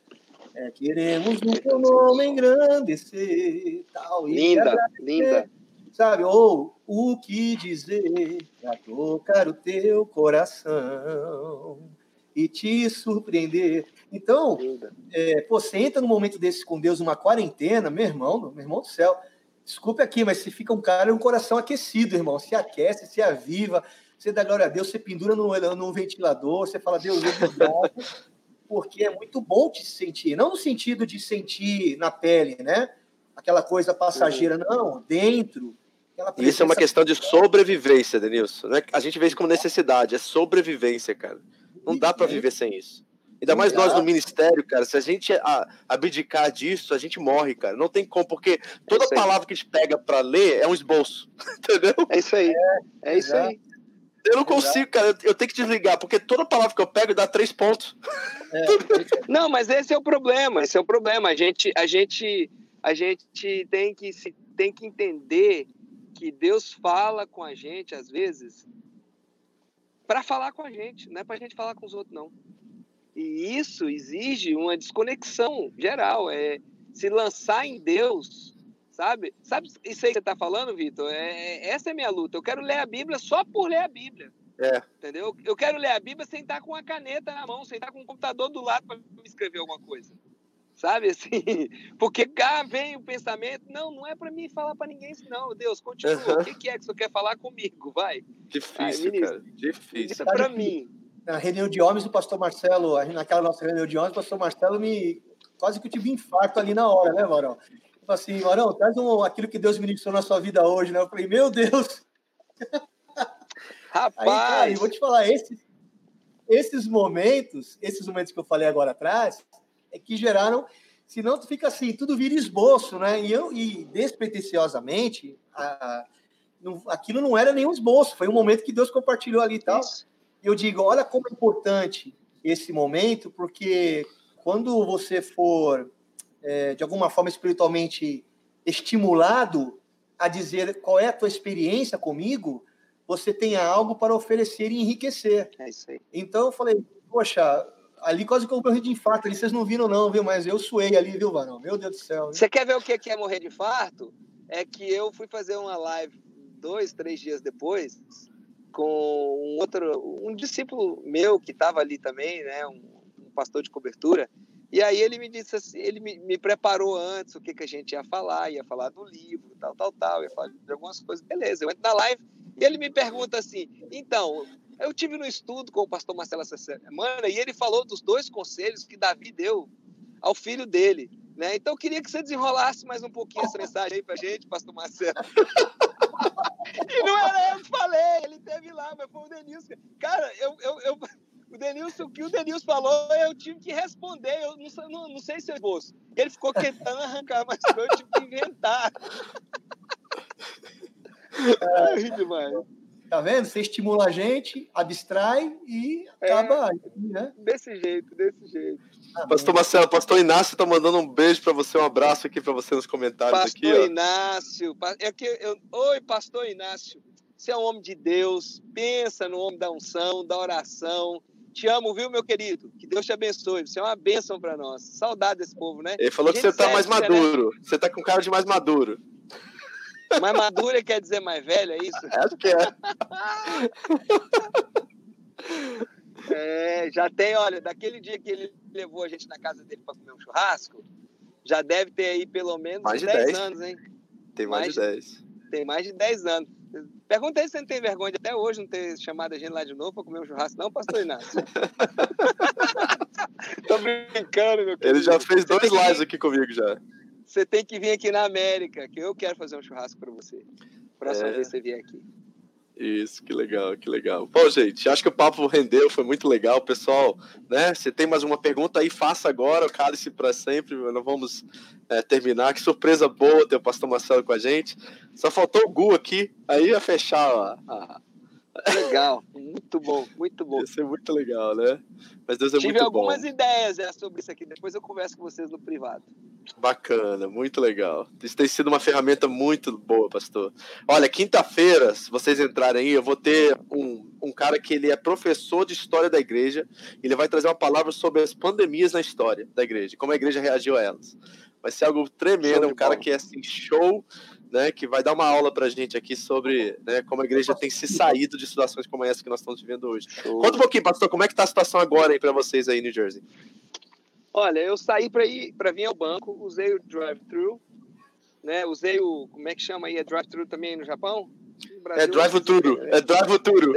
é, queremos no teu nome engrandecer, tal. Linda, linda. Sabe, ou o que dizer para tocar o teu coração e te surpreender. Então, é, você entra num momento desse com Deus, numa quarentena, meu irmão, meu irmão do céu, desculpe aqui, mas se fica um cara um coração aquecido, irmão, se aquece, se aviva, você dá glória a Deus, você pendura no, no ventilador, você fala, Deus, eu porque é muito bom te sentir, não no sentido de sentir na pele, né? Aquela coisa passageira, uhum. não, dentro. Isso é uma questão de sobrevivência, Denilson. Né? A gente vê isso como necessidade, é sobrevivência, cara. Não dá para viver sem isso. Ainda mais nós no ministério, cara. Se a gente abdicar disso, a gente morre, cara. Não tem como, porque toda é palavra que a gente pega para ler é um esboço. Entendeu? É isso aí. É, é isso aí. Eu não consigo, cara. Eu tenho que desligar, porque toda palavra que eu pego dá três pontos. É. não, mas esse é o problema. Esse é o problema. A gente, a gente, a gente tem que se tem que entender que Deus fala com a gente às vezes para falar com a gente, não é para a gente falar com os outros, não. E isso exige uma desconexão geral, é se lançar em Deus, sabe? Sabe isso aí que você está falando, Vitor? É, essa é a minha luta. Eu quero ler a Bíblia só por ler a Bíblia. É. Entendeu? Eu quero ler a Bíblia sem estar com a caneta na mão, sem estar com o computador do lado para escrever alguma coisa sabe assim? Porque cá vem o pensamento, não, não é para mim falar para ninguém isso não, Deus, continua, uhum. o que, que, é que você quer falar comigo, vai. Difícil, Ai, cara, difícil. Isso é para mim. Na reunião de homens, o pastor Marcelo, naquela nossa reunião de homens, o pastor Marcelo me, quase que eu tive infarto ali na hora, né, Marão? Eu falei assim, Marão, traz um, aquilo que Deus ministrou na sua vida hoje, né? Eu falei, meu Deus! Rapaz! Aí, cara, vou te falar, esses, esses momentos, esses momentos que eu falei agora atrás, é que geraram, senão tu fica assim, tudo vira esboço, né? E eu, e despretensiosamente, a, não, aquilo não era nenhum esboço, foi um momento que Deus compartilhou ali e tal. Isso. eu digo, olha como é importante esse momento, porque quando você for, é, de alguma forma, espiritualmente estimulado a dizer qual é a tua experiência comigo, você tenha algo para oferecer e enriquecer. É isso aí. Então eu falei, poxa, ali quase que eu morri de infarto, ali vocês não viram não, viu? Mas eu suei ali, viu, Varão? Meu Deus do céu. Você quer ver o que é morrer de infarto? É que eu fui fazer uma live dois, três dias depois com um outro, um discípulo meu que estava ali também, né? Um, um, pastor de cobertura. E aí ele me disse assim, ele me, me, preparou antes o que, que a gente ia falar, ia falar do livro, tal, tal, tal, ia falar de algumas coisas. Beleza, eu entro na live e ele me pergunta assim, então, eu tive no estudo com o pastor Marcelo essa semana e ele falou dos dois conselhos que Davi deu ao filho dele. Né? Então, eu queria que você desenrolasse mais um pouquinho essa mensagem aí para gente, pastor Marcelo. e não era eu que falei, ele teve lá, mas foi o Denilson. Cara, eu, eu, eu, o Denilson, o que o Denilson falou, eu tive que responder, eu não, não, não sei se eu bolso. Ele ficou tentando arrancar, mas eu tive que inventar. É, ri demais. Tá vendo? Você estimula a gente, abstrai e acaba, é, né? Desse jeito, desse jeito. Ah, pastor Marcelo, pastor Inácio tá mandando um beijo para você, um abraço aqui para você nos comentários pastor aqui. Pastor Inácio, é que eu, oi, pastor Inácio, você é um homem de Deus, pensa no homem da unção, da oração. Te amo, viu, meu querido? Que Deus te abençoe. Você é uma bênção para nós. Saudade desse povo, né? Ele falou que você tá mais né? maduro. Né? Você tá com cara de mais maduro. Mais madura quer dizer mais velha, é isso? Acho que é. é. Já tem, olha, daquele dia que ele levou a gente na casa dele para comer um churrasco, já deve ter aí pelo menos mais de 10, 10 anos, hein? Tem mais, mais de 10. Tem mais de 10 anos. Pergunta aí se você não tem vergonha de até hoje não ter chamado a gente lá de novo para comer um churrasco, não, pastor Inácio? Tô brincando, meu querido. Ele já fez dois lives aqui comigo já. Você tem que vir aqui na América, que eu quero fazer um churrasco para você. Próxima é. vez você vier aqui. Isso, que legal, que legal. Bom, gente, acho que o papo rendeu, foi muito legal, pessoal. Né? Se tem mais uma pergunta aí, faça agora, cálice para sempre. Nós vamos é, terminar. Que surpresa boa ter o pastor Marcelo com a gente. Só faltou o Gu aqui, aí ia fechar a Legal, muito bom, muito bom. Ia ser muito legal, né? Mas Deus é Tive muito bom. Tive algumas ideias é, sobre isso aqui, depois eu converso com vocês no privado. Bacana, muito legal. Isso tem sido uma ferramenta muito boa, pastor. Olha, quinta-feira, se vocês entrarem aí, eu vou ter um, um cara que ele é professor de história da igreja. Ele vai trazer uma palavra sobre as pandemias na história da igreja, como a igreja reagiu a elas. Vai ser algo tremendo, um cara que é assim, show né, que vai dar uma aula para a gente aqui sobre né, como a igreja tem se saído de situações como essa que nós estamos vivendo hoje. Conta um pouquinho, pastor, como é que está a situação agora para vocês aí em New Jersey? Olha, eu saí para ir para vir ao banco, usei o drive-thru, né? Usei o como é que chama aí, é drive-thru também no Japão? No é drive-thru, é drive-thru.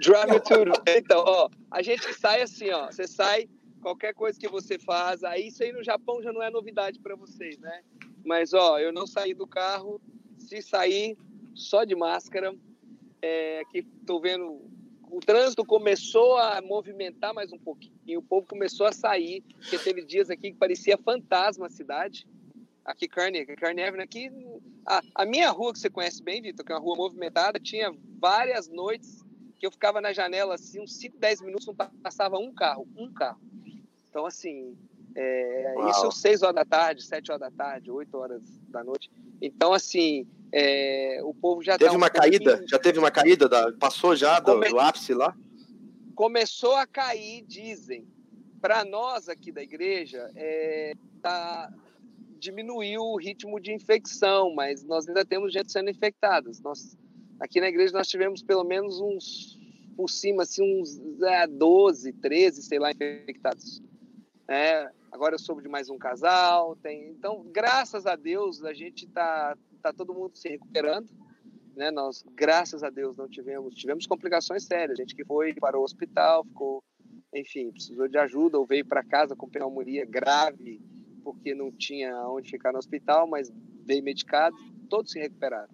Drive-thru. Então, ó, a gente sai assim, ó, você sai qualquer coisa que você faz, aí isso aí no Japão já não é novidade para vocês, né? Mas, ó, eu não saí do carro. Se sair, só de máscara. É, aqui estou vendo. O trânsito começou a movimentar mais um pouquinho. O povo começou a sair. Porque teve dias aqui que parecia fantasma a cidade. Aqui, Kearney Avenue, aqui. A, a minha rua, que você conhece bem, Vitor, que é uma rua movimentada, tinha várias noites que eu ficava na janela assim, uns 5, 10 minutos, não passava um carro. Um carro. Então, assim, é, isso 6 horas da tarde, 7 horas da tarde, 8 horas da noite. Então, assim, é, o povo já teve tá uma caída, já teve uma caída, da, passou já do, Come... do ápice lá? Começou a cair, dizem. Para nós aqui da igreja, é, tá, diminuiu o ritmo de infecção, mas nós ainda temos gente sendo infectada. Nós, aqui na igreja nós tivemos pelo menos uns, por cima, assim, uns é, 12, 13, sei lá, infectados. É, agora eu soube de mais um casal. Tem, então, graças a Deus, a gente está tá todo mundo se recuperando. Né? Nós, graças a Deus, não tivemos tivemos complicações sérias. Gente que foi para o hospital, ficou, enfim, precisou de ajuda ou veio para casa com pneumonia grave porque não tinha onde ficar no hospital, mas veio medicado. Todos se recuperaram.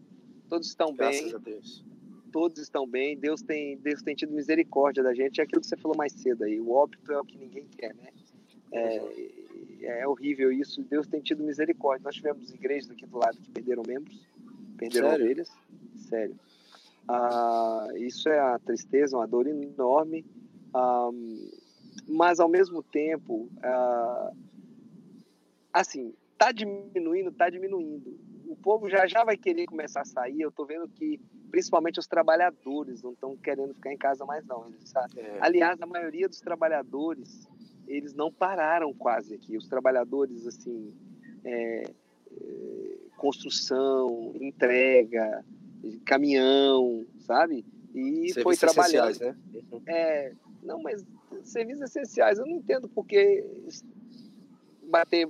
Todos estão graças bem. A Deus. Todos estão bem. Deus tem Deus tem tido misericórdia da gente. É aquilo que você falou mais cedo aí. O óbito é o que ninguém quer, né? É, é horrível isso. Deus tem tido misericórdia. Nós tivemos igrejas aqui do lado que perderam membros, perderam Sério? ovelhas. Sério. Ah, isso é a tristeza, uma dor enorme. Ah, mas, ao mesmo tempo, ah, assim, tá diminuindo, tá diminuindo. O povo já já vai querer começar a sair. Eu tô vendo que, principalmente os trabalhadores, não estão querendo ficar em casa mais, não. Eles, é. Aliás, a maioria dos trabalhadores, eles não pararam quase aqui. Os trabalhadores, assim, é, é, construção, entrega, caminhão, sabe? E Serviços foi trabalhando. Né? É, não, mas serviços essenciais, eu não entendo porque bater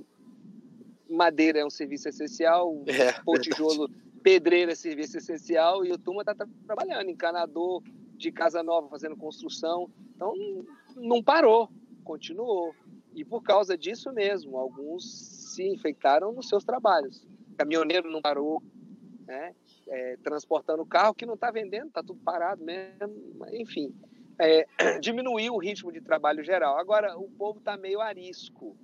madeira é um serviço essencial, é, pôr tijolo, pedreira é serviço essencial e o turma está trabalhando, encanador de casa nova, fazendo construção. Então, não parou, continuou. E por causa disso mesmo, alguns se infectaram nos seus trabalhos. Caminhoneiro não parou, né? É, transportando carro que não está vendendo, está tudo parado mesmo. Enfim, é, diminuiu o ritmo de trabalho geral. Agora, o povo está meio arisco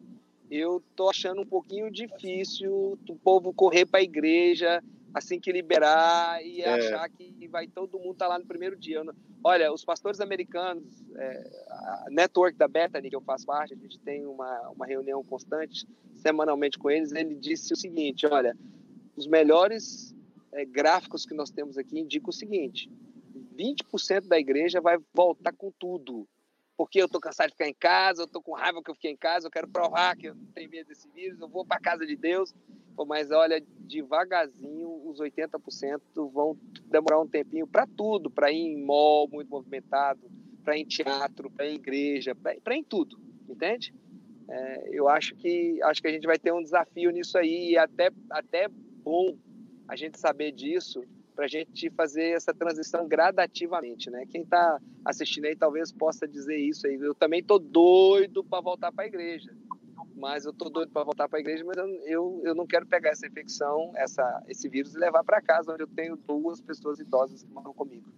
eu tô achando um pouquinho difícil o povo correr para a igreja assim que liberar e é. achar que vai todo mundo estar tá lá no primeiro dia. Olha, os pastores americanos, é, a network da Bethany, que eu faço parte, a gente tem uma, uma reunião constante, semanalmente com eles, ele disse o seguinte, olha, os melhores é, gráficos que nós temos aqui indicam o seguinte, 20% da igreja vai voltar com tudo porque eu tô cansado de ficar em casa, eu tô com raiva que eu fiquei em casa, eu quero provar que eu não tenho medo desse vírus, eu vou para casa de Deus. Mas olha, devagarzinho, os 80% vão demorar um tempinho para tudo, para ir em mall muito movimentado, para ir em teatro, para ir em igreja, para ir em tudo, entende? É, eu acho que acho que a gente vai ter um desafio nisso aí e até até bom a gente saber disso para a gente fazer essa transição gradativamente, né? Quem está assistindo aí talvez possa dizer isso aí. Eu também tô doido para voltar para a igreja, mas eu tô doido para voltar para a igreja, mas eu, eu, eu, não quero pegar essa infecção, essa, esse vírus e levar para casa, onde eu tenho duas pessoas idosas que moram comigo.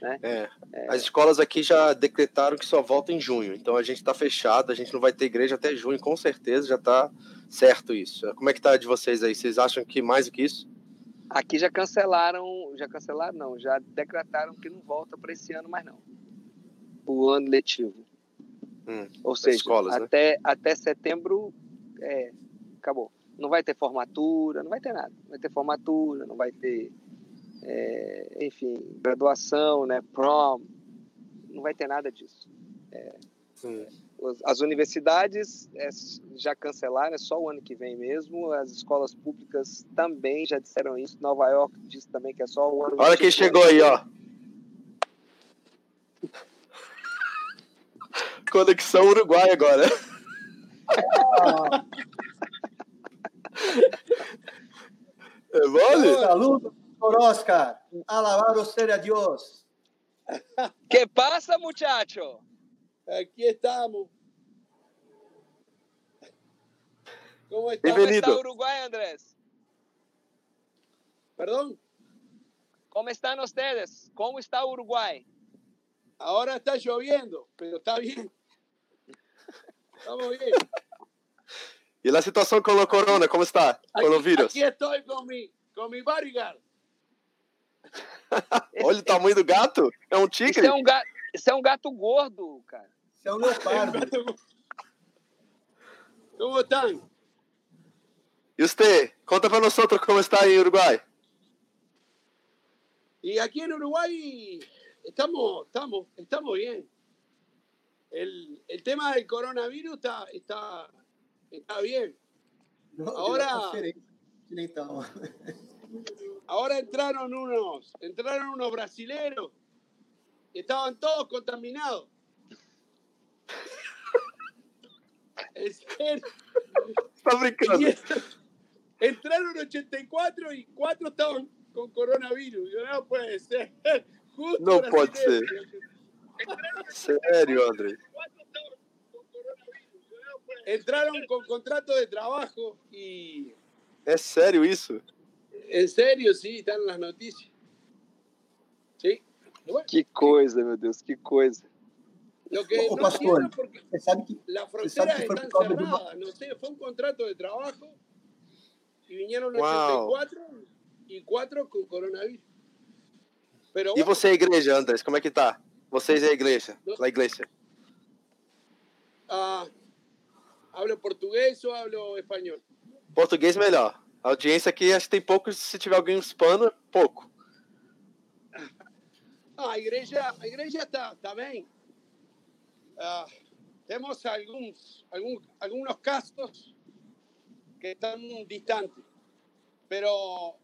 Né? É. É. As escolas aqui já decretaram que só volta em junho, então a gente está fechado, a gente não vai ter igreja até junho, com certeza, já está certo isso. Como é que tá de vocês aí? Vocês acham que mais do que isso? Aqui já cancelaram, já cancelaram não, já decretaram que não volta para esse ano mais não. O ano letivo. Hum, Ou seja, escolas, né? até, né? até setembro é, acabou. Não vai ter formatura, não vai ter nada. Não vai ter formatura, não vai ter, é, enfim, graduação, né, prom. Não vai ter nada disso. É, hum. As universidades é, já cancelaram, é só o ano que vem mesmo. As escolas públicas também já disseram isso. Nova York disse também que é só o ano. Olha quem chegou aí, ó. Conexão Uruguai agora. é mole? Saludos, Oscar. Alabado seja Deus. Que passa, muchacho? Aquí estamos. ¿Cómo está, ¿Cómo está Uruguay, Andrés? ¿Perdón? ¿Cómo están ustedes? ¿Cómo está Uruguay? Ahora está lloviendo, pero está bien. Estamos bien. ¿Y la situación con la corona? ¿Cómo está? Con los virus. Aquí estoy con mi, con mi bodyguard. Olha o tamanho do gato. É um tigre. Isso é um, gato, isso é um gato gordo, cara. Isso é um leopardo. Como estão? E você? Conta para nós como está em Uruguai. Y aquí en Uruguay estamos, estamos, estamos bien. El, el tema del coronavirus está, está, está bien. No, ahora, ahora entraron unos, entraron unos brasileros estaban todos contaminados. Está brincando. entraron 84 y 4 estaban con coronavirus. Yo no puede ser. Justo no puede ser. Serio, André. Entraron con contrato de trabajo y. ¿Es serio eso? En serio, sí, están en las noticias. Sí. Que coisa, meu Deus, que coisa. Lo que Ô, no pastor, porque sabe que, la frontera está cerrada, no sé, fue un contrato de trabajo y vinieron wow. 84 y 4 con coronavirus. Pero, e você, igreja, Andrés, como é que tá? Vocês e a igreja, a igreja. Ah, hablo português ou hablo espanhol? Português melhor. A audiência aqui acho que tem pouco, se tiver alguém hispano, pouco. Ah, a igreja, a igreja está tá bem. Ah, temos alguns, alguns, algunos casos que están distantes, pero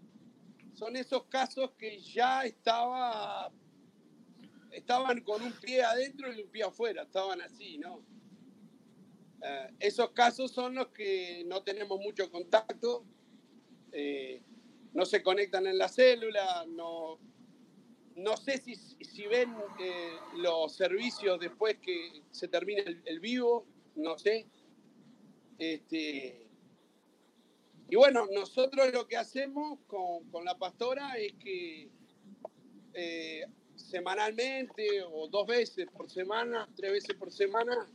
son esos casos que ya estaba, estaban con un pie adentro y un pie afuera, estaban así, ¿no? Uh, esos casos son los que no tenemos mucho contacto, eh, no se conectan en la célula, no, no sé si, si ven eh, los servicios después que se termine el, vivo, no sé. Este, y bueno, nosotros lo que hacemos con, con la pastora es que eh, semanalmente o dos veces por semana, tres veces por semana,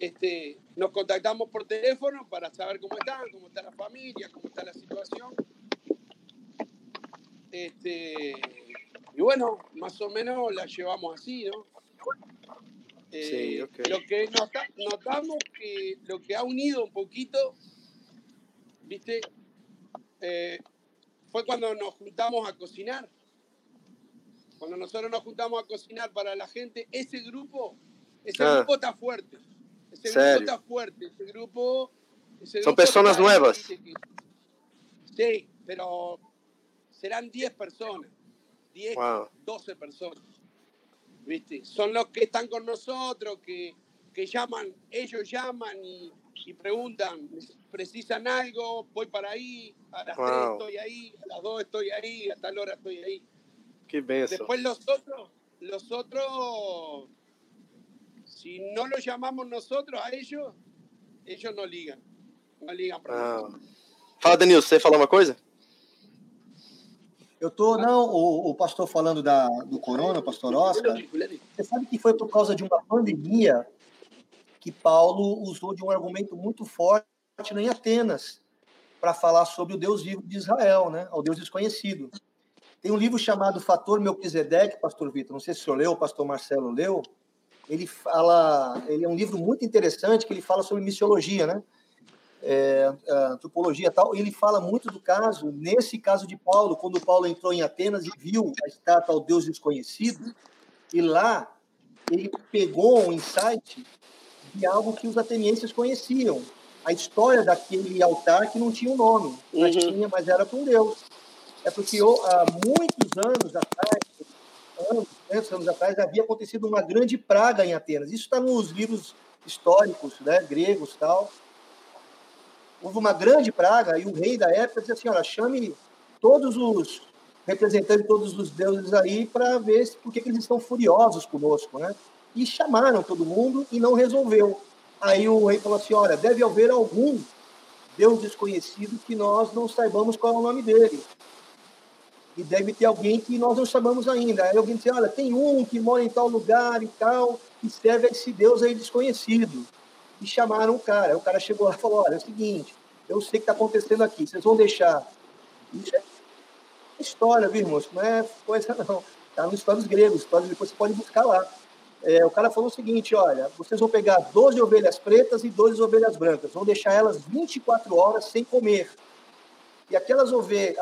este, nos contactamos por teléfono para saber cómo están, cómo está la familia, cómo está la situación. Este, y bueno, más o menos la llevamos así, ¿no? Eh, sí, okay. Lo que nota, notamos que lo que ha unido un poquito ¿viste? Eh, fue cuando nos juntamos a cocinar. Cuando nosotros nos juntamos a cocinar para la gente, ese grupo, ese ah. grupo está fuerte. Ese ¿Serio? grupo está fuerte. Ese grupo. Ese Son personas nuevas. Sí, pero serán 10 personas. 10, wow. 12 personas. ¿Viste? Son los que están con nosotros, que, que llaman, ellos llaman y, y preguntan, precisan algo, voy para ahí, a las wow. 3 estoy ahí, a las 2 estoy ahí, a tal hora estoy ahí. Qué beso. Después los otros, los otros, si no los llamamos nosotros a ellos, ellos não ligam. Não ligam para ah. nós. Fala, Danilo, você falar uma coisa? Eu tô, não, o, o pastor falando da, do corona, o pastor Oscar, você sabe que foi por causa de uma pandemia que Paulo usou de um argumento muito forte em Atenas para falar sobre o Deus vivo de Israel, né? O Deus desconhecido. Tem um livro chamado Fator Melquisedeque, pastor Vitor, não sei se o senhor leu, o pastor Marcelo leu. Ele fala, ele é um livro muito interessante que ele fala sobre missiologia, né? É, antropologia tal, ele fala muito do caso, nesse caso de Paulo, quando Paulo entrou em Atenas e viu a estátua ao Deus desconhecido, e lá ele pegou um insight de algo que os atenienses conheciam. A história daquele altar que não tinha um nome, mas, uhum. tinha, mas era com Deus. É porque há muitos anos atrás, anos, anos, anos atrás, havia acontecido uma grande praga em Atenas. Isso está nos livros históricos, né, gregos tal. Houve uma grande praga e o rei da época disse assim, olha, chame todos os representantes todos os deuses aí para ver por que eles estão furiosos conosco, né? e chamaram todo mundo e não resolveu. Aí o rei falou assim: olha, deve haver algum Deus desconhecido que nós não saibamos qual é o nome dele. E deve ter alguém que nós não sabemos ainda. Aí alguém disse: olha, tem um que mora em tal lugar e tal, que serve a esse Deus aí desconhecido. E chamaram o cara. Aí o cara chegou lá e falou: olha, é o seguinte, eu sei o que está acontecendo aqui, vocês vão deixar. Isso é história, viu, irmãos? Não é coisa não. Está nos histórias gregos, depois você pode buscar lá é, o cara falou o seguinte: olha, vocês vão pegar 12 ovelhas pretas e 12 ovelhas brancas, vão deixar elas 24 horas sem comer. E aquelas ovelhas,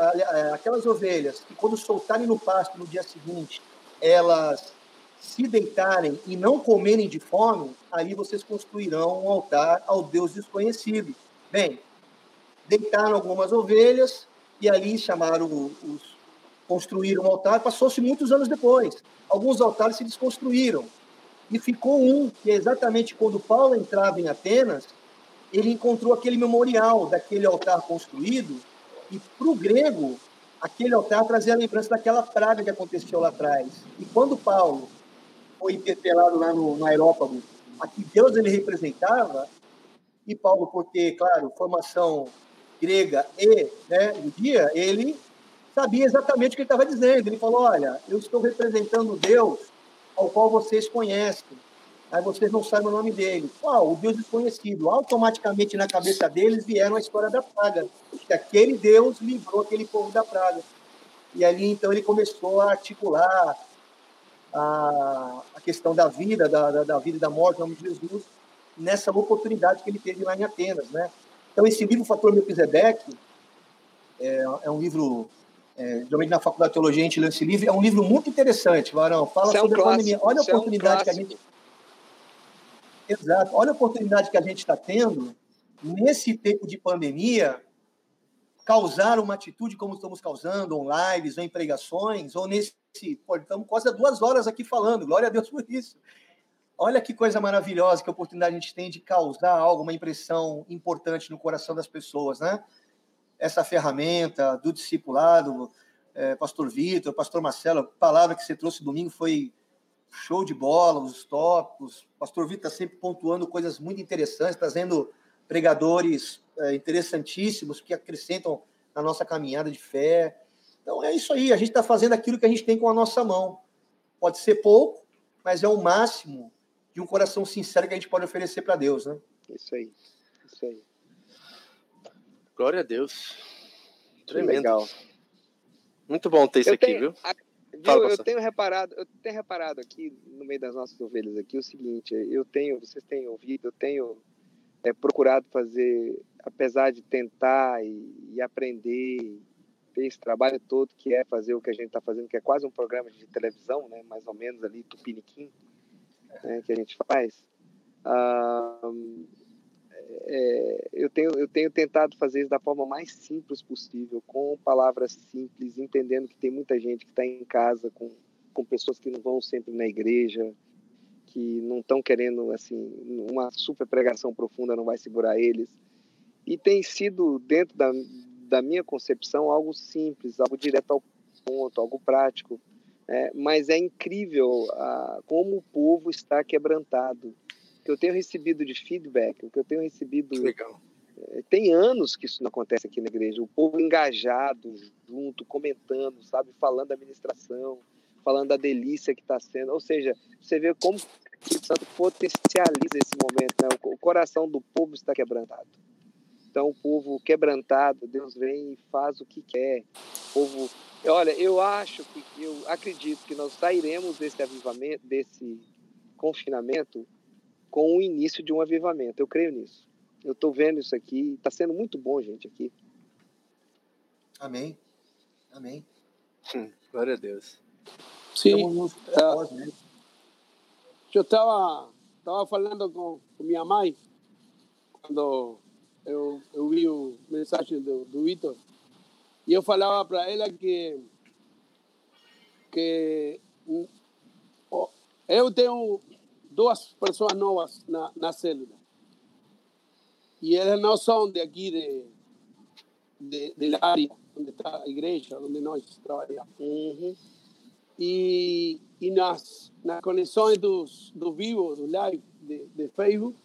aquelas ovelhas que, quando soltarem no pasto no dia seguinte, elas se deitarem e não comerem de fome, aí vocês construirão um altar ao Deus desconhecido. Bem, deitaram algumas ovelhas e ali chamaram os. construíram um altar. Passou-se muitos anos depois. Alguns altares se desconstruíram e ficou um, que é exatamente quando Paulo entrava em Atenas, ele encontrou aquele memorial daquele altar construído, e para o grego, aquele altar trazia a lembrança daquela praga que aconteceu lá atrás. E quando Paulo foi interpelado lá no, no aerópago, a que Deus ele representava, e Paulo, porque, claro, formação grega e né, judia, ele sabia exatamente o que ele estava dizendo. Ele falou: Olha, eu estou representando Deus ao qual vocês conhecem. Aí vocês não sabem o nome dele. Qual? O Deus desconhecido. Automaticamente na cabeça deles vieram a história da praga. Que aquele Deus livrou aquele povo da praga. E ali, então, ele começou a articular a, a questão da vida, da, da, da vida e da morte do nome de Jesus, nessa oportunidade que ele teve lá em Atenas, né? Então, esse livro, Fator Melquisedeque, é, é um livro, é, geralmente na Faculdade de Teologia a gente lê esse livro, é um livro muito interessante, Varão, fala é sobre a clássico, pandemia. Olha a é oportunidade que a gente... Exato, olha a oportunidade que a gente está tendo nesse tempo de pandemia, causar uma atitude como estamos causando, ou lives, ou em pregações, ou nesse. Pô, estamos quase duas horas aqui falando, glória a Deus por isso. Olha que coisa maravilhosa, que oportunidade a gente tem de causar algo, uma impressão importante no coração das pessoas, né? Essa ferramenta do discipulado, é, Pastor Vitor, Pastor Marcelo, a palavra que você trouxe domingo foi show de bola, os tópicos. Pastor Vitor está sempre pontuando coisas muito interessantes, trazendo pregadores é, interessantíssimos que acrescentam na nossa caminhada de fé. Então é isso aí, a gente está fazendo aquilo que a gente tem com a nossa mão. Pode ser pouco, mas é o máximo de um coração sincero que a gente pode oferecer para Deus, né? Isso aí, isso aí. Glória a Deus. Tremendo. legal. Muito bom ter isso Eu aqui, tenho, viu? Fala, eu pastor. tenho reparado, eu tenho reparado aqui no meio das nossas ovelhas aqui o seguinte, eu tenho, vocês têm ouvido, eu tenho é, procurado fazer, apesar de tentar e, e aprender, ter esse trabalho todo que é fazer o que a gente está fazendo, que é quase um programa de televisão, né, mais ou menos ali, tupiniquim, né, que a gente faz. Ah, é, eu, tenho, eu tenho tentado fazer isso da forma mais simples possível, com palavras simples, entendendo que tem muita gente que está em casa com, com pessoas que não vão sempre na igreja, que não estão querendo, assim, uma super pregação profunda não vai segurar eles. E tem sido, dentro da, da minha concepção, algo simples, algo direto ao ponto, algo prático. né? mas é incrível como o povo está quebrantado. Que eu tenho recebido de feedback, o que eu tenho recebido legal. tem anos que isso não acontece aqui na igreja. O povo engajado, junto, comentando, sabe, falando da administração, falando da delícia que está sendo. Ou seja, você vê como o Espírito Santo potencializa esse momento. Né? O coração do povo está quebrantado. Então, o povo quebrantado, Deus vem e faz o que quer. O povo, olha, eu acho que, eu acredito que nós sairemos desse avivamento, desse confinamento, com o início de um avivamento. Eu creio nisso. Eu estou vendo isso aqui, está sendo muito bom, gente, aqui. Amém. Amém. Hum, Glória a Deus. Sim, nos Ah. propósitos, né? eu estava estava falando com, com minha mãe quando eu, eu vi o mensagem do, do Vitor e eu falava para ela que que hum, eu tenho duas pessoas novas na, na célula e elas não são de aqui de, de, de área onde está a igreja onde nós trabalhamos Uhum. e, e nas, nas conexões dos, do vivo, do live de, de Facebook,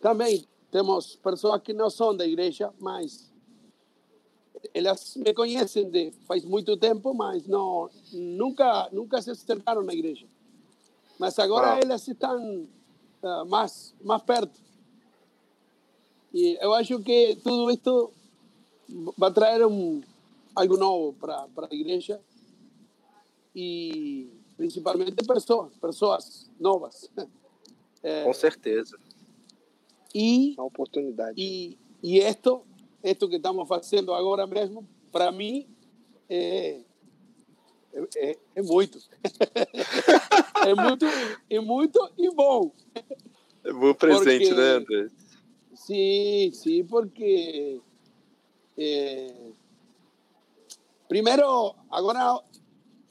também temos pessoas que não são da igreja, mas elas me conhecem de faz muito tempo, mas não, nunca, nunca se acercaram na igreja. Mas agora Uau. elas estão ah, mais, mais perto. E eu acho que tudo isto vai trazer um, algo novo para para a igreja e principalmente pessoas, pessoas novas. Eh, Com certeza. e Uma oportunidade. e e esto, esto que estamos fazendo agora mesmo, para mim é é, é, é muito. é muito, é muito e bom. É bom presente, Porque- né, André? Sim, sim, porque eh, primeiro agora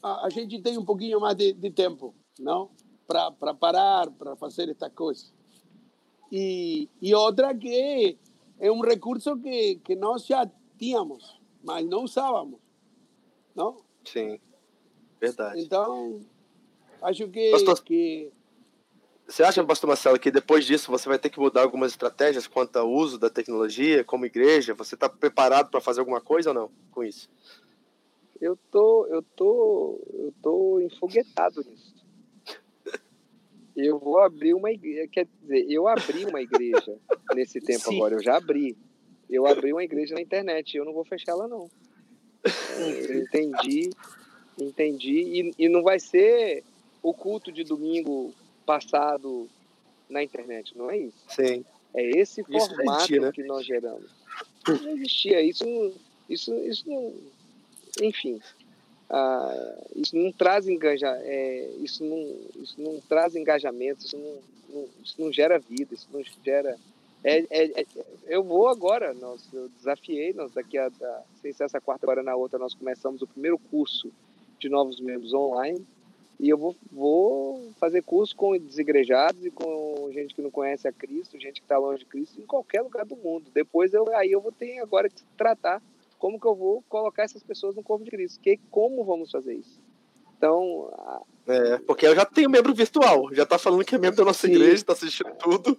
a, a gente tem um pouquinho mais de, de tempo, não, para parar, para fazer estas coisas. E, e outra que é um recurso que que nós já tínhamos, mas não usávamos, não? Sim. Verdade. Então acho que Pastor- que Você acha, pastor Marcelo, que depois disso você vai ter que mudar algumas estratégias quanto ao uso da tecnologia como igreja? Você está preparado para fazer alguma coisa ou não com isso? Eu tô, eu tô, eu tô enfoguetado nisso. Eu vou abrir uma igreja, quer dizer, eu abri uma igreja nesse tempo Sim. agora, eu já abri. Eu abri uma igreja na internet, eu não vou fechar ela não. Entendi, entendi. E, e não vai ser o culto de domingo passado na internet, não é isso? Sim. É esse Isso formato existia, né? que nós geramos. Não existia isso, isso, isso não, enfim, ah, isso não traz engaja, é, isso não, isso não traz engajamento, isso não, não- isso não gera vida, isso não gera. É, é- é- eu vou agora, nós, eu desafiei, nós daqui a, a sem ser essa quarta agora na outra nós começamos o primeiro curso de novos membros online e eu vou, vou fazer curso com desigrejados e com gente que não conhece a Cristo, gente que está longe de Cristo, em qualquer lugar do mundo. Depois eu, aí eu vou ter agora que tratar como que eu vou colocar essas pessoas no corpo de Cristo, que como vamos fazer isso. Então, a- É, porque eu já tenho membro virtual, já tá falando que é membro da nossa Sim. igreja, tá assistindo tudo,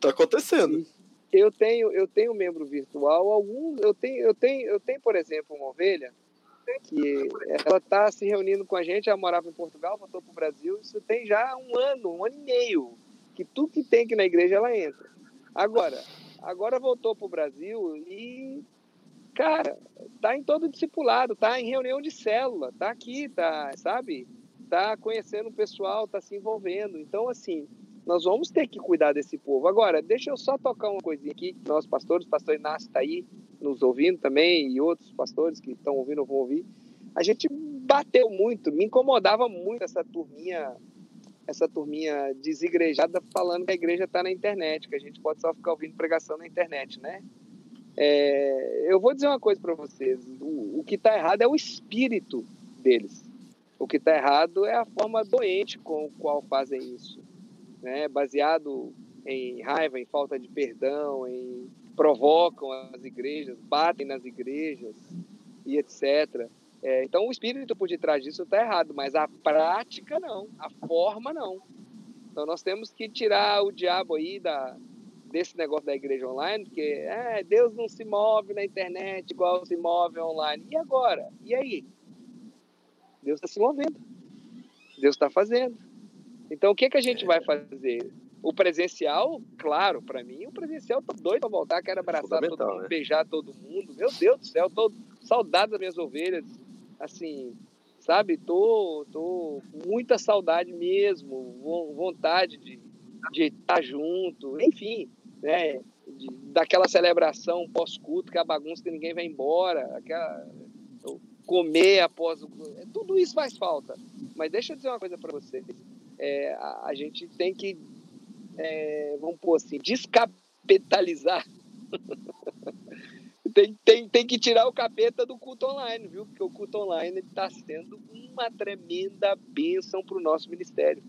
tá acontecendo. eu tenho eu tenho membro virtual, alguns eu tenho eu tenho eu tenho por exemplo uma ovelha que ela está se reunindo com a gente, ela morava em Portugal, voltou para o Brasil, isso tem já um ano, um ano e meio, que tudo que tem aqui na igreja ela entra. Agora, agora voltou para o Brasil e, cara, tá em todo discipulado, tá em reunião de célula, tá aqui, tá, sabe? Tá conhecendo o pessoal, tá se envolvendo. Então, assim, nós vamos ter que cuidar desse povo. Agora, deixa eu só tocar uma coisinha aqui, nós pastores, o pastor Inácio está aí nos ouvindo também, e outros pastores que estão ouvindo ou vão ouvir. A gente bateu muito, me incomodava muito essa turminha, essa turminha desigrejada falando que a igreja está na internet, que a gente pode só ficar ouvindo pregação na internet, né? É, eu vou dizer uma coisa para vocês: o, o que está errado é o espírito deles. O que está errado é a forma doente com a qual fazem isso né, baseado em raiva, em falta de perdão, em provocam as igrejas, batem nas igrejas e etc. É, então o espírito por detrás disso está errado, mas a prática não, a forma não. Então nós temos que tirar o diabo aí da desse negócio da igreja online, porque é, Deus não se move na internet igual se move online. E agora? E aí? Deus está se movendo. Deus está fazendo. Então, o que, que a gente vai fazer? O presencial, claro, para mim, o presencial tô doido para voltar, quero abraçar todo Fundamental, mundo, né? beijar todo mundo. Meu Deus do céu, tô saudade das minhas ovelhas. Assim, sabe? Tô, tô com muita saudade mesmo, vo- vontade de, de estar junto, enfim, né? De- daquela celebração pós-culto, que é a bagunça que ninguém vai embora, aquela comer após o. Tudo isso faz falta. Mas deixa eu dizer uma coisa para vocês. É, a, a gente tem que, é, vamos pôr assim, descapitalizar. tem, tem, tem que tirar o capeta do culto online, viu? Porque o culto online está sendo uma tremenda bênção para o nosso ministério.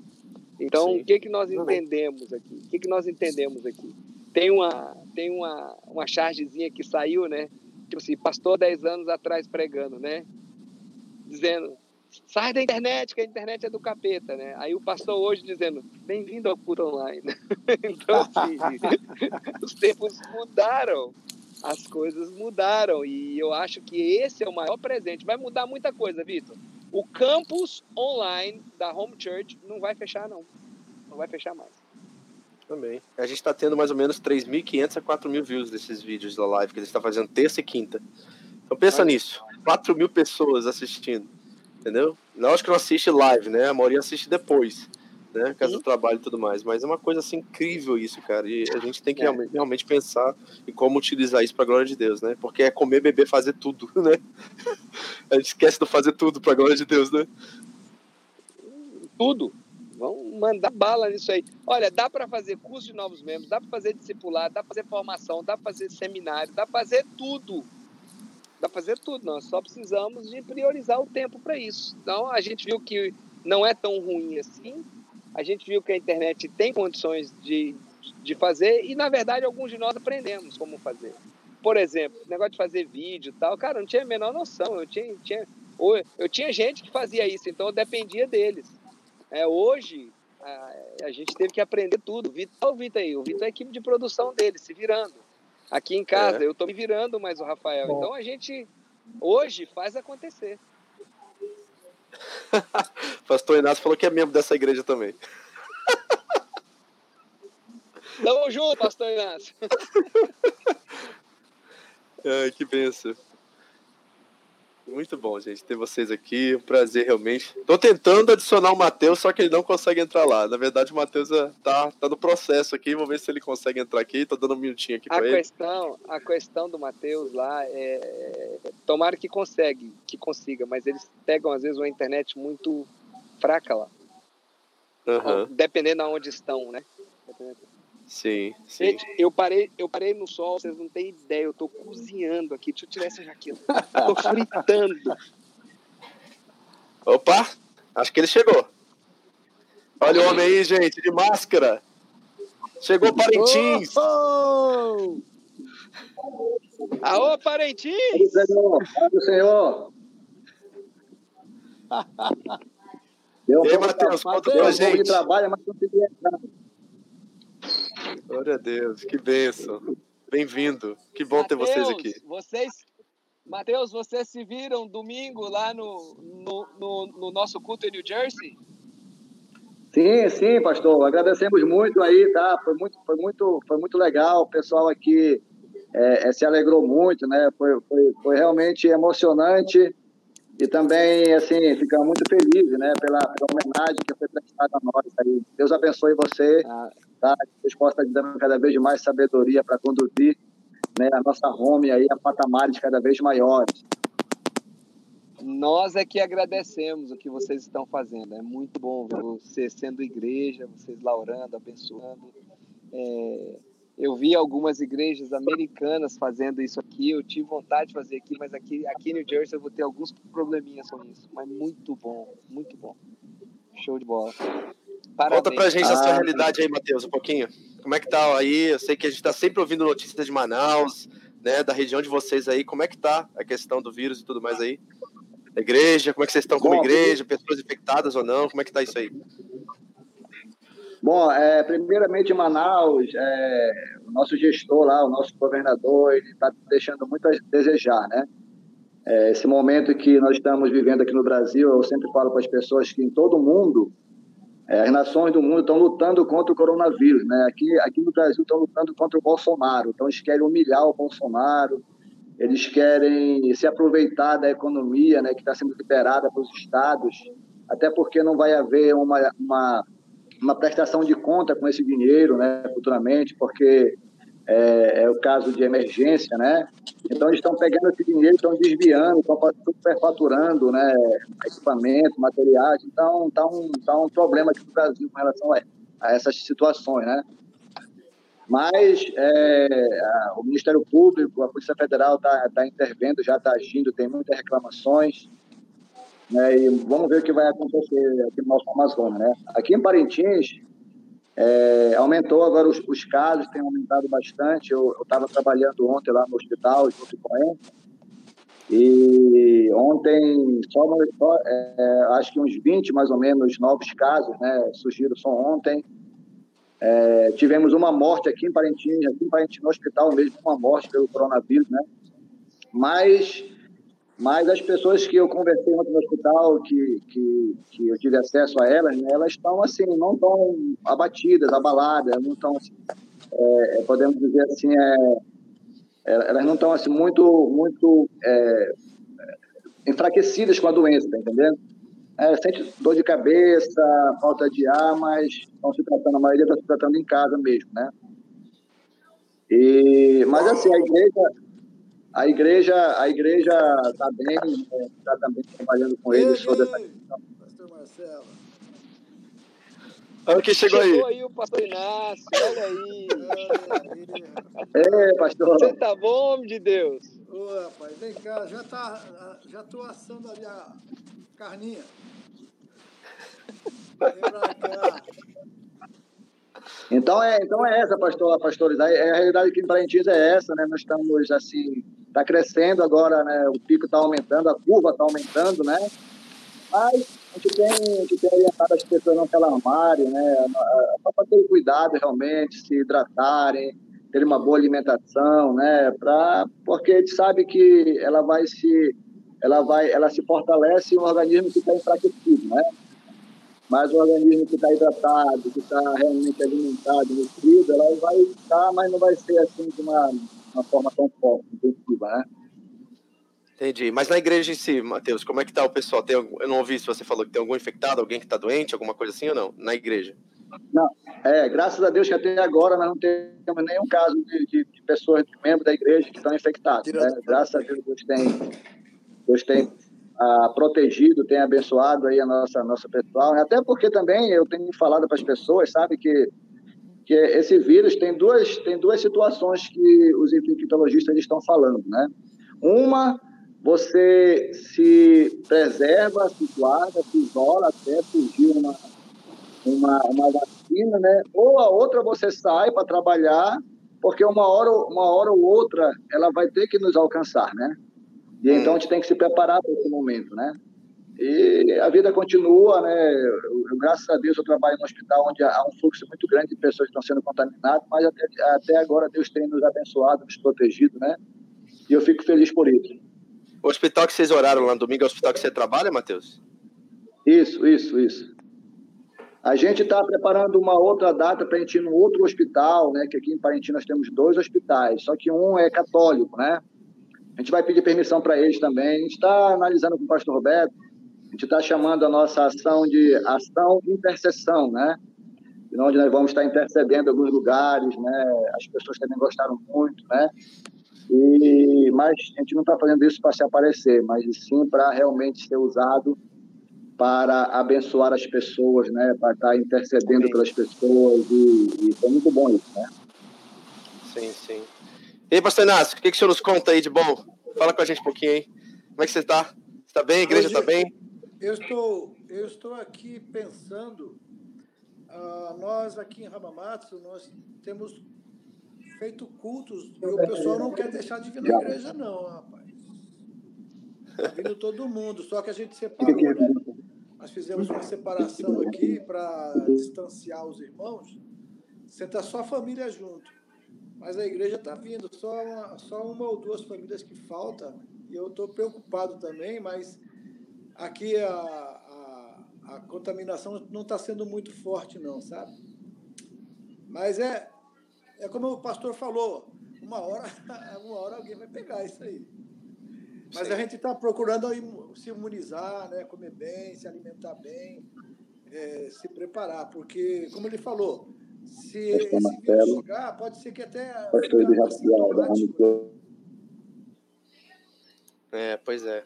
Então, Sim. o que, que nós entendemos aqui? O que, que nós entendemos aqui? Tem uma, tem uma, uma chargezinha que saiu, né? Tipo assim, pastor 10 anos atrás pregando, né? Dizendo, sai da internet, que a internet é do capeta, né? Aí o pastor hoje dizendo, bem-vindo ao culto online. então, assim, os tempos mudaram, as coisas mudaram, e eu acho que esse é o maior presente. Vai mudar muita coisa, Vitor. O campus online da Home Church não vai fechar, não. Não vai fechar mais. Também. A gente tá tendo mais ou menos 3.500 a 4.000 views desses vídeos da live que a gente tá fazendo terça e quinta. Então pensa Olha. nisso. 4 mil pessoas assistindo. Entendeu? Lógico que não assiste live, né? A maioria assiste depois. Né? Sim. do trabalho e tudo mais. Mas é uma coisa assim incrível isso, cara. E a gente tem que É. realmente, realmente pensar em como utilizar isso pra glória de Deus, né? Porque é comer, beber, fazer tudo, né? A gente esquece de fazer tudo pra glória de Deus, né? tudo. Vamos mandar bala nisso aí. Olha, dá para fazer curso de novos membros, dá para fazer discipulado, dá para fazer formação, dá para fazer seminário, dá para fazer tudo. Dá para fazer tudo. Nós só precisamos de priorizar o tempo para isso. Então, a gente viu que não é tão ruim assim. A gente viu que a internet tem condições de, de fazer e, na verdade, alguns de nós aprendemos como fazer. Por exemplo, negócio de fazer vídeo e tal, cara, eu não tinha a menor noção. Eu tinha, tinha, eu tinha gente que fazia isso, então eu dependia deles. É, hoje, a, a gente teve que aprender tudo. O o Vitor aí, o Vitor é a equipe de produção dele, se virando. Aqui em casa, É. eu estou me virando mais o Rafael. Bom. Então a gente, hoje, faz acontecer. Pastor Inácio falou que é membro dessa igreja também. Tamo junto, pastor Inácio. Ai, que benção. Muito bom, gente, ter vocês aqui. Um prazer, realmente. Tô tentando adicionar o Matheus, só que ele não consegue entrar lá. Na verdade, o Matheus é, tá, tá no processo aqui. Vamos ver se ele consegue entrar aqui. Tô dando um minutinho aqui a pra questão, ele. A questão do Matheus lá é. Tomara que consegue, que consiga, mas eles pegam, às vezes, uma internet muito fraca lá. Uhum. Dependendo de onde estão, né? Sim, sim. Gente, eu parei, eu parei no sol, vocês não têm ideia, eu tô cozinhando aqui. Deixa eu tirar essa jaqueta. tô fritando. Opa, acho que ele chegou. Olha o homem aí, gente, de máscara. Chegou Parintins. Oh, oh! Aô, Parintins! Senhor, senhor. Deu e aí, Matheus, conta pra gente. De trabalho, mas consegui entrar. Glória a Deus, que bênção. Bem-vindo. Que bom Mateus, ter vocês aqui. Vocês, Matheus, vocês se viram domingo lá no, no, no, no, nosso culto em New Jersey? Sim, sim, pastor. Agradecemos muito aí, tá? Foi muito, foi muito, foi muito legal. O pessoal aqui é, é, se alegrou muito, né? Foi, foi, foi realmente emocionante e também, assim, ficamos muito felizes, né? Pela, pela homenagem que foi prestada a nós aí. Deus abençoe você. Tá? Deus possa dando cada vez mais sabedoria para conduzir né, a nossa home aí a patamares cada vez maiores. Nós é que agradecemos o que vocês estão fazendo. É muito bom você sendo igreja, vocês laurando, abençoando. É, eu vi algumas igrejas americanas fazendo isso aqui. Eu tive vontade de fazer aqui, mas aqui, aqui em New Jersey eu vou ter alguns probleminhas com isso. Mas muito bom, muito bom. Show de bola. Parabéns. Conta pra gente a sua ah, realidade aí, Matheus, um pouquinho. Como é que tá aí? Eu sei que a gente tá sempre ouvindo notícias de Manaus, né, da região de vocês aí. Como é que tá a questão do vírus e tudo mais aí? A igreja, como é que vocês estão como igreja? Pessoas infectadas ou não? Como é que tá isso aí? Bom, é, primeiramente Manaus, é, o nosso gestor lá, o nosso governador, ele está deixando muito a desejar, né? É, esse momento que nós estamos vivendo aqui no Brasil, eu sempre falo para as pessoas que em todo mundo é, as nações do mundo estão lutando contra o coronavírus, né? Aqui, aqui no Brasil estão lutando contra o Bolsonaro, então eles querem humilhar o Bolsonaro, eles querem se aproveitar da economia, né, que está sendo liberada para os estados, até porque não vai haver uma, uma, uma prestação de conta com esse dinheiro, né, futuramente, porque é, é, o caso de emergência, né? Então eles estão pegando esse dinheiro, estão desviando, estão superfaturando, né? Equipamento, materiais. Então está um, tá um problema aqui no Brasil com relação a, a essas situações, né? Mas é, a, o Ministério Público, a Polícia Federal está tá intervendo, já está agindo, tem muitas reclamações. Né, e vamos ver o que vai acontecer aqui no nosso Amazonas. Né? Aqui em Parintins, é, aumentou agora os, os, casos, tem aumentado bastante. Eu estava trabalhando ontem lá no hospital, junto com ele. E ontem, só, só é, acho que uns 20 mais ou menos novos casos né, surgiram só ontem. É, tivemos uma morte aqui em Parintins, aqui em Parintins, no hospital mesmo, uma morte pelo coronavírus, né? Mas mas as pessoas que eu conversei no hospital, que, que, que eu tive acesso a elas, né, elas estão assim, não estão abatidas, abaladas, não estão, assim, é, é, podemos dizer assim, é, é, elas não estão assim muito, muito é, enfraquecidas com a doença, tá entendendo? É, sente dor de cabeça, falta de ar, mas estão se tratando, a maioria está se tratando em casa mesmo, né? E, mas assim, a igreja, a igreja a igreja está bem, está também trabalhando com eles sobre essa questão. Pastor Marcelo. Olha quem chegou, chegou aí. aí o pastor Inácio, olha aí. É, pastor. Você tá bom, homem de Deus? Ô, rapaz, vem cá, já, tá, já tô assando ali a carninha. Vem pra cá. Então é, então é essa, pastor, pastores. A, a realidade aqui em Parintins é essa, né? Nós estamos assim está crescendo agora, né? O pico está aumentando, a curva está aumentando, né? Mas a gente tem, a gente tem orientado as pessoas não se alarmarem, né? Para ter cuidado realmente, se hidratarem, ter uma boa alimentação, né? Pra, porque a gente sabe que ela vai se, ela vai, ela se fortalece um organismo que está enfraquecido, né? Mas o organismo que está hidratado, que está realmente alimentado, nutrido, ela vai estar, mas não vai ser assim de uma uma forma tão forte, intensiva, né? Entendi. Mas na igreja em si, Matheus, como é que tá o pessoal? Tem, eu não ouvi se você falou que tem algum infectado, alguém que está doente, alguma coisa assim ou não? Na igreja? Não, é, graças a Deus que até agora nós não temos nenhum caso de, de, de pessoas, de membros da igreja que estão infectados. Né? Graças a Deus, Deus tem, Deus tem ah, protegido, tem abençoado aí a nossa, nossa pessoal. Até porque também eu tenho falado para as pessoas, sabe, que, que esse vírus tem duas, tem duas situações que os infectologistas estão falando, né? Uma, você se preserva, se guarda, se isola até surgir uma, uma, uma vacina, né? Ou a outra você sai para trabalhar, porque uma hora, uma hora ou outra ela vai ter que nos alcançar, né? E hum. então a gente tem que se preparar para esse momento, né? E a vida continua, né? Eu, graças a Deus eu trabalho no hospital onde há um fluxo muito grande de pessoas que estão sendo contaminadas, mas até, até agora Deus tem nos abençoado, nos protegido, né? E eu fico feliz por isso. O hospital que vocês oraram lá no domingo é o hospital que você trabalha, Matheus? Isso, isso, isso. A gente está preparando uma outra data para a gente ir no outro hospital, né? Que aqui em Parintins nós temos dois hospitais, só que um é católico, né? A gente vai pedir permissão para eles também. A gente está analisando com o pastor Roberto. A gente está chamando a nossa ação de ação de intercessão, né? Onde nós vamos estar intercedendo em alguns lugares, né? As pessoas também gostaram muito, né? E, mas a gente não está fazendo isso para se aparecer, mas sim para realmente ser usado para abençoar as pessoas, né? Para estar intercedendo pelas pessoas e, e foi muito bom isso, né? Sim, sim. E aí, pastor Inácio, o que, que o senhor nos conta aí de bom? Fala com a gente um pouquinho aí. Como é que você está? Está bem? A igreja está bem? Eu estou, eu estou aqui pensando, uh, nós aqui em Ramamatsu, nós temos feito cultos e o pessoal não quer deixar de vir na igreja não, rapaz. Está vindo todo mundo, só que a gente separou, né? Nós fizemos uma separação aqui para distanciar os irmãos, sentar só a família junto. Mas a igreja está vindo, só uma, só uma ou duas famílias que falta, e eu estou preocupado também, mas aqui a, a, a contaminação não está sendo muito forte, não, sabe? Mas é, é como o pastor falou, uma hora, uma hora alguém vai pegar isso aí. Mas Sim. a gente está procurando se imunizar, né? comer bem, se alimentar bem, é, se preparar, porque, como ele falou, se esse vírus chegar, pode ser que até. É, pois é.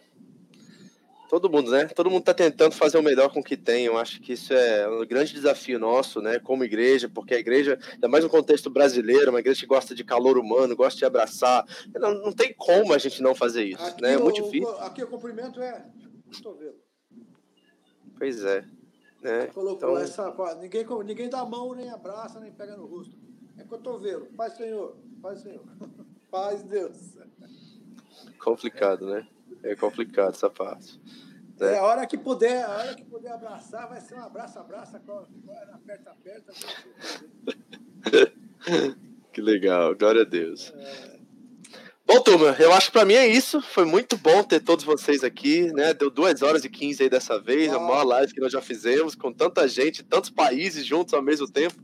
Todo mundo, né? Todo mundo está tentando fazer o melhor com o que tem. Eu acho que isso é um grande desafio nosso, né? Como igreja, porque a igreja, ainda mais no contexto brasileiro, uma igreja que gosta de calor humano, gosta de abraçar. Não, não tem como a gente não fazer isso, aqui né? É muito difícil. Aqui o cumprimento é cotovelo. Pois é. Né? Colocou então... essa. Ninguém, ninguém dá a mão, nem abraça, nem pega no rosto. É cotovelo. Paz, Senhor. Paz, Senhor. Paz, Deus. Complicado, né? É complicado essa parte. Né? É, a hora que puder, a hora que puder abraçar, vai ser um abraço, abraça, aperta, aperta. que legal, glória a Deus. É... Bom, turma, eu acho que para mim é isso. Foi muito bom ter todos vocês aqui, né? Deu 2 horas e 15 aí dessa vez, a maior live que nós já fizemos, com tanta gente, tantos países juntos ao mesmo tempo.